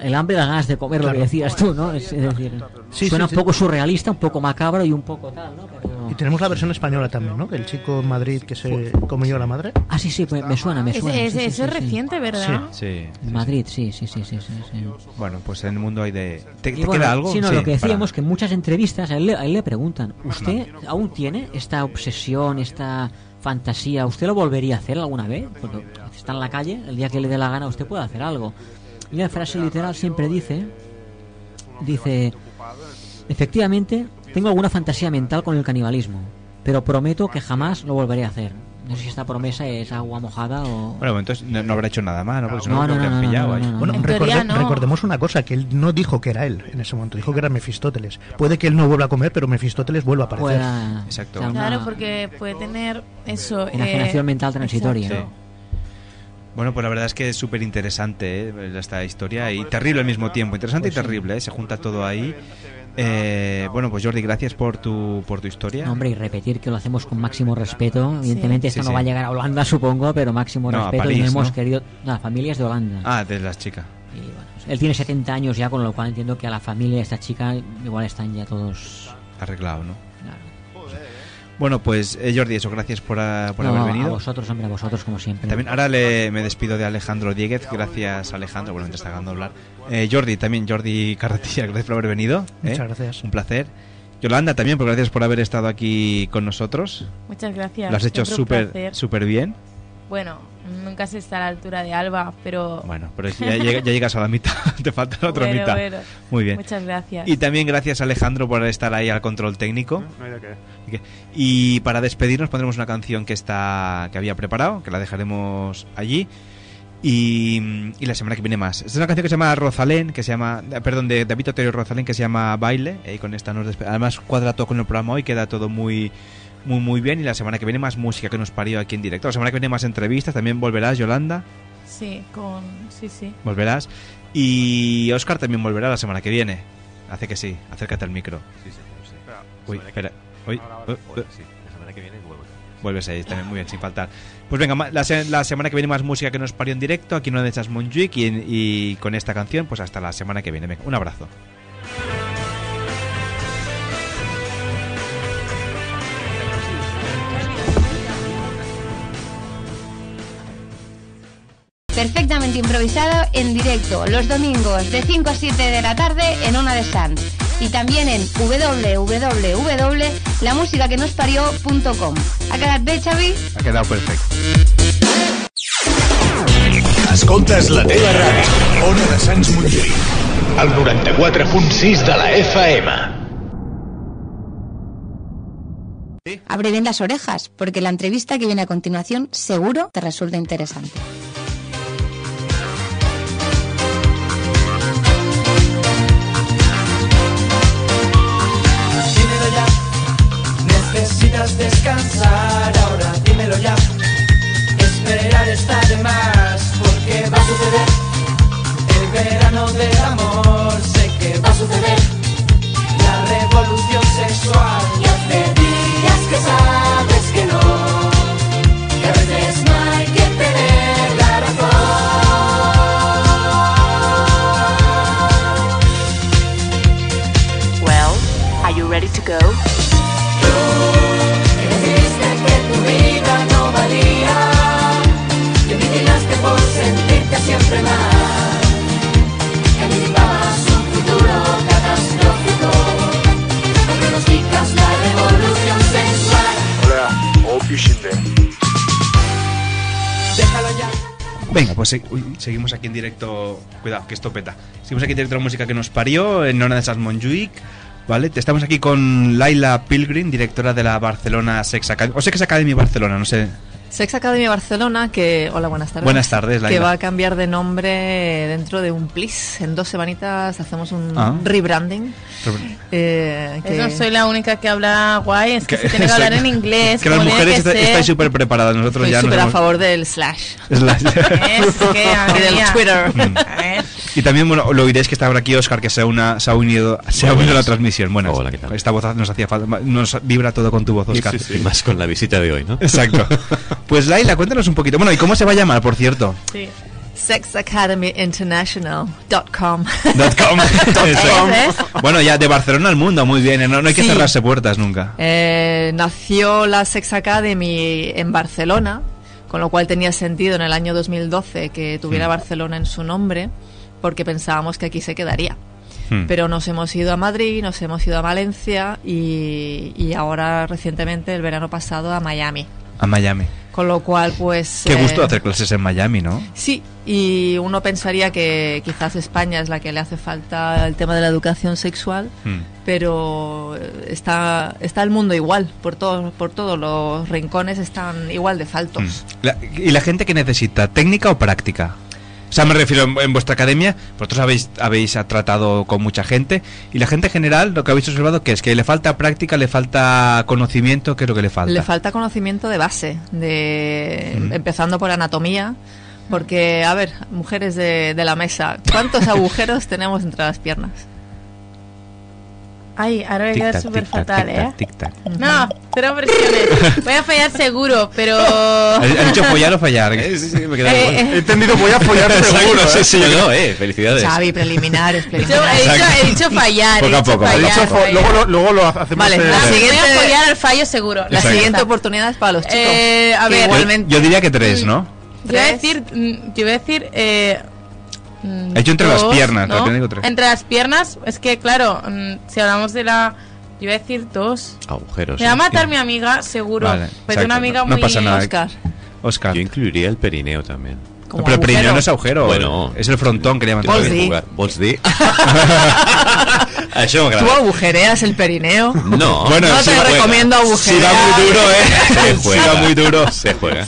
El hambre las ganas de comer, lo que decías tú, ¿no? Es, es decir, Sí, suena sí. un poco surrealista, un poco macabro y un poco tal, ¿no? Pero- Y tenemos la versión española también, ¿no? El chico en Madrid que se comió a la madre. Ah, sí, sí, pues me suena, me suena. ese- sí, ese sí, es sí. reciente, ¿verdad? Sí. Madrid, sí, sí, sí, sí, sí, sí. Bueno, pues en el mundo hay de... ¿Te, te bueno, queda algo? Sí, no, Sí, lo que para- decíamos que en muchas entrevistas a él, le- a él le preguntan, ¿usted aún tiene esta obsesión, esta fantasía? ¿Usted lo volvería a hacer alguna vez? Porque está en la calle, el día que le dé la gana usted puede hacer algo. Y la frase literal siempre dice, dice, efectivamente, tengo alguna fantasía mental con el canibalismo, pero prometo que jamás lo volveré a hacer. No sé si esta promesa es agua mojada o... Bueno, entonces no, no habrá hecho nada más, ¿no? Porque No, no, no, pillado no, ahí. no, no. Bueno, recorde- recordemos una cosa, que él no dijo que era él en ese momento, dijo que era Mefistóteles. Puede que él no vuelva a comer, pero Mefistóteles vuelva a aparecer. Pueda... Exacto. o sea, una Claro, porque puede tener eso. enajenación eh, mental transitoria. Sí. Bueno, pues la verdad es que es súper interesante ¿eh? esta historia y terrible al mismo tiempo. Interesante Pues y terrible, ¿eh? se junta todo ahí. Eh, bueno, pues Jordi, gracias por tu, por tu historia. No, hombre, y repetir que lo hacemos con máximo respeto. Evidentemente, esto Sí, no sí. va a llegar a Holanda, supongo, pero máximo No, a respeto. y París, no hemos ¿no? querido. No, la familia es de Holanda. Ah, de las chicas. Y bueno, él tiene 70 años ya, con lo cual entiendo que a la familia de esta chica igual están ya todos. Arreglado, ¿no? Bueno, pues eh, Jordi, eso, gracias por, ah, por No, haber a venido. vosotros, hombre, a vosotros como siempre. También ahora le, me despido de Alejandro Dieguez, gracias Alejandro, bueno, te está dando a hablar. Eh, Jordi, también Jordi Carretilla, gracias por haber venido. ¿eh? Muchas gracias. Un placer. Yolanda también, pues gracias por haber estado aquí con nosotros. Muchas gracias. Lo has hecho súper súper bien. Bueno, nunca se está a la altura de Alba, pero... Bueno, pero ya, ya llegas a la mitad, te falta la otra Bueno, mitad. bueno. Muy bien. Muchas gracias. Y también gracias Alejandro por estar ahí al control técnico. No hay de qué. Y para despedirnos pondremos una canción que está que había preparado, que la dejaremos allí. Y, y la semana que viene más. Esta es una canción que se llama Rosalén, que se llama, perdón, de David Otero y Rosalén, que se llama Baile. Y con esta nos Además cuadra todo con el programa hoy, queda todo muy, muy, muy bien. Y la semana que viene más música que nos parió aquí en directo. La semana que viene más entrevistas. También volverás, Yolanda. Sí, con... Sí, sí. Volverás. Y Oscar también volverá la semana que viene. Hace que sí, acércate al micro. Sí, sí, sí. Uy, espera. Uy, Ahora, ahora, sí, la semana que viene vuelvo. Vuelves ahí también muy bien, sin faltar. Pues venga, la, se- la semana que viene más música que nos parió en directo, aquí en Una de esas Montjuic y, y con esta canción, pues hasta la semana que viene. Venga, un abrazo. Perfectamente improvisado en directo los domingos de 5 a 7 de la tarde en Ona de Sans y también en www.lamusicaquenosparió.com. ¿Ha quedado bé, Xavi? Ha quedado perfecto. Escoltes la teva ràdio. Ona de Sants Montjuïc. El 94.6 de la FM. Abre bien las orejas, porque la entrevista que viene a continuación seguro te resulta interesante. Descansar ahora, dímelo ya. Esperar está de más, porque va a suceder. El verano del amor, Venga, pues seguimos aquí en directo. Cuidado, que esto peta. Seguimos aquí en directo la música que nos parió en una de esas Montjuic. ¿Vale? Estamos aquí con Laila Pilgrim, directora de la Barcelona Sex Academy. O Sex Academy Barcelona, no sé. Sex Academy Barcelona, que. Hola, buenas tardes. Buenas tardes, Laila. Que va a cambiar de nombre dentro de un plis. En dos semanitas hacemos un Ah. rebranding. Eh, que- No soy la única que habla guay, es que Que- se tiene que hablar en inglés. Que las mujeres que está- estáis súper preparadas. Nosotros Estoy ya nos súper a hemos- favor del slash. Slash. Es que, Y del. Twitter. Mm. Y también, bueno, lo oiréis que está ahora aquí Oscar, que se ha, una, se ha unido, se ha unido a la buenas. transmisión. Bueno, Hola, ¿qué tal? esta voz nos hacía falta, nos vibra todo con tu voz, Oscar. Y más con la visita de hoy, ¿no? Exacto. Pues Laila, cuéntanos un poquito. Bueno, ¿y cómo se va a llamar, por cierto? Sí. Sexacademyinternational.com. Dot com. Exacto. Bueno, ya de Barcelona al mundo, muy bien. ¿eh? No, no hay que Sí. cerrarse puertas nunca. Eh, nació la Sex Academy en Barcelona, con lo cual tenía sentido en el año 2012 que tuviera Mm. Barcelona en su nombre, porque pensábamos que aquí se quedaría. Hmm. Pero nos hemos ido a Madrid, nos hemos ido a Valencia y, y ahora recientemente, el verano pasado, a Miami. A Miami. Con lo cual, pues... Qué eh, gusto hacer clases en Miami, ¿no? Sí, y uno pensaría que quizás España es la que le hace falta el tema de la educación sexual, Hmm. pero eh, está, está el mundo igual, por, todos por todos los rincones están igual de faltos. Hmm. La- ¿Y la gente que necesita? ¿Técnica o práctica? O sea, me refiero en, en vuestra academia, vosotros habéis, habéis tratado con mucha gente y la gente en general, lo que habéis observado, que es que le falta práctica, le falta conocimiento, ¿qué es lo que le falta? Le falta conocimiento de base, de Mm. empezando por anatomía, porque, a ver, mujeres de, de la mesa, ¿cuántos agujeros tenemos entre las piernas? Ay, ahora voy a quedar súper fatal, ¿eh? tic-tac, tic-tac. No, cero presiones. Voy a fallar seguro, pero... ¿Has dicho follar o fallar? Eh, sí, sí, me queda Eh, eh. He entendido, voy a follar seguro. sí, ¿eh? sí, no, eh, felicidades. Xavi, preliminares, Yo preliminares. he, dicho, he dicho fallar. Poco a poco, fallar, luego, lo, luego lo hacemos. Vale, eh, la Voy siguiente- a fallar al fallo seguro. La Exacto. siguiente oportunidad es para los chicos. Eh, a ver, igualmente- Yo diría que tres, ¿no? Yo iba a decir, mm, yo iba a decir, eh, mm, He hecho entre las dos, piernas, ¿no? digo tres. Entre las piernas, es que claro, mm, si hablamos de la, yo iba a decir dos. Agujeros. Me va a ¿eh? matar mi amiga, seguro. Vale, pero una exacto, amiga no- muy. no pasa nada. Oscar. Oscar. Yo incluiría el perineo también. Como pero el agujero. periñón no es agujero. Bueno. es el frontón que le llaman. Dir? Vols dir? Això ¿Tú agujereas el perineo? No. Bueno, no te recomiendo Si agujerear. va muy duro, Se ¿eh? Si juega. va muy duro. Se juega.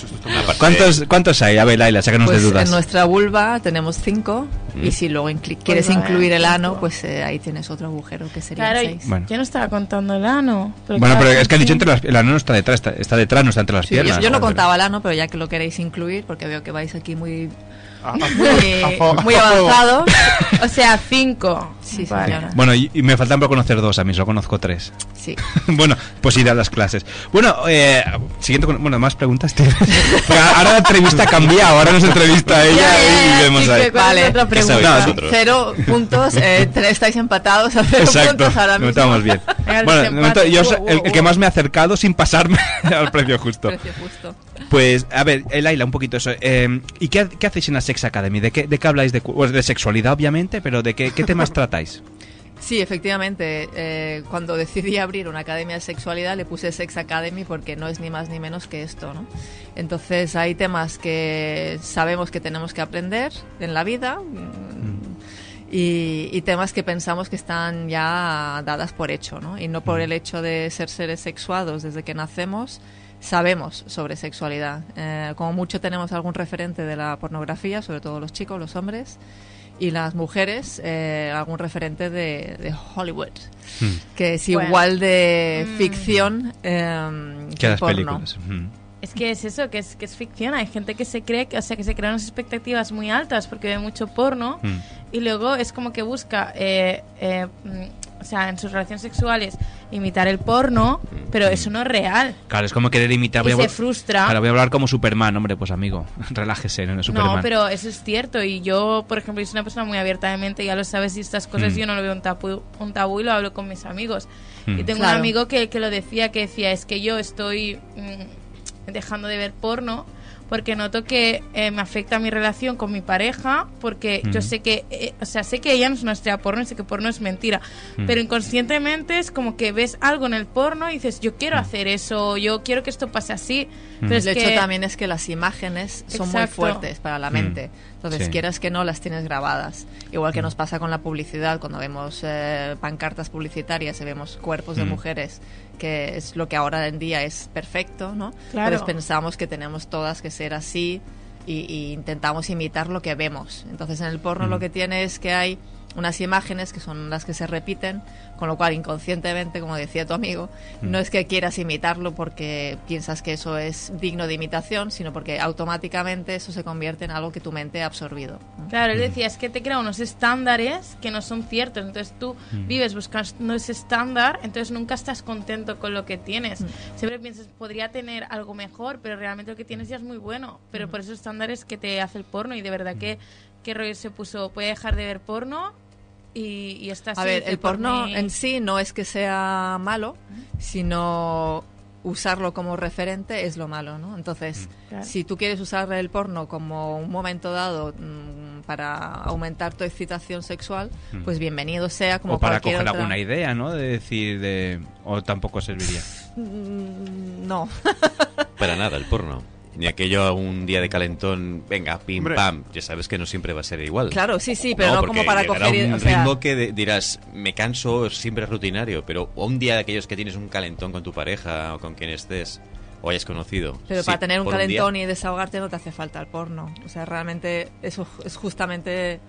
¿Cuántos, ¿Cuántos hay? A ver, Laila, sácanos Pues de dudas. en nuestra vulva tenemos cinco Mm. y si luego incli- quieres Pues incluir el ano, cinco. pues eh, ahí tienes otro agujero que sería Claro, seis. Bueno. yo no estaba contando el ano. Bueno, pero es que has dicho entre las el ano no está detrás, está, está detrás, no está entre las Sí, piernas. yo no contaba el ano, pero ya que lo queréis incluir, porque veo que vais aquí muy, a- a- muy, a fo- muy a fuego. avanzados. O sea, cinco. Sí, Vale. señora. Bueno, y, y me faltan por conocer dos, a mí solo conozco tres. Sí. bueno, pues iré a las clases. Bueno, eh, siguiente con, bueno, más preguntas. ahora la entrevista cambia, ahora nos entrevista ella Ya, ya, y vemos sí, ahí. Vale. Cero puntos, eh, estáis empatados a cero Exacto, puntos ahora mismo. estamos bien. Bueno, de desempate. momento, yo el, el que más me ha acercado sin pasarme al precio justo. Precio justo. Pues, a ver, eh, Laila, un poquito eso. eh, ¿Y qué, qué hacéis en la Sex Academy? ¿De qué, de qué habláis? De, pues de sexualidad, obviamente, pero ¿de qué, qué temas tratáis? Sí, efectivamente. eh, cuando decidí abrir una academia de sexualidad le puse Sex Academy porque no es ni más ni menos que esto, ¿no? Entonces hay temas que sabemos que tenemos que aprender en la vida mm, y, y temas que pensamos que están ya dadas por hecho, ¿no? Y no por el hecho de ser seres sexuados desde que nacemos. Sabemos sobre sexualidad. Eh, como mucho tenemos algún referente de la pornografía, sobre todo los chicos, los hombres, y las mujeres eh, algún referente de, de Hollywood, que es Bueno. igual de Mm. ficción em, Que que las porno. películas. Mm. Es que es eso, que es, que es ficción. Hay gente que se cree, que, o sea, que se crean unas expectativas muy altas porque ve mucho porno Mm. y luego es como que busca, eh, eh, o sea, en sus relaciones sexuales imitar el porno, pero eso no es real. Claro, es como querer imitar. Y voy a se hablar- frustra. Claro, voy a hablar como Superman, hombre, pues amigo, relájese, no es Superman. No, pero eso es cierto. Y yo, por ejemplo, soy una persona muy abierta de mente, ya lo sabes, y estas cosas Mm. yo no lo veo un tabú, un tabú y lo hablo con mis amigos. Mm. Y tengo Claro. un amigo que, que lo decía, que decía, es que yo estoy mm, dejando de ver porno porque noto que eh, me afecta mi relación con mi pareja, porque yo sé que, eh, o sea, sé que ella no es una estrella porno y sé que porno es mentira, Mm. pero inconscientemente es como que ves algo en el porno y dices, yo quiero hacer eso, yo quiero que esto pase así. Mm. Pero es el que- hecho también es que las imágenes son muy fuertes para la mente. Entonces, Sí. quieras que no, las tienes grabadas. Igual que nos pasa con la publicidad, cuando vemos eh, pancartas publicitarias y vemos cuerpos de Mm. mujeres, que es lo que ahora en día es perfecto, ¿no? Claro. Entonces pensamos que tenemos todas que ser así y, y intentamos imitar lo que vemos. Entonces, en el porno Mm. lo que tiene es que hay unas imágenes que son las que se repiten, con lo cual inconscientemente, como decía tu amigo, Mm. no es que quieras imitarlo porque piensas que eso es digno de imitación, sino porque automáticamente eso se convierte en algo que tu mente ha absorbido. Claro, él decía, es que te crea unos estándares que no son ciertos. Entonces tú Mm. vives buscando ese estándar, entonces nunca estás contento con lo que tienes. Mm. Siempre piensas, podría tener algo mejor, pero realmente lo que tienes ya es muy bueno. Pero por esos estándares que te hace el porno y de verdad que, que Roy se puso, puede dejar de ver porno y, y está así. A ver, el por porno mí- en sí no es que sea malo, sino usarlo como referente es lo malo, ¿no? Entonces, Claro. si tú quieres usar el porno como un momento dado mm, para aumentar tu excitación sexual, pues bienvenido sea como o para cualquier coger otra- alguna idea, ¿no? De decir, de... o tampoco serviría. Mm, No. Para nada, el porno. Ni aquello un día de calentón, venga, pim, Hombre. pam. Ya sabes que no siempre va a ser igual. Claro, sí, sí, pero no, como para coger... un o sea, ritmo que de- dirás, me canso, siempre es rutinario, pero un día de aquellos que tienes un calentón con tu pareja o con quien estés o hayas conocido. Pero sí, para tener un calentón día, y desahogarte no te hace falta el porno. O sea, realmente eso es justamente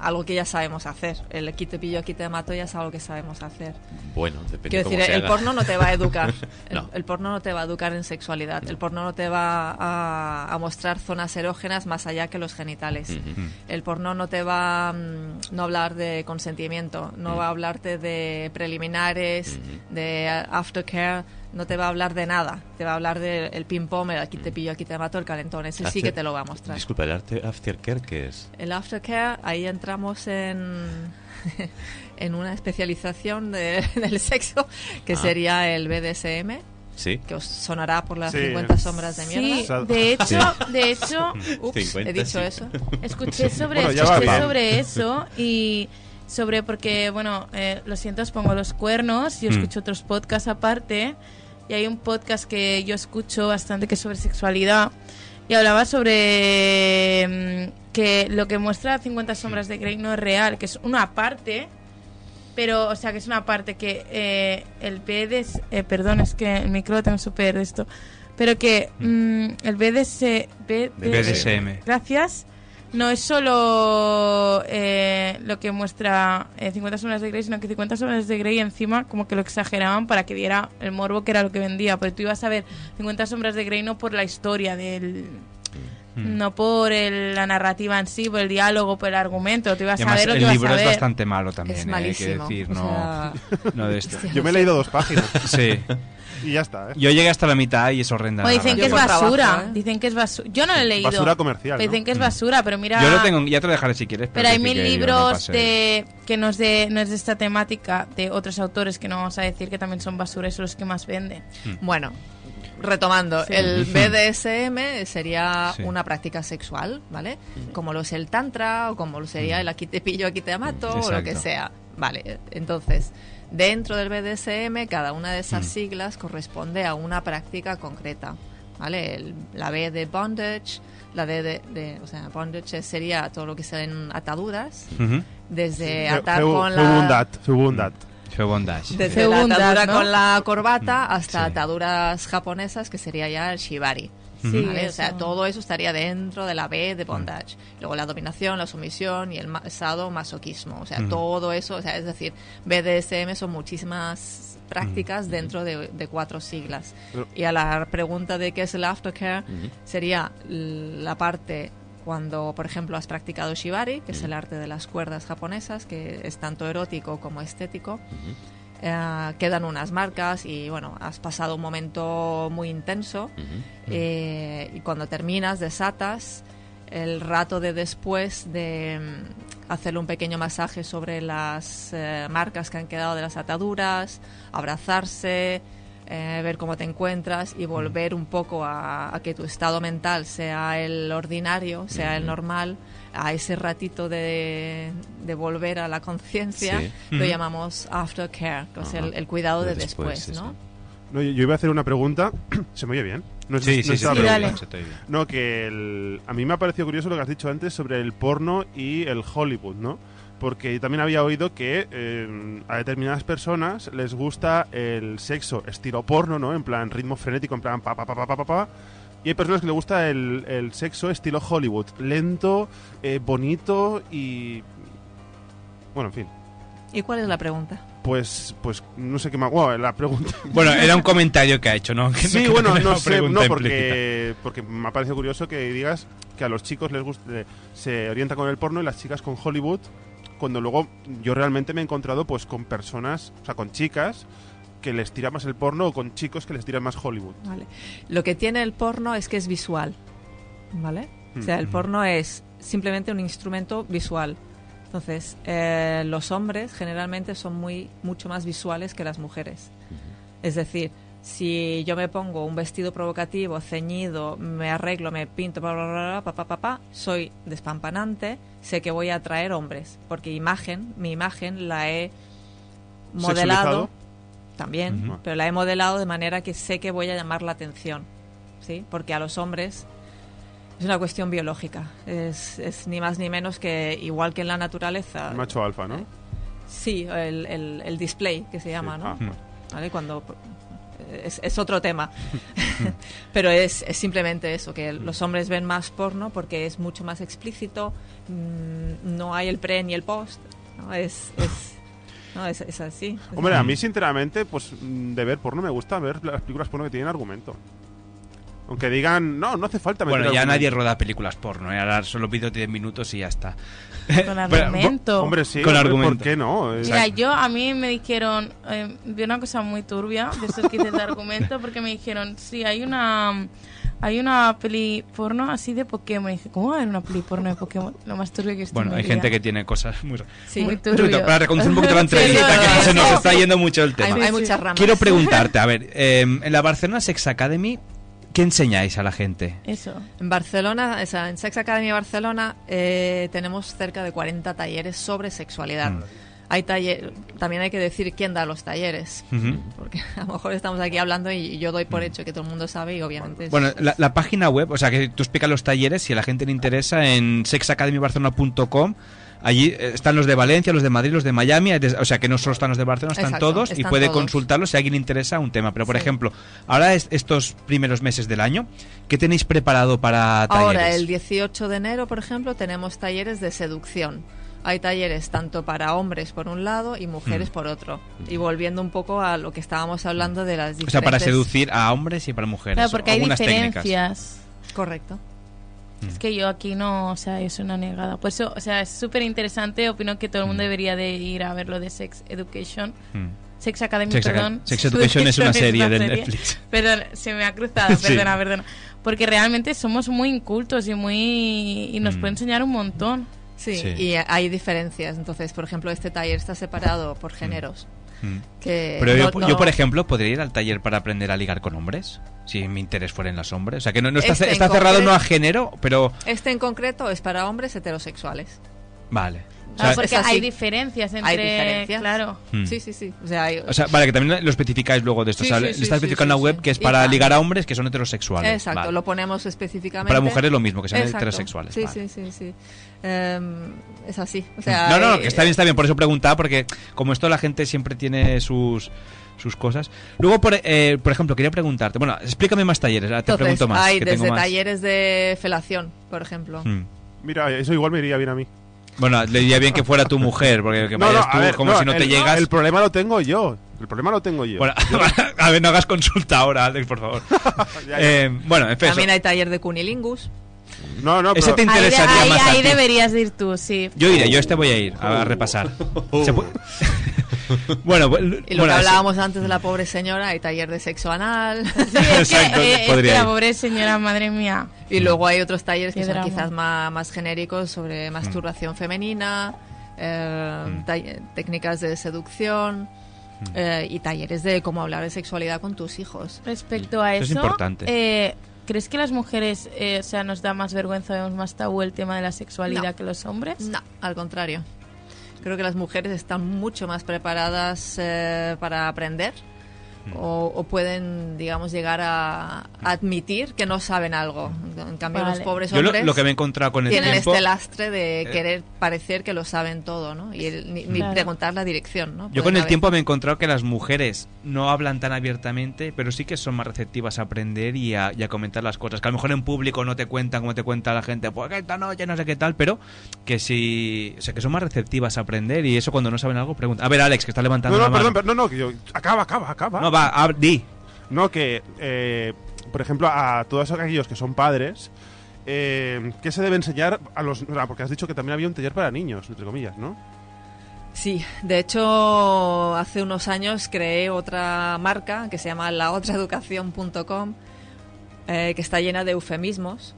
algo que ya sabemos hacer. El aquí te pillo, aquí te mato ya es algo que sabemos hacer. Bueno, depende Quiero decir, el haga. porno no te va a educar. el, No. el porno no te va a educar en sexualidad. El porno no te va a, a mostrar zonas erógenas más allá que los genitales. Ujú. El porno no te va mm, no hablar de consentimiento, no va a hablarte de preliminares, de aftercare, no te va a hablar de nada. Te va a hablar del ping-pong, el aquí te pillo, aquí te mato, el calentón. Ese sí que te lo va a mostrar. Disculpa, el arte aftercare, ¿qué es? El aftercare, ahí entramos en, en una especialización de- del sexo, que Ah. sería el BDSM. Sí. Que os sonará por las Sí. 50 sombras de Sí, mierda. de hecho, de hecho, Ups, 50, he dicho sí. eso. Escuché sobre, Bueno, escuché sobre eso y sobre porque, bueno, eh, lo siento, os pongo los cuernos, yo Mm. escucho otros podcasts aparte y hay un podcast que yo escucho bastante que es sobre sexualidad y hablaba sobre mm, que lo que muestra 50 sombras de Grey no es real, que es una parte, pero, o sea, que es una parte que eh, el BDS, eh, perdón, es que el micro lo tengo súper esto, pero que mm, el BDS, B- BDSM. Gracias. No es solo eh, lo que muestra eh, 50 sombras de Grey, sino que 50 sombras de Grey encima como que lo exageraban para que diera el morbo que era lo que vendía. Porque tú ibas a ver 50 sombras de Grey no por la historia del... Mm. No por el- la narrativa en sí, por el diálogo, por el argumento. Tú ibas Y a además, ver lo que el ibas libro a es ver. bastante malo también, Es eh, hay que malísimo, decir, o no, sea- no de esto. Yo me he leído dos páginas. Sí. Y ya está, ¿eh? Yo llegué hasta la mitad y es horrenda. O la dicen que es basura. Dicen que es basura. Yo no lo he leído. Basura comercial, Dicen ¿no? que es basura, pero mira. Yo lo tengo, ya te lo dejaré si quieres. Pero hay mil no libros pasé. de que no es de no es de esta temática de otros autores que no vamos a decir que también son basura y son los que más venden. Bueno, retomando, Sí. el. BDSM sería Sí. una práctica sexual, ¿vale? Como lo es el tantra o como lo sería el aquí te pillo, aquí te mato o lo que sea. Vale, entonces, dentro del BDSM, cada una de esas siglas corresponde a una práctica concreta, ¿vale? El- la B de bondage, la D de, de- o sea, bondage sería todo lo que sean ataduras, desde atar con la... feubundat. Feubondage. Desde la atadura ¿no? con la corbata hasta ataduras japonesas, que sería ya el shibari. Sí, ¿vale? O sea, todo eso estaría dentro de la B de bondage. Luego la dominación, la sumisión y el ma- sadomasoquismo. O sea, todo eso, o sea, es decir, BDSM son muchísimas prácticas dentro de, de cuatro siglas. Pero- Y a la pregunta de qué es el aftercare, sería la parte cuando, por ejemplo, has practicado shibari, que es el arte de las cuerdas japonesas, que es tanto erótico como estético. Eh, quedan unas marcas y bueno, has pasado un momento muy intenso eh, y cuando terminas desatas el rato de después de mm, hacerle un pequeño masaje sobre las eh, marcas que han quedado de las ataduras, abrazarse, eh, ver cómo te encuentras y volver un poco a, a que tu estado mental sea el ordinario, sea el normal, a ese ratito de, de volver a la conciencia, Sí. lo llamamos aftercare, que es el, cuidado de De después, después, ¿no? No, yo iba a hacer una pregunta. ¿Se me oye bien? No, Sí, no sí, dale. No, que el- a mí me ha parecido curioso lo que has dicho antes sobre el porno y el Hollywood, ¿no? Porque yo también había oído que eh, a determinadas personas les gusta el sexo estilo porno, ¿no? En plan ritmo frenético, en plan pa pa pa pa pa pa. pa. Y hay personas que les gusta el, el sexo estilo Hollywood, lento, eh, bonito y... Bueno, en fin. ¿Y cuál es la pregunta? Pues, pues no sé qué más... Bueno, la pregunta... Bueno, era un comentario que ha hecho, ¿no? Que Sí, no- bueno, no sé, no, porque, porque me ha parecido curioso que digas que a los chicos les gusta, se orienta con el porno y las chicas con Hollywood, cuando luego yo realmente me he encontrado pues con personas, o sea, con chicas que les tira más el porno o con chicos que les tiran más Hollywood. Vale. Lo que tiene el porno es que es visual, ¿vale? O sea, el Mm. porno es simplemente un instrumento visual. Entonces, eh, los hombres generalmente son muy mucho más visuales que las mujeres. Es decir, si yo me pongo un vestido provocativo, ceñido, me arreglo, me pinto, bla, bla, bla, bla, pa, pa, soy despampanante, sé que voy a atraer hombres, porque imagen, mi imagen la he modelado también, pero la he modelado de manera que sé que voy a llamar la atención, ¿sí? Porque a los hombres es una cuestión biológica, es, es ni más ni menos que igual que en la naturaleza. El macho alfa, ¿no? Sí, el, el- el display que se llama, Sí. ¿no? Ah. ¿Vale? Cuando es, es otro tema. Pero es, es simplemente eso, que los hombres ven más porno porque es mucho más explícito, mm, no hay el pre ni el post, ¿no? Es, es, no, es, es así. es Hombre, a mí sinceramente, pues mm, de ver porno me gusta ver las películas porno que tienen argumento. Aunque digan, no, no hace falta meter Bueno, ya nadie roda películas porno, ¿eh? ahora solo vídeos de 10 minutos y ya está. Con Pero, argumento. Hombre, sí, Con hombre, argumento. ¿por qué no? Mira, yo a mí me dijeron, eh, vi una cosa muy turbia de estos que de argumento, porque me dijeron, sí, hay una hay una peli porno así de Pokémon. Y dije, ¿cómo va a haber una peli porno de Pokémon? Lo más turbio que estoy Bueno, hay gente que tiene cosas muy... Sí, muy Para- turbio. Para reconducir un poquito la entrevista, sí, que sí. se nos está yendo mucho el Hay, tema. hay muchas ramas. Quiero preguntarte, a ver, eh, en la Barcelona Sex Academy, ¿qué enseñáis a la gente? Eso. En Barcelona, o sea, en Sex Academy Barcelona, eh, tenemos cerca de 40 talleres sobre sexualidad. Mm. Hay taller, también hay que decir quién da los talleres, porque a lo mejor estamos aquí hablando y yo doy por hecho que todo el mundo sabe y obviamente es- Bueno, la, la página web, o sea, que tú explicas los talleres, si a la gente le interesa, en sexacademybarcelona.com. Allí eh, están los de Valencia, los de Madrid, los de Miami, o sea que no solo están los de Barcelona, están Exacto, todos y puede todos. consultarlos si a alguien le interesa un tema. Pero, por Sí. ejemplo, ahora es- estos primeros meses del año, ¿qué tenéis preparado para talleres? Ahora, el 18 de enero, por ejemplo, tenemos talleres de seducción. Hay talleres tanto para hombres por un lado y mujeres Mm. por otro. Y volviendo un poco a lo que estábamos hablando de las O diferentes... sea, para seducir a hombres y para mujeres. Claro, porque hay técnicas. diferencias. Correcto. Es que yo aquí no, o sea, es una negada. Por eso, o sea, es súper interesante. Opino que todo el mundo debería de ir a ver lo de Sex Education. Mm. Sex Academy, Sex perdón. Sex Education es una serie de Netflix. Perdón, se me ha cruzado, Sí. perdona, perdona. Porque realmente somos muy incultos y muy y nos Mm. puede enseñar un montón. Sí, Sí. y hay diferencias. Entonces, por ejemplo, este taller está separado por géneros. Mm. Que Pero yo, no- no- yo, por ejemplo, podría ir al taller para aprender a ligar con hombres, si mi interés fuera en los hombres. O sea, que no, no está, Este está cerrado no a género, pero Este en concreto es para hombres heterosexuales. vale. O sea, porque hay diferencias entre. Hay diferencias. Claro. Mm. Sí, sí, sí. O sea, hay- o sea, vale, que también lo especificáis luego de esto. Sí, o sea, sí, le sí, está sí, especificando la web sí. que es para ligar a hombres que son heterosexuales. Exacto, Vale. lo ponemos específicamente. Para mujeres lo mismo, que sean Exacto. heterosexuales, Sí, vale. sí, sí, sí. Em, es así. O sea, no, no, no, que está bien, está bien. Por eso preguntaba, porque como esto la gente siempre tiene sus sus cosas. Luego, por, eh, por ejemplo, quería preguntarte, bueno, explícame más talleres, ahora te Entonces, pregunto más. hay que tengo desde más. talleres de felación, por ejemplo. Mm. Mira, eso igual me iría bien a mí. Bueno, le diría bien que fuera tu mujer, porque que No, no, vayas a tú ver, como no, si no te el- llegas. El problema lo tengo yo. El problema lo tengo yo. Bueno, a ver, no hagas consulta ahora, Alex, por favor. Eh, bueno, en fin, También hay taller de cunilingus. No, no, Ese te Ahí, interesaría ahí- más a ahí ti. deberías de ir tú, sí. Yo iré, yo este voy a ir a, a repasar. Se pu- bueno, bu- Y lo bueno, que sí. hablábamos antes de la pobre señora, hay taller de sexo anal. Exacto, Eh, es podría que la pobre señora, madre mía. Y luego hay otros talleres que Qué son drama. quizás más, más genéricos sobre masturbación femenina, eh, Mm. técnicas de seducción eh, y talleres de cómo hablar de sexualidad con tus hijos. Respecto a Eso eso, es importante. eh, ¿crees que las mujeres, eh, o sea, nos da más vergüenza, vemos más tabú el tema de la sexualidad No. que los hombres? No, al contrario. Creo que las mujeres están mucho más preparadas eh, para aprender o, o pueden, digamos, llegar a, admitir que no saben algo. En cambio, Vale. los pobres Yo lo, hombres lo que me he encontrado con el tienen tiempo. este lastre de Eh. querer parecer que lo saben todo, ¿no? Y el- ni, ni Claro. preguntar la dirección, ¿no? Yo con el haber- tiempo me he encontrado que las mujeres no hablan tan abiertamente, pero sí que son más receptivas a aprender y a, y a comentar las cosas. Que a lo mejor en público no te cuentan como te cuenta la gente, pues que esta noche no sé qué tal, pero que sí, o sea, que son más receptivas a aprender y eso cuando no saben algo pregunta. A ver, Alex, que está levantando No, la no, mano. perdón, pero- no, no, yo, acaba, acaba, acaba. No, va, di. No, que, eh, por ejemplo, a todos aquellos que son padres, eh, ¿qué se debe enseñar a los... Porque has dicho que también había un taller para niños, entre comillas, ¿no? Sí, de hecho, hace unos años creé otra marca que se llama laotraeducación.com, eh, que está llena de eufemismos,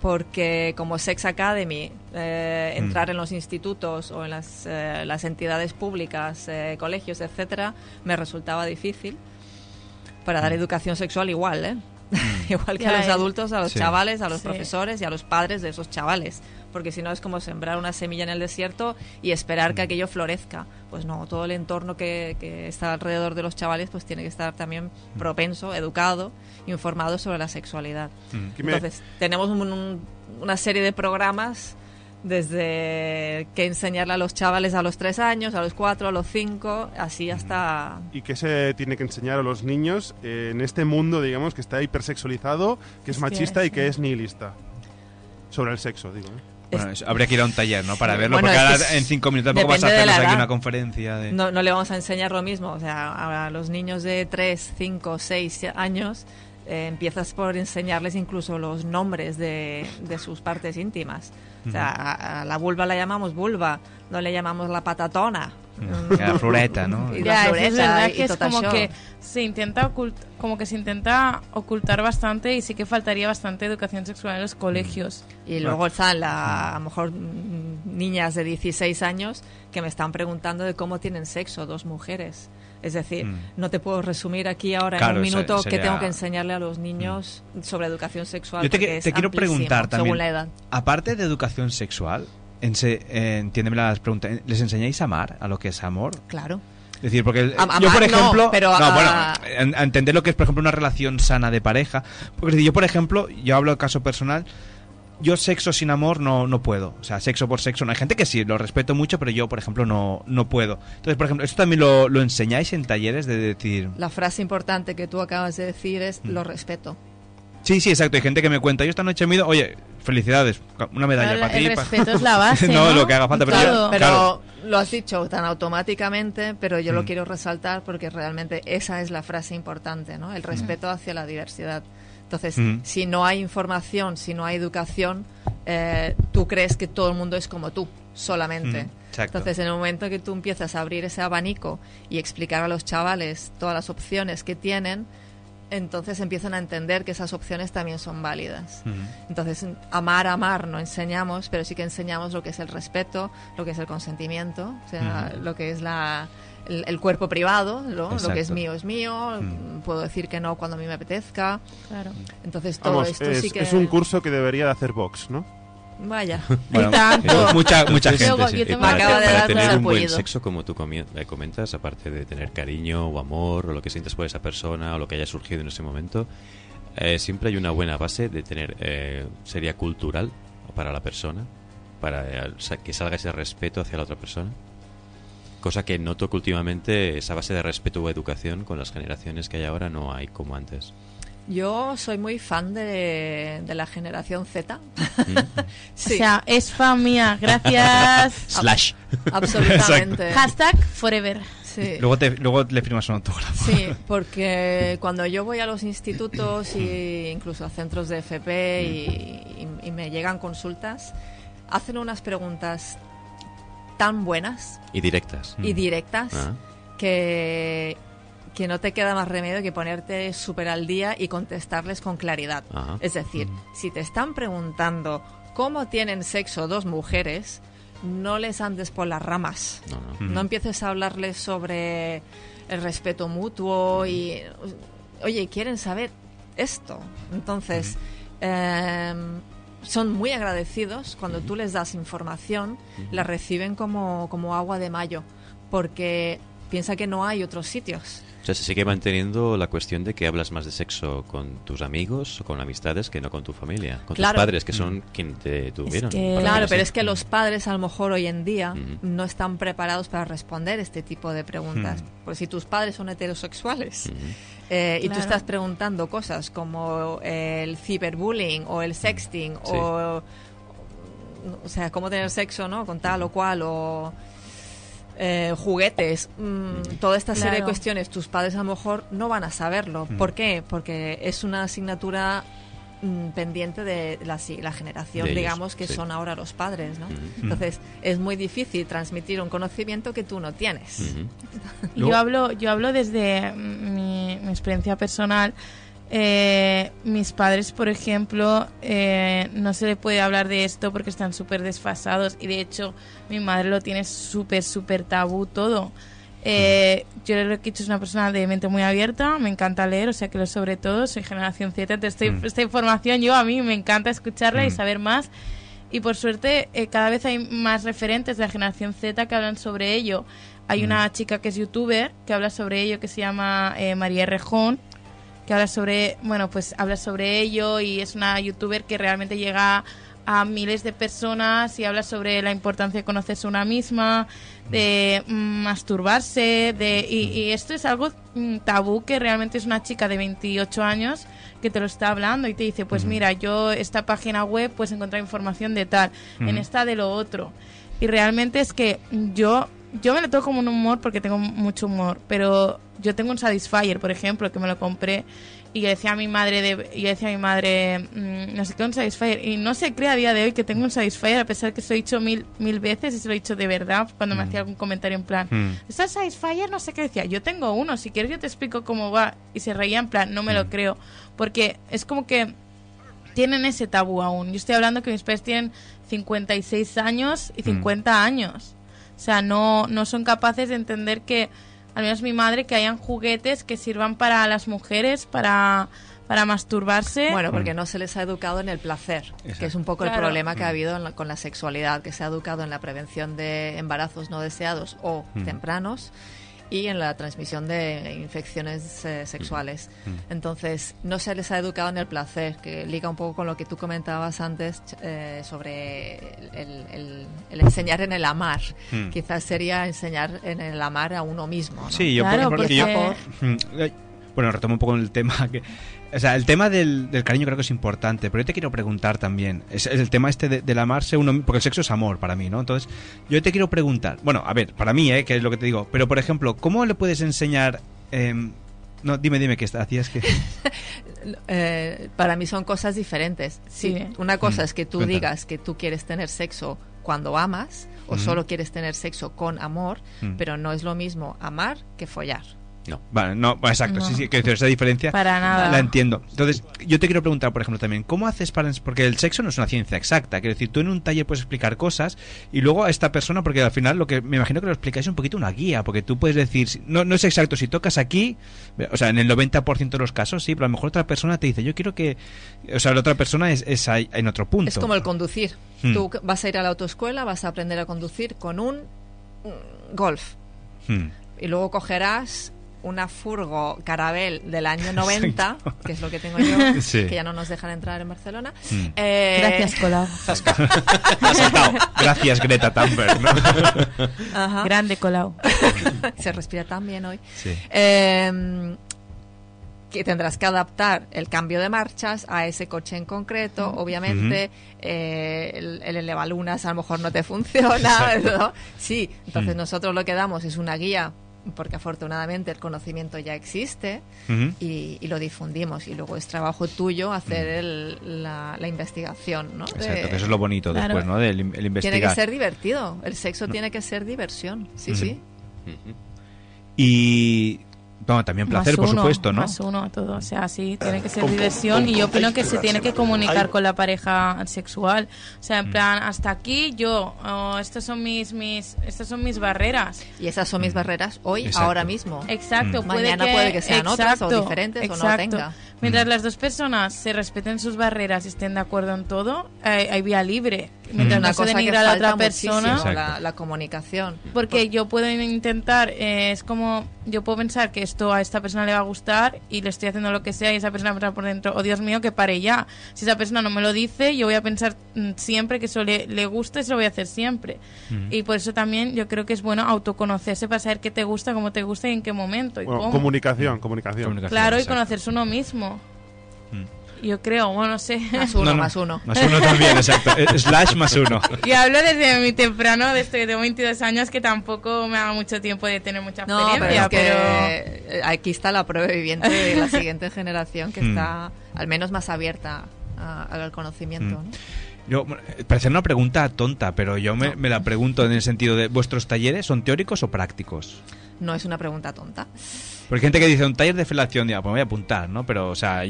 porque como Sex Academy, eh, Mm. entrar en los institutos o en las, eh, las entidades públicas, eh, colegios, etcétera, me resultaba difícil. Para dar educación sexual igual, ¿eh? igual que Ya a los es. adultos, a los Sí. chavales, a los Sí. profesores y a los padres de esos chavales. Porque si no es como sembrar una semilla en el desierto y esperar que aquello florezca. Pues no, todo el entorno que, que está alrededor de los chavales pues tiene que estar también propenso, educado, informado sobre la sexualidad. Mm. Entonces, tenemos un- un- una serie de programas Desde que enseñarle a los chavales a los tres años, a los cuatro, a los cinco, así hasta... ¿Y qué se tiene que enseñar a los niños eh, en este mundo, digamos, que está hipersexualizado, que es Es que machista y sí. que es nihilista? Sobre el sexo, digo. ¿eh? Bueno, eso, habría que ir a un taller, ¿no? Para verlo, Bueno, porque ahora en cinco minutos tampoco vas a hacernos aquí una conferencia de... No, no le vamos a enseñar lo mismo. O sea, a los niños de 3, 5, 6 años eh, empiezas por enseñarles incluso los nombres de, de sus partes íntimas. O sea, a, a la vulva la llamamos vulva, no le llamamos la patatona. Mm, la floreta, ¿no? Y la Ya, eso es floreta verdad y que es tot como que se intenta ocult- como que se intenta ocultar bastante y sí que faltaría bastante educación sexual en los colegios. Y luego están la, a lo mejor mm, niñas de 16 años que me están preguntando de cómo tienen sexo dos mujeres. Es decir, Mm. no te puedo resumir aquí ahora Claro, en un minuto sería- que tengo que enseñarle a los niños sobre educación sexual. Yo te, que- quiero preguntar también, Según la edad. aparte de educación sexual, ense- eh, entiéndeme las preguntas, ¿les enseñáis a amar, a lo que es amor? Claro. Es decir, porque yo, por no, ejemplo, pero no, a- bueno, a, entender lo que es, por ejemplo, una relación sana de pareja. Porque decir, yo, por ejemplo, yo hablo de caso personal, yo sexo sin amor no, no puedo. O sea, sexo por sexo no. Hay gente que sí, lo respeto mucho, pero yo, por ejemplo, no, no puedo. Entonces, por ejemplo, ¿esto también lo, lo enseñáis en talleres de decir... La frase importante que tú acabas de decir es Mm. lo respeto. Sí, sí, exacto. Hay gente que me cuenta, yo esta noche he ido, oye, felicidades, una medalla para el ti. pa- respeto es la base, no, ¿no? lo que haga falta, pero, Claro, yo- pero lo has dicho tan automáticamente, pero yo lo Mm. quiero resaltar porque realmente esa es la frase importante, ¿no? El respeto hacia la diversidad. Entonces, Mm. si no hay información, si no hay educación, eh, tú crees que todo el mundo es como tú, solamente. Mm. Entonces, en el momento que tú empiezas a abrir ese abanico y explicar a los chavales todas las opciones que tienen, entonces empiezan a entender que esas opciones también son válidas. Entonces, amar, amar no enseñamos, pero sí que enseñamos lo que es el respeto, lo que es el consentimiento, o sea, lo que es la, el, el cuerpo privado, ¿no? lo que es mío es mío, Mm. puedo decir que no cuando a mí me apetezca. Claro. Entonces, todo Vamos, esto es, sí que... es un curso que debería de hacer Vox, ¿no? Vaya. Bueno, tanto. eso, mucha, mucha Entonces, gente. Yo eh, para, de para tener un buen sexo, como tú eh, comentas, aparte de tener cariño o amor o lo que sientes por esa persona o lo que haya surgido en ese momento, eh, siempre hay una buena base de tener, eh, sería cultural para la persona, para eh, que salga ese respeto hacia la otra persona. Cosa que noto que últimamente esa base de respeto o educación con las generaciones que hay ahora no hay como antes. Yo soy muy fan de, de la generación Z. Sí. O sea, es fan mía, gracias. Slash. Absolutamente. Hashtag forever. Sí. Luego, te, luego le firmas un autógrafo. Sí, porque cuando yo voy a los institutos e incluso a centros de FP y, y- y me llegan consultas, hacen unas preguntas tan buenas Y directas. y directas Ah. que, que no te queda más remedio que ponerte súper al día y contestarles con claridad. Ajá. Es decir, si te están preguntando cómo tienen sexo dos mujeres, no les andes por las ramas. No, no. No empieces a hablarles sobre el respeto mutuo y, oye, quieren saber esto. Entonces, em, son muy agradecidos cuando tú les das información, la reciben como, como agua de mayo, porque piensa que no hay otros sitios. O sea, se sigue manteniendo la cuestión de que hablas más de sexo con tus amigos o con amistades que no con tu familia, con Claro. tus padres, que son quienes te tuvieron. Claro, pero es que los padres a lo mejor hoy en día no están preparados para responder este tipo de preguntas. Mm. Porque si tus padres son heterosexuales eh, y tú estás preguntando cosas como el ciberbullying o el sexting Sí. o, o sea, cómo tener sexo, ¿no? Con tal o cual o eh, juguetes, mm, toda esta serie de cuestiones, tus padres a lo mejor no van a saberlo. Mm. ¿Por qué? Porque es una asignatura mm, pendiente de la, la generación, De ellos, digamos, que sí. son ahora los padres, ¿no? Ujú. Entonces, es muy difícil transmitir un conocimiento que tú no tienes. Ujú. Yo hablo, yo hablo desde mi, mi experiencia personal. Eh, mis padres, por ejemplo, eh, no se le puede hablar de esto porque están súper desfasados y de hecho mi madre lo tiene súper, súper tabú todo. Eh, yo lo que he hecho es una persona de mente muy abierta, me encanta leer, o sea que lo sobre todo, soy generación Z, entonces estoy- Mm. esta información yo a mí me encanta escucharla y Mm. saber más y por suerte eh, cada vez hay más referentes de la generación Z que hablan sobre ello. Hay una chica que es youtuber que habla sobre ello que se llama eh, María Rejón que habla sobre, bueno, pues habla sobre ello y es una youtuber que realmente llega a miles de personas y habla sobre la importancia de conocerse una misma, de mm, masturbarse, de y, y esto es algo mm, tabú que realmente es una chica de 28 años que te lo está hablando y te dice, pues mira, yo esta página web pues encontrar información de tal, en esta de lo otro. Y realmente es que yo yo me lo tomo como un humor porque tengo mucho humor, pero yo tengo un Satisfyer, por ejemplo, que me lo compré y yo decía a mi madre, de, yo decía a mi madre, mm, no sé qué, un Satisfyer. Y no se cree a día de hoy que tengo un Satisfyer, a pesar que se lo he dicho mil, mil veces y se lo he dicho de verdad cuando me hacía algún comentario en plan, Mm. ¿está el Satisfyer? No sé qué decía. Yo tengo uno, si quieres yo te explico cómo va. Y se reía en plan, no me lo creo. Porque es como que tienen ese tabú aún. Yo estoy hablando que mis padres tienen 56 años y 50 años. O sea, no, no son capaces de entender que, al menos mi madre, que hayan juguetes que sirvan para las mujeres, para, para masturbarse. Bueno, porque no se les ha educado en el placer, que es un poco el problema que ha habido en la- con la sexualidad, que se ha educado en la prevención de embarazos no deseados o Mm. tempranos y en la transmisión de infecciones eh, sexuales. Mm. Entonces, no se les ha educado en el placer, que liga un poco con lo que tú comentabas antes eh, sobre el, el- el enseñar en el amar. Mm. Quizás sería enseñar en el amar a uno mismo. ¿no? Sí, yo por yo- Mm, eh, bueno, retomo un poco el tema que o sea, el tema del, del cariño creo que es importante, pero yo te quiero preguntar también, es, es el tema este de- del amarse uno, porque el sexo es amor para mí, ¿no? Entonces, yo te quiero preguntar, bueno, a ver, para mí, ¿eh? Que es lo que te digo, pero por ejemplo, ¿cómo le puedes enseñar em, no, dime, dime, ¿qué hacías que Eh, para mí son cosas diferentes. Sí. Sí, una cosa Mm, es que tú digas que tú quieres tener sexo cuando amas o Ujú. solo quieres tener sexo con amor, Mm. pero no es lo mismo amar que follar. No. Vale, no, exacto, sí, No. sí, que decir, esa diferencia Para nada. la entiendo. Entonces, yo te quiero preguntar, por ejemplo, también, ¿cómo haces para...? Porque el sexo no es una ciencia exacta, quiero decir, tú en un taller puedes explicar cosas y luego a esta persona, porque al final lo que me imagino que lo explicáis un poquito una guía, porque tú puedes decir, no, no es exacto, si tocas aquí, o sea, en el 90% de los casos sí, pero a lo mejor otra persona te dice, yo quiero que... O sea, la otra persona es, es ahí- en otro punto. Es como el conducir. Mm. Tú vas a ir a la autoescuela, vas a aprender a conducir con un mm, golf Hmm. y luego cogerás una furgo carabel del año 90, que es lo que tengo yo, Sí. que ya no nos dejan entrar en Barcelona. Mm. Eh, Gracias, Colau. Te has saltado. Gracias, Greta Thunberg. ¿no? Ajá. Grande Colau. Se respira tan bien hoy. Sí. Eh, que tendrás que adaptar el cambio de marchas a ese coche en concreto. Obviamente, eh, el, el elevalunas a lo mejor no te funciona. Sí, entonces Mm. nosotros lo que damos es una guía, porque afortunadamente el conocimiento ya existe y, y lo difundimos. Y luego es trabajo tuyo hacer el- la, la investigación. ¿no? Exacto, De- que eso es lo bonito Claro. después, ¿no? Del el investigar. Tiene que ser divertido. El sexo No. tiene que ser diversión. Sí, sí. Y bueno, también placer, Más por uno, supuesto, ¿no? Más uno, todo. O sea, sí, tiene que ser Com- diversión com- y yo opino que se tiene que comunicar Hay- con la pareja sexual. O sea, en Mm. plan, hasta aquí yo, oh, estas son mis, mis, estas son mis barreras. Y esas son mis barreras hoy, Exacto. ahora mismo. Exacto, Mm. puede Mañana que, puede que sean otras o exacto, diferentes o no exacto. tenga. Mientras Mm. las dos personas se respeten sus barreras y estén de acuerdo en todo, hay, hay vía libre. Mientras Una no se denigra a la otra persona. la, la comunicación. Porque yo puedo intentar, eh, es como, yo puedo pensar que esto a esta persona le va a gustar y le estoy haciendo lo que sea y esa persona pensar por dentro, oh Dios mío, que pare ya. Si esa persona no me lo dice, yo voy a pensar mm, siempre que eso le, le gusta y se lo voy a hacer siempre. Y por eso también yo creo que es bueno autoconocerse para saber qué te gusta, cómo te gusta y en qué momento y Bueno, cómo. comunicación, comunicación. Claro, y conocerse uno mismo. Yo creo, bueno, no sé. Más uno, No, no. más uno. Más uno también, exacto. Eh, Slash más uno. Y hablo desde mi temprano, desde que tengo 22 años, que tampoco me haga mucho tiempo de tener mucha No, pero experiencia, es que eh, aquí está la prueba viviente de la siguiente generación que Mm. está al menos más abierta a- al conocimiento. Mm. ¿no? Yo, eh, parece una pregunta tonta, pero yo me, me la pregunto en el sentido de, ¿vuestros talleres son teóricos o prácticos? No es una pregunta tonta. Porque hay gente que dice, un taller de felación, ya, pues me voy a apuntar, ¿no? Pero, o sea,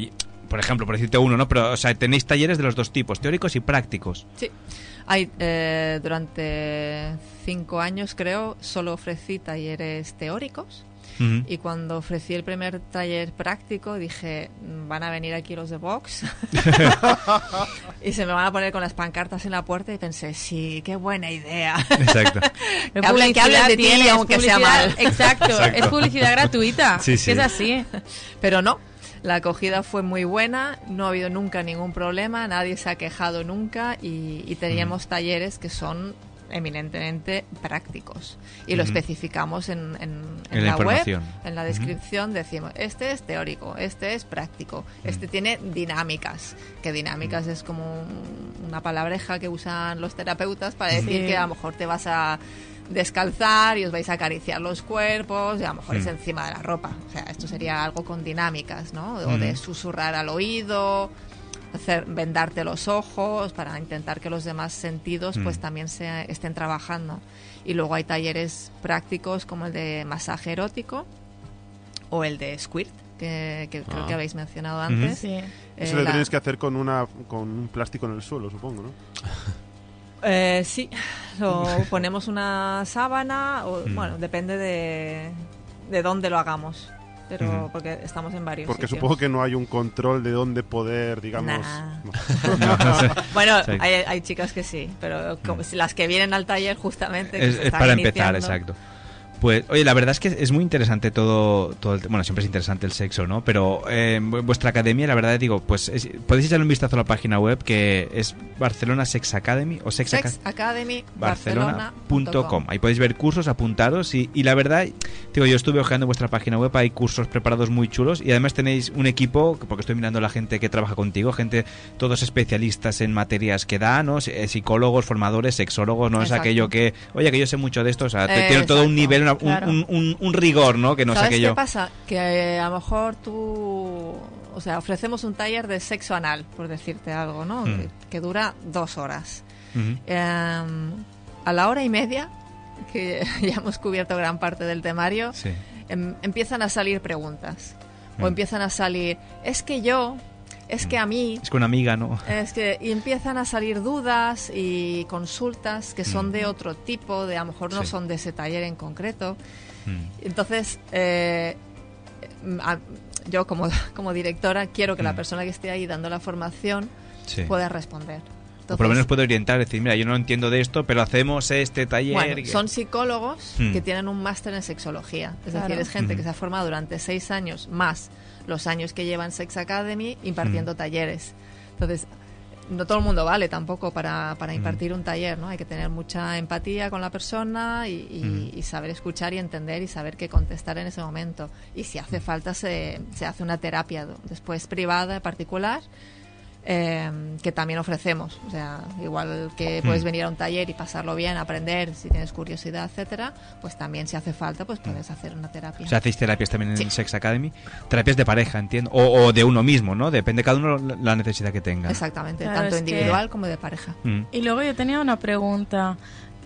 por ejemplo, por decirte uno, ¿no? Pero, o sea, tenéis talleres de los dos tipos, teóricos y prácticos. Sí. Hay, eh, durante cinco años, creo, solo ofrecí talleres teóricos. Ujú. Y cuando ofrecí el primer taller práctico, dije, "Mm, van a venir aquí los de Vox y se me van a poner con las pancartas en la puerta y pensé, sí, qué buena idea. Exacto. que, hablen, que hablen de ti, aunque sea mal. Exacto, Exacto. es publicidad gratuita. Sí, sí. es así. Pero no. La acogida fue muy buena, no ha habido nunca ningún problema, nadie se ha quejado nunca y, y teníamos talleres que son eminentemente prácticos. Y lo especificamos en, en- en En la web, en la descripción decimos este es teórico, este es práctico, este tiene dinámicas, que dinámicas es como un- una palabreja que usan los terapeutas para decir que a lo mejor te vas a descalzar y os vais a acariciar los cuerpos y a lo mejor es Mm. encima de la ropa. O sea, esto sería algo con dinámicas, ¿no? O Mm. de susurrar al oído, hacer vendarte los ojos para intentar que los demás sentidos pues Mm. también se estén trabajando. Y luego hay talleres prácticos como el de masaje erótico o el de squirt, que, que creo Ah. que habéis mencionado antes. Sí. Eso Eh, lo la- tenéis que hacer con una con un plástico en el suelo, supongo, ¿no? Eh, sí, lo ponemos una sábana, o, Mm. bueno, depende de, de dónde lo hagamos, pero porque estamos en varios Porque sitios. supongo que no hay un control de dónde poder, digamos. Nah. No. bueno, Sí. hay, hay chicas que sí, pero como si las que vienen al taller justamente... que Es, se es están para empezar, exacto. Pues, oye, la verdad es que es muy interesante todo, todo el, bueno, siempre es interesante el sexo, ¿no? Pero eh, vu- vuestra academia, la verdad digo, pues es- podéis echarle un vistazo a la página web que es Barcelona Sex Academy o Sex, Aca- Sex Academy Barcelona. barcelona.com. Ahí podéis ver cursos, apuntaros y, y la verdad, digo, yo estuve hojeando vuestra página web, hay cursos preparados muy chulos y además tenéis un equipo, porque estoy mirando la gente que trabaja contigo, gente, todos especialistas en materias que dan, ¿no? Eh, Psicólogos, formadores, sexólogos, no es aquello que, oye, que yo sé mucho de esto, o sea, Eh, tiene todo un nivel, una- un, claro. un- un- un rigor, ¿no? Que no es ¿Sabes aquello. qué pasa? Que eh, a lo mejor tú... O sea, ofrecemos un taller de sexo anal, por decirte algo, ¿no? Mm. Que, que dura dos horas. Em, a la hora y media, que ya hemos cubierto gran parte del temario, Sí. em- empiezan a salir preguntas. Mm. O empiezan a salir, es que yo, es que a mí, Es que una amiga, ¿no? es que y empiezan a salir dudas y consultas que son de otro tipo, de a lo mejor no Mm. Sí. son de ese taller en concreto. Mm. Entonces, eh, a- yo como, como directora quiero que la Mm. persona que esté ahí dando la formación Sí. pueda responder. O por lo menos Entonces, puedo orientar, decir, mira, yo no entiendo de esto, pero hacemos este taller. Bueno, que- son psicólogos que tienen un máster en sexología. Es Claro. decir, es gente que se ha formado durante seis años más los años que lleva en Sex Academy impartiendo Hmm. talleres. Entonces, no todo el mundo vale tampoco para, para Hmm. impartir un taller, ¿no? Hay que tener mucha empatía con la persona y, y- Hmm. y saber escuchar y entender y saber qué contestar en ese momento. Y si hace falta, se, se hace una terapia después privada, particular, eh, que también ofrecemos. O sea, igual que puedes Hmm. venir a un taller y pasarlo bien, aprender, si tienes curiosidad, etcétera, pues también si hace falta, pues puedes hacer una terapia. O sea, hacéis terapias también en Sí. Sex Academy. Terapias de pareja, entiendo. O, o de uno mismo, ¿no? Depende cada uno la necesidad que tenga. Exactamente, Claro, tanto es que- individual como de pareja. Mm. Y luego yo tenía una pregunta.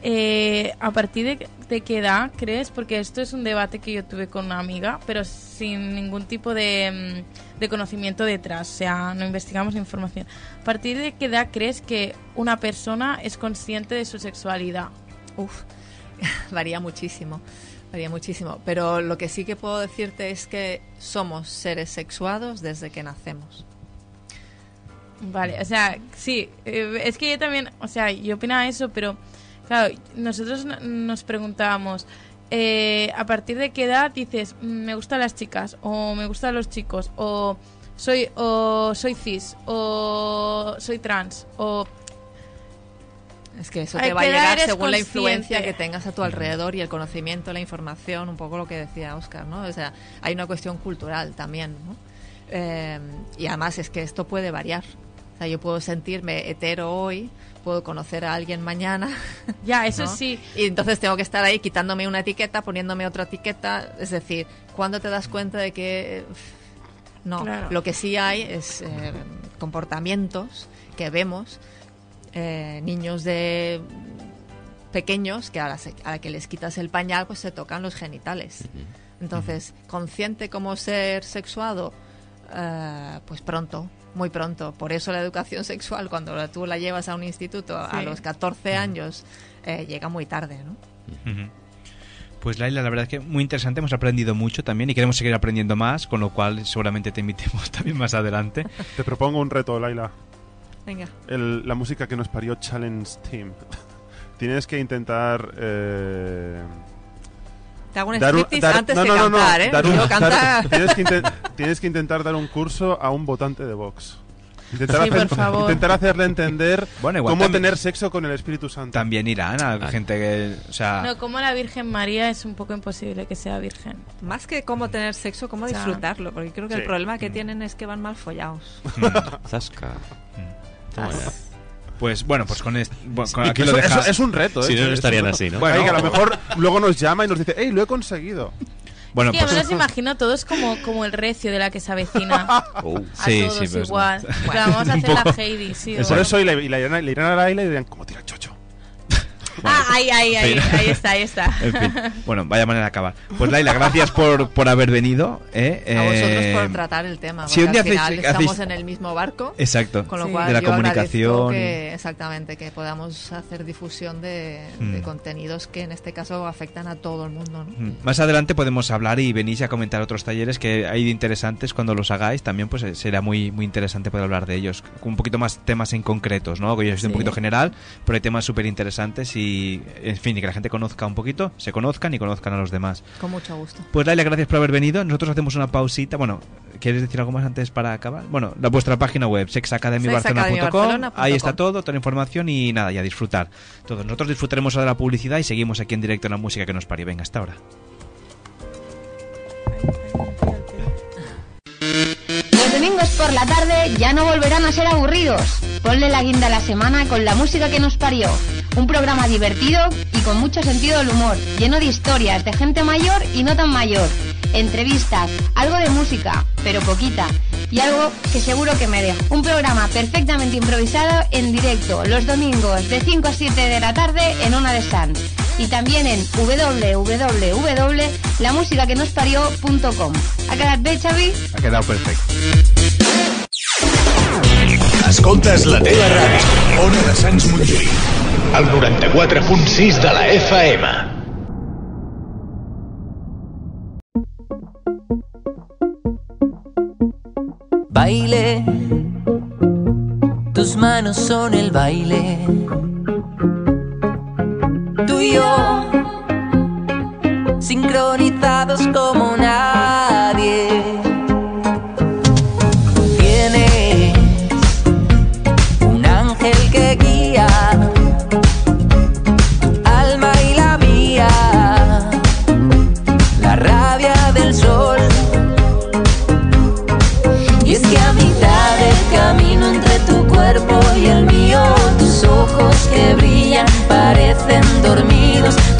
Eh, ¿A partir de, de qué edad crees? Porque esto es un debate que yo tuve con una amiga, pero sin ningún tipo de, mm, de conocimiento detrás. O sea, no investigamos información. ¿A partir de qué edad crees que una persona es consciente de su sexualidad? Uf, varía muchísimo, varía muchísimo. Pero lo que sí que puedo decirte es que somos seres sexuados desde que nacemos. Vale, o sea, sí, eh, es que yo también, o sea, yo opinaba eso, pero claro, nosotros no- nos preguntábamos, eh, ¿a partir de qué edad dices, "Mm, me gustan las chicas, o me gustan los chicos, o soy, o soy cis, o soy trans, o... Es que eso ¿A te va a llegar según la influencia que tengas a tu alrededor y el conocimiento, la información, un poco lo que decía Oscar, ¿no? O sea, hay una cuestión cultural también, ¿no? Eh, y además es que esto puede variar. O sea, yo puedo sentirme hetero hoy, puedo conocer a alguien mañana. Ya, eso ¿no? sí. Y entonces tengo que estar ahí quitándome una etiqueta, poniéndome otra etiqueta. Es decir, ¿cuándo te das cuenta de que... No, Claro. lo que sí hay es eh, comportamientos que vemos, eh, niños de pequeños que a la, se- a la que les quitas el pañal pues se tocan los genitales. Entonces, consciente como ser sexuado, eh, pues pronto, muy pronto. Por eso la educación sexual, cuando la- tú la llevas a un instituto a los 14 años, eh, llega muy tarde, ¿no? Pues Laila, la verdad es que muy interesante, hemos aprendido mucho también y queremos seguir aprendiendo más, con lo cual seguramente te invitemos también más adelante. Te propongo un reto, Laila. Venga. El- la música que nos parió Challenge Team. Tienes que intentar eh, Te hago un Dar un- striptease dar- antes no, que no, cantar, ¿eh? dar un- Yo dar- cantar... tienes, que inten- tienes que intentar dar un curso a un votante de Vox. Intentar, Sí, por favor. intentar hacerle entender Bueno, igual cómo también- tener sexo con el Espíritu Santo. También irán a gente que. O sea. No, como la Virgen María es un poco imposible que sea virgen. Más que cómo tener sexo, cómo O sea, disfrutarlo, porque creo que Sí. el problema que tienen es que van mal follados. Zasca. Toma ya. Pues bueno, pues con, est- bueno, con aquí que lo deja. es un reto, ¿eh? Si no, no Es estarían así, ¿no? Bueno, Bueno. que a lo mejor luego nos llama y nos dice, ¡Ey, lo he conseguido! Bueno, Sí, yo pues- me los imagino todos como, como el recio de la que se avecina. Oh. A Sí, todos sí, pero es- igual. Bueno, Pero vamos a hacer la Heidi, sí. Por eso y le, y a la isla y dirán, ¿cómo tira el chocho? Ah, ahí, ahí, ahí, está, ahí está. En fin, bueno, vaya manera de acabar. Pues Laila, gracias por, por haber venido. ¿eh? A vosotros Eh, por tratar el tema, si un día al final hacéis- estamos hacéis- en el mismo barco. Exacto, Con lo Sí. cual de la yo comunicación. Que, exactamente, que podamos hacer difusión de, de Mm. contenidos que en este caso afectan a todo el mundo. ¿no? Mm. Más adelante podemos hablar y venís a comentar otros talleres que hay de interesantes cuando los hagáis. También pues eh, será muy muy interesante poder hablar de ellos. Un poquito más temas en concretos, ¿no? Que yo soy un Sí. poquito general, pero hay temas súper interesantes y, en fin, y que la gente conozca un poquito, se conozcan y conozcan a los demás. Con mucho gusto. Pues Laila, gracias por haber venido. Nosotros hacemos una pausita. Bueno, ¿quieres decir algo más antes para acabar? Bueno, la vuestra página web, sexacademybarcelona.com. Ahí está todo, toda la información y nada, y a disfrutar. Todos nosotros disfrutaremos ahora de la publicidad y seguimos aquí en directo en la música que nos parió. Venga, hasta ahora. Por la tarde ya no volverán a ser aburridos. Ponle la guinda a la semana con la música que nos parió. Un programa divertido y con mucho sentido del humor, lleno de historias de gente mayor y no tan mayor. Entrevistas, algo de música, pero poquita. Y algo que seguro que me deja. Un programa perfectamente improvisado en directo los domingos de 5 a 7 de la tarde en Ona de Sans. Y también en www.lamusicaquenosparió.com. ¿Ha quedado bé, Xavi? Ha quedado perfecto. Escoltes la teva ràdio. Ona de Sants Montjuïc. El 94.6 de la FM. Baile, tus manos son el baile. Tú y yo, sincronizados como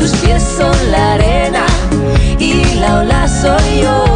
tus pies son la arena y la ola soy yo.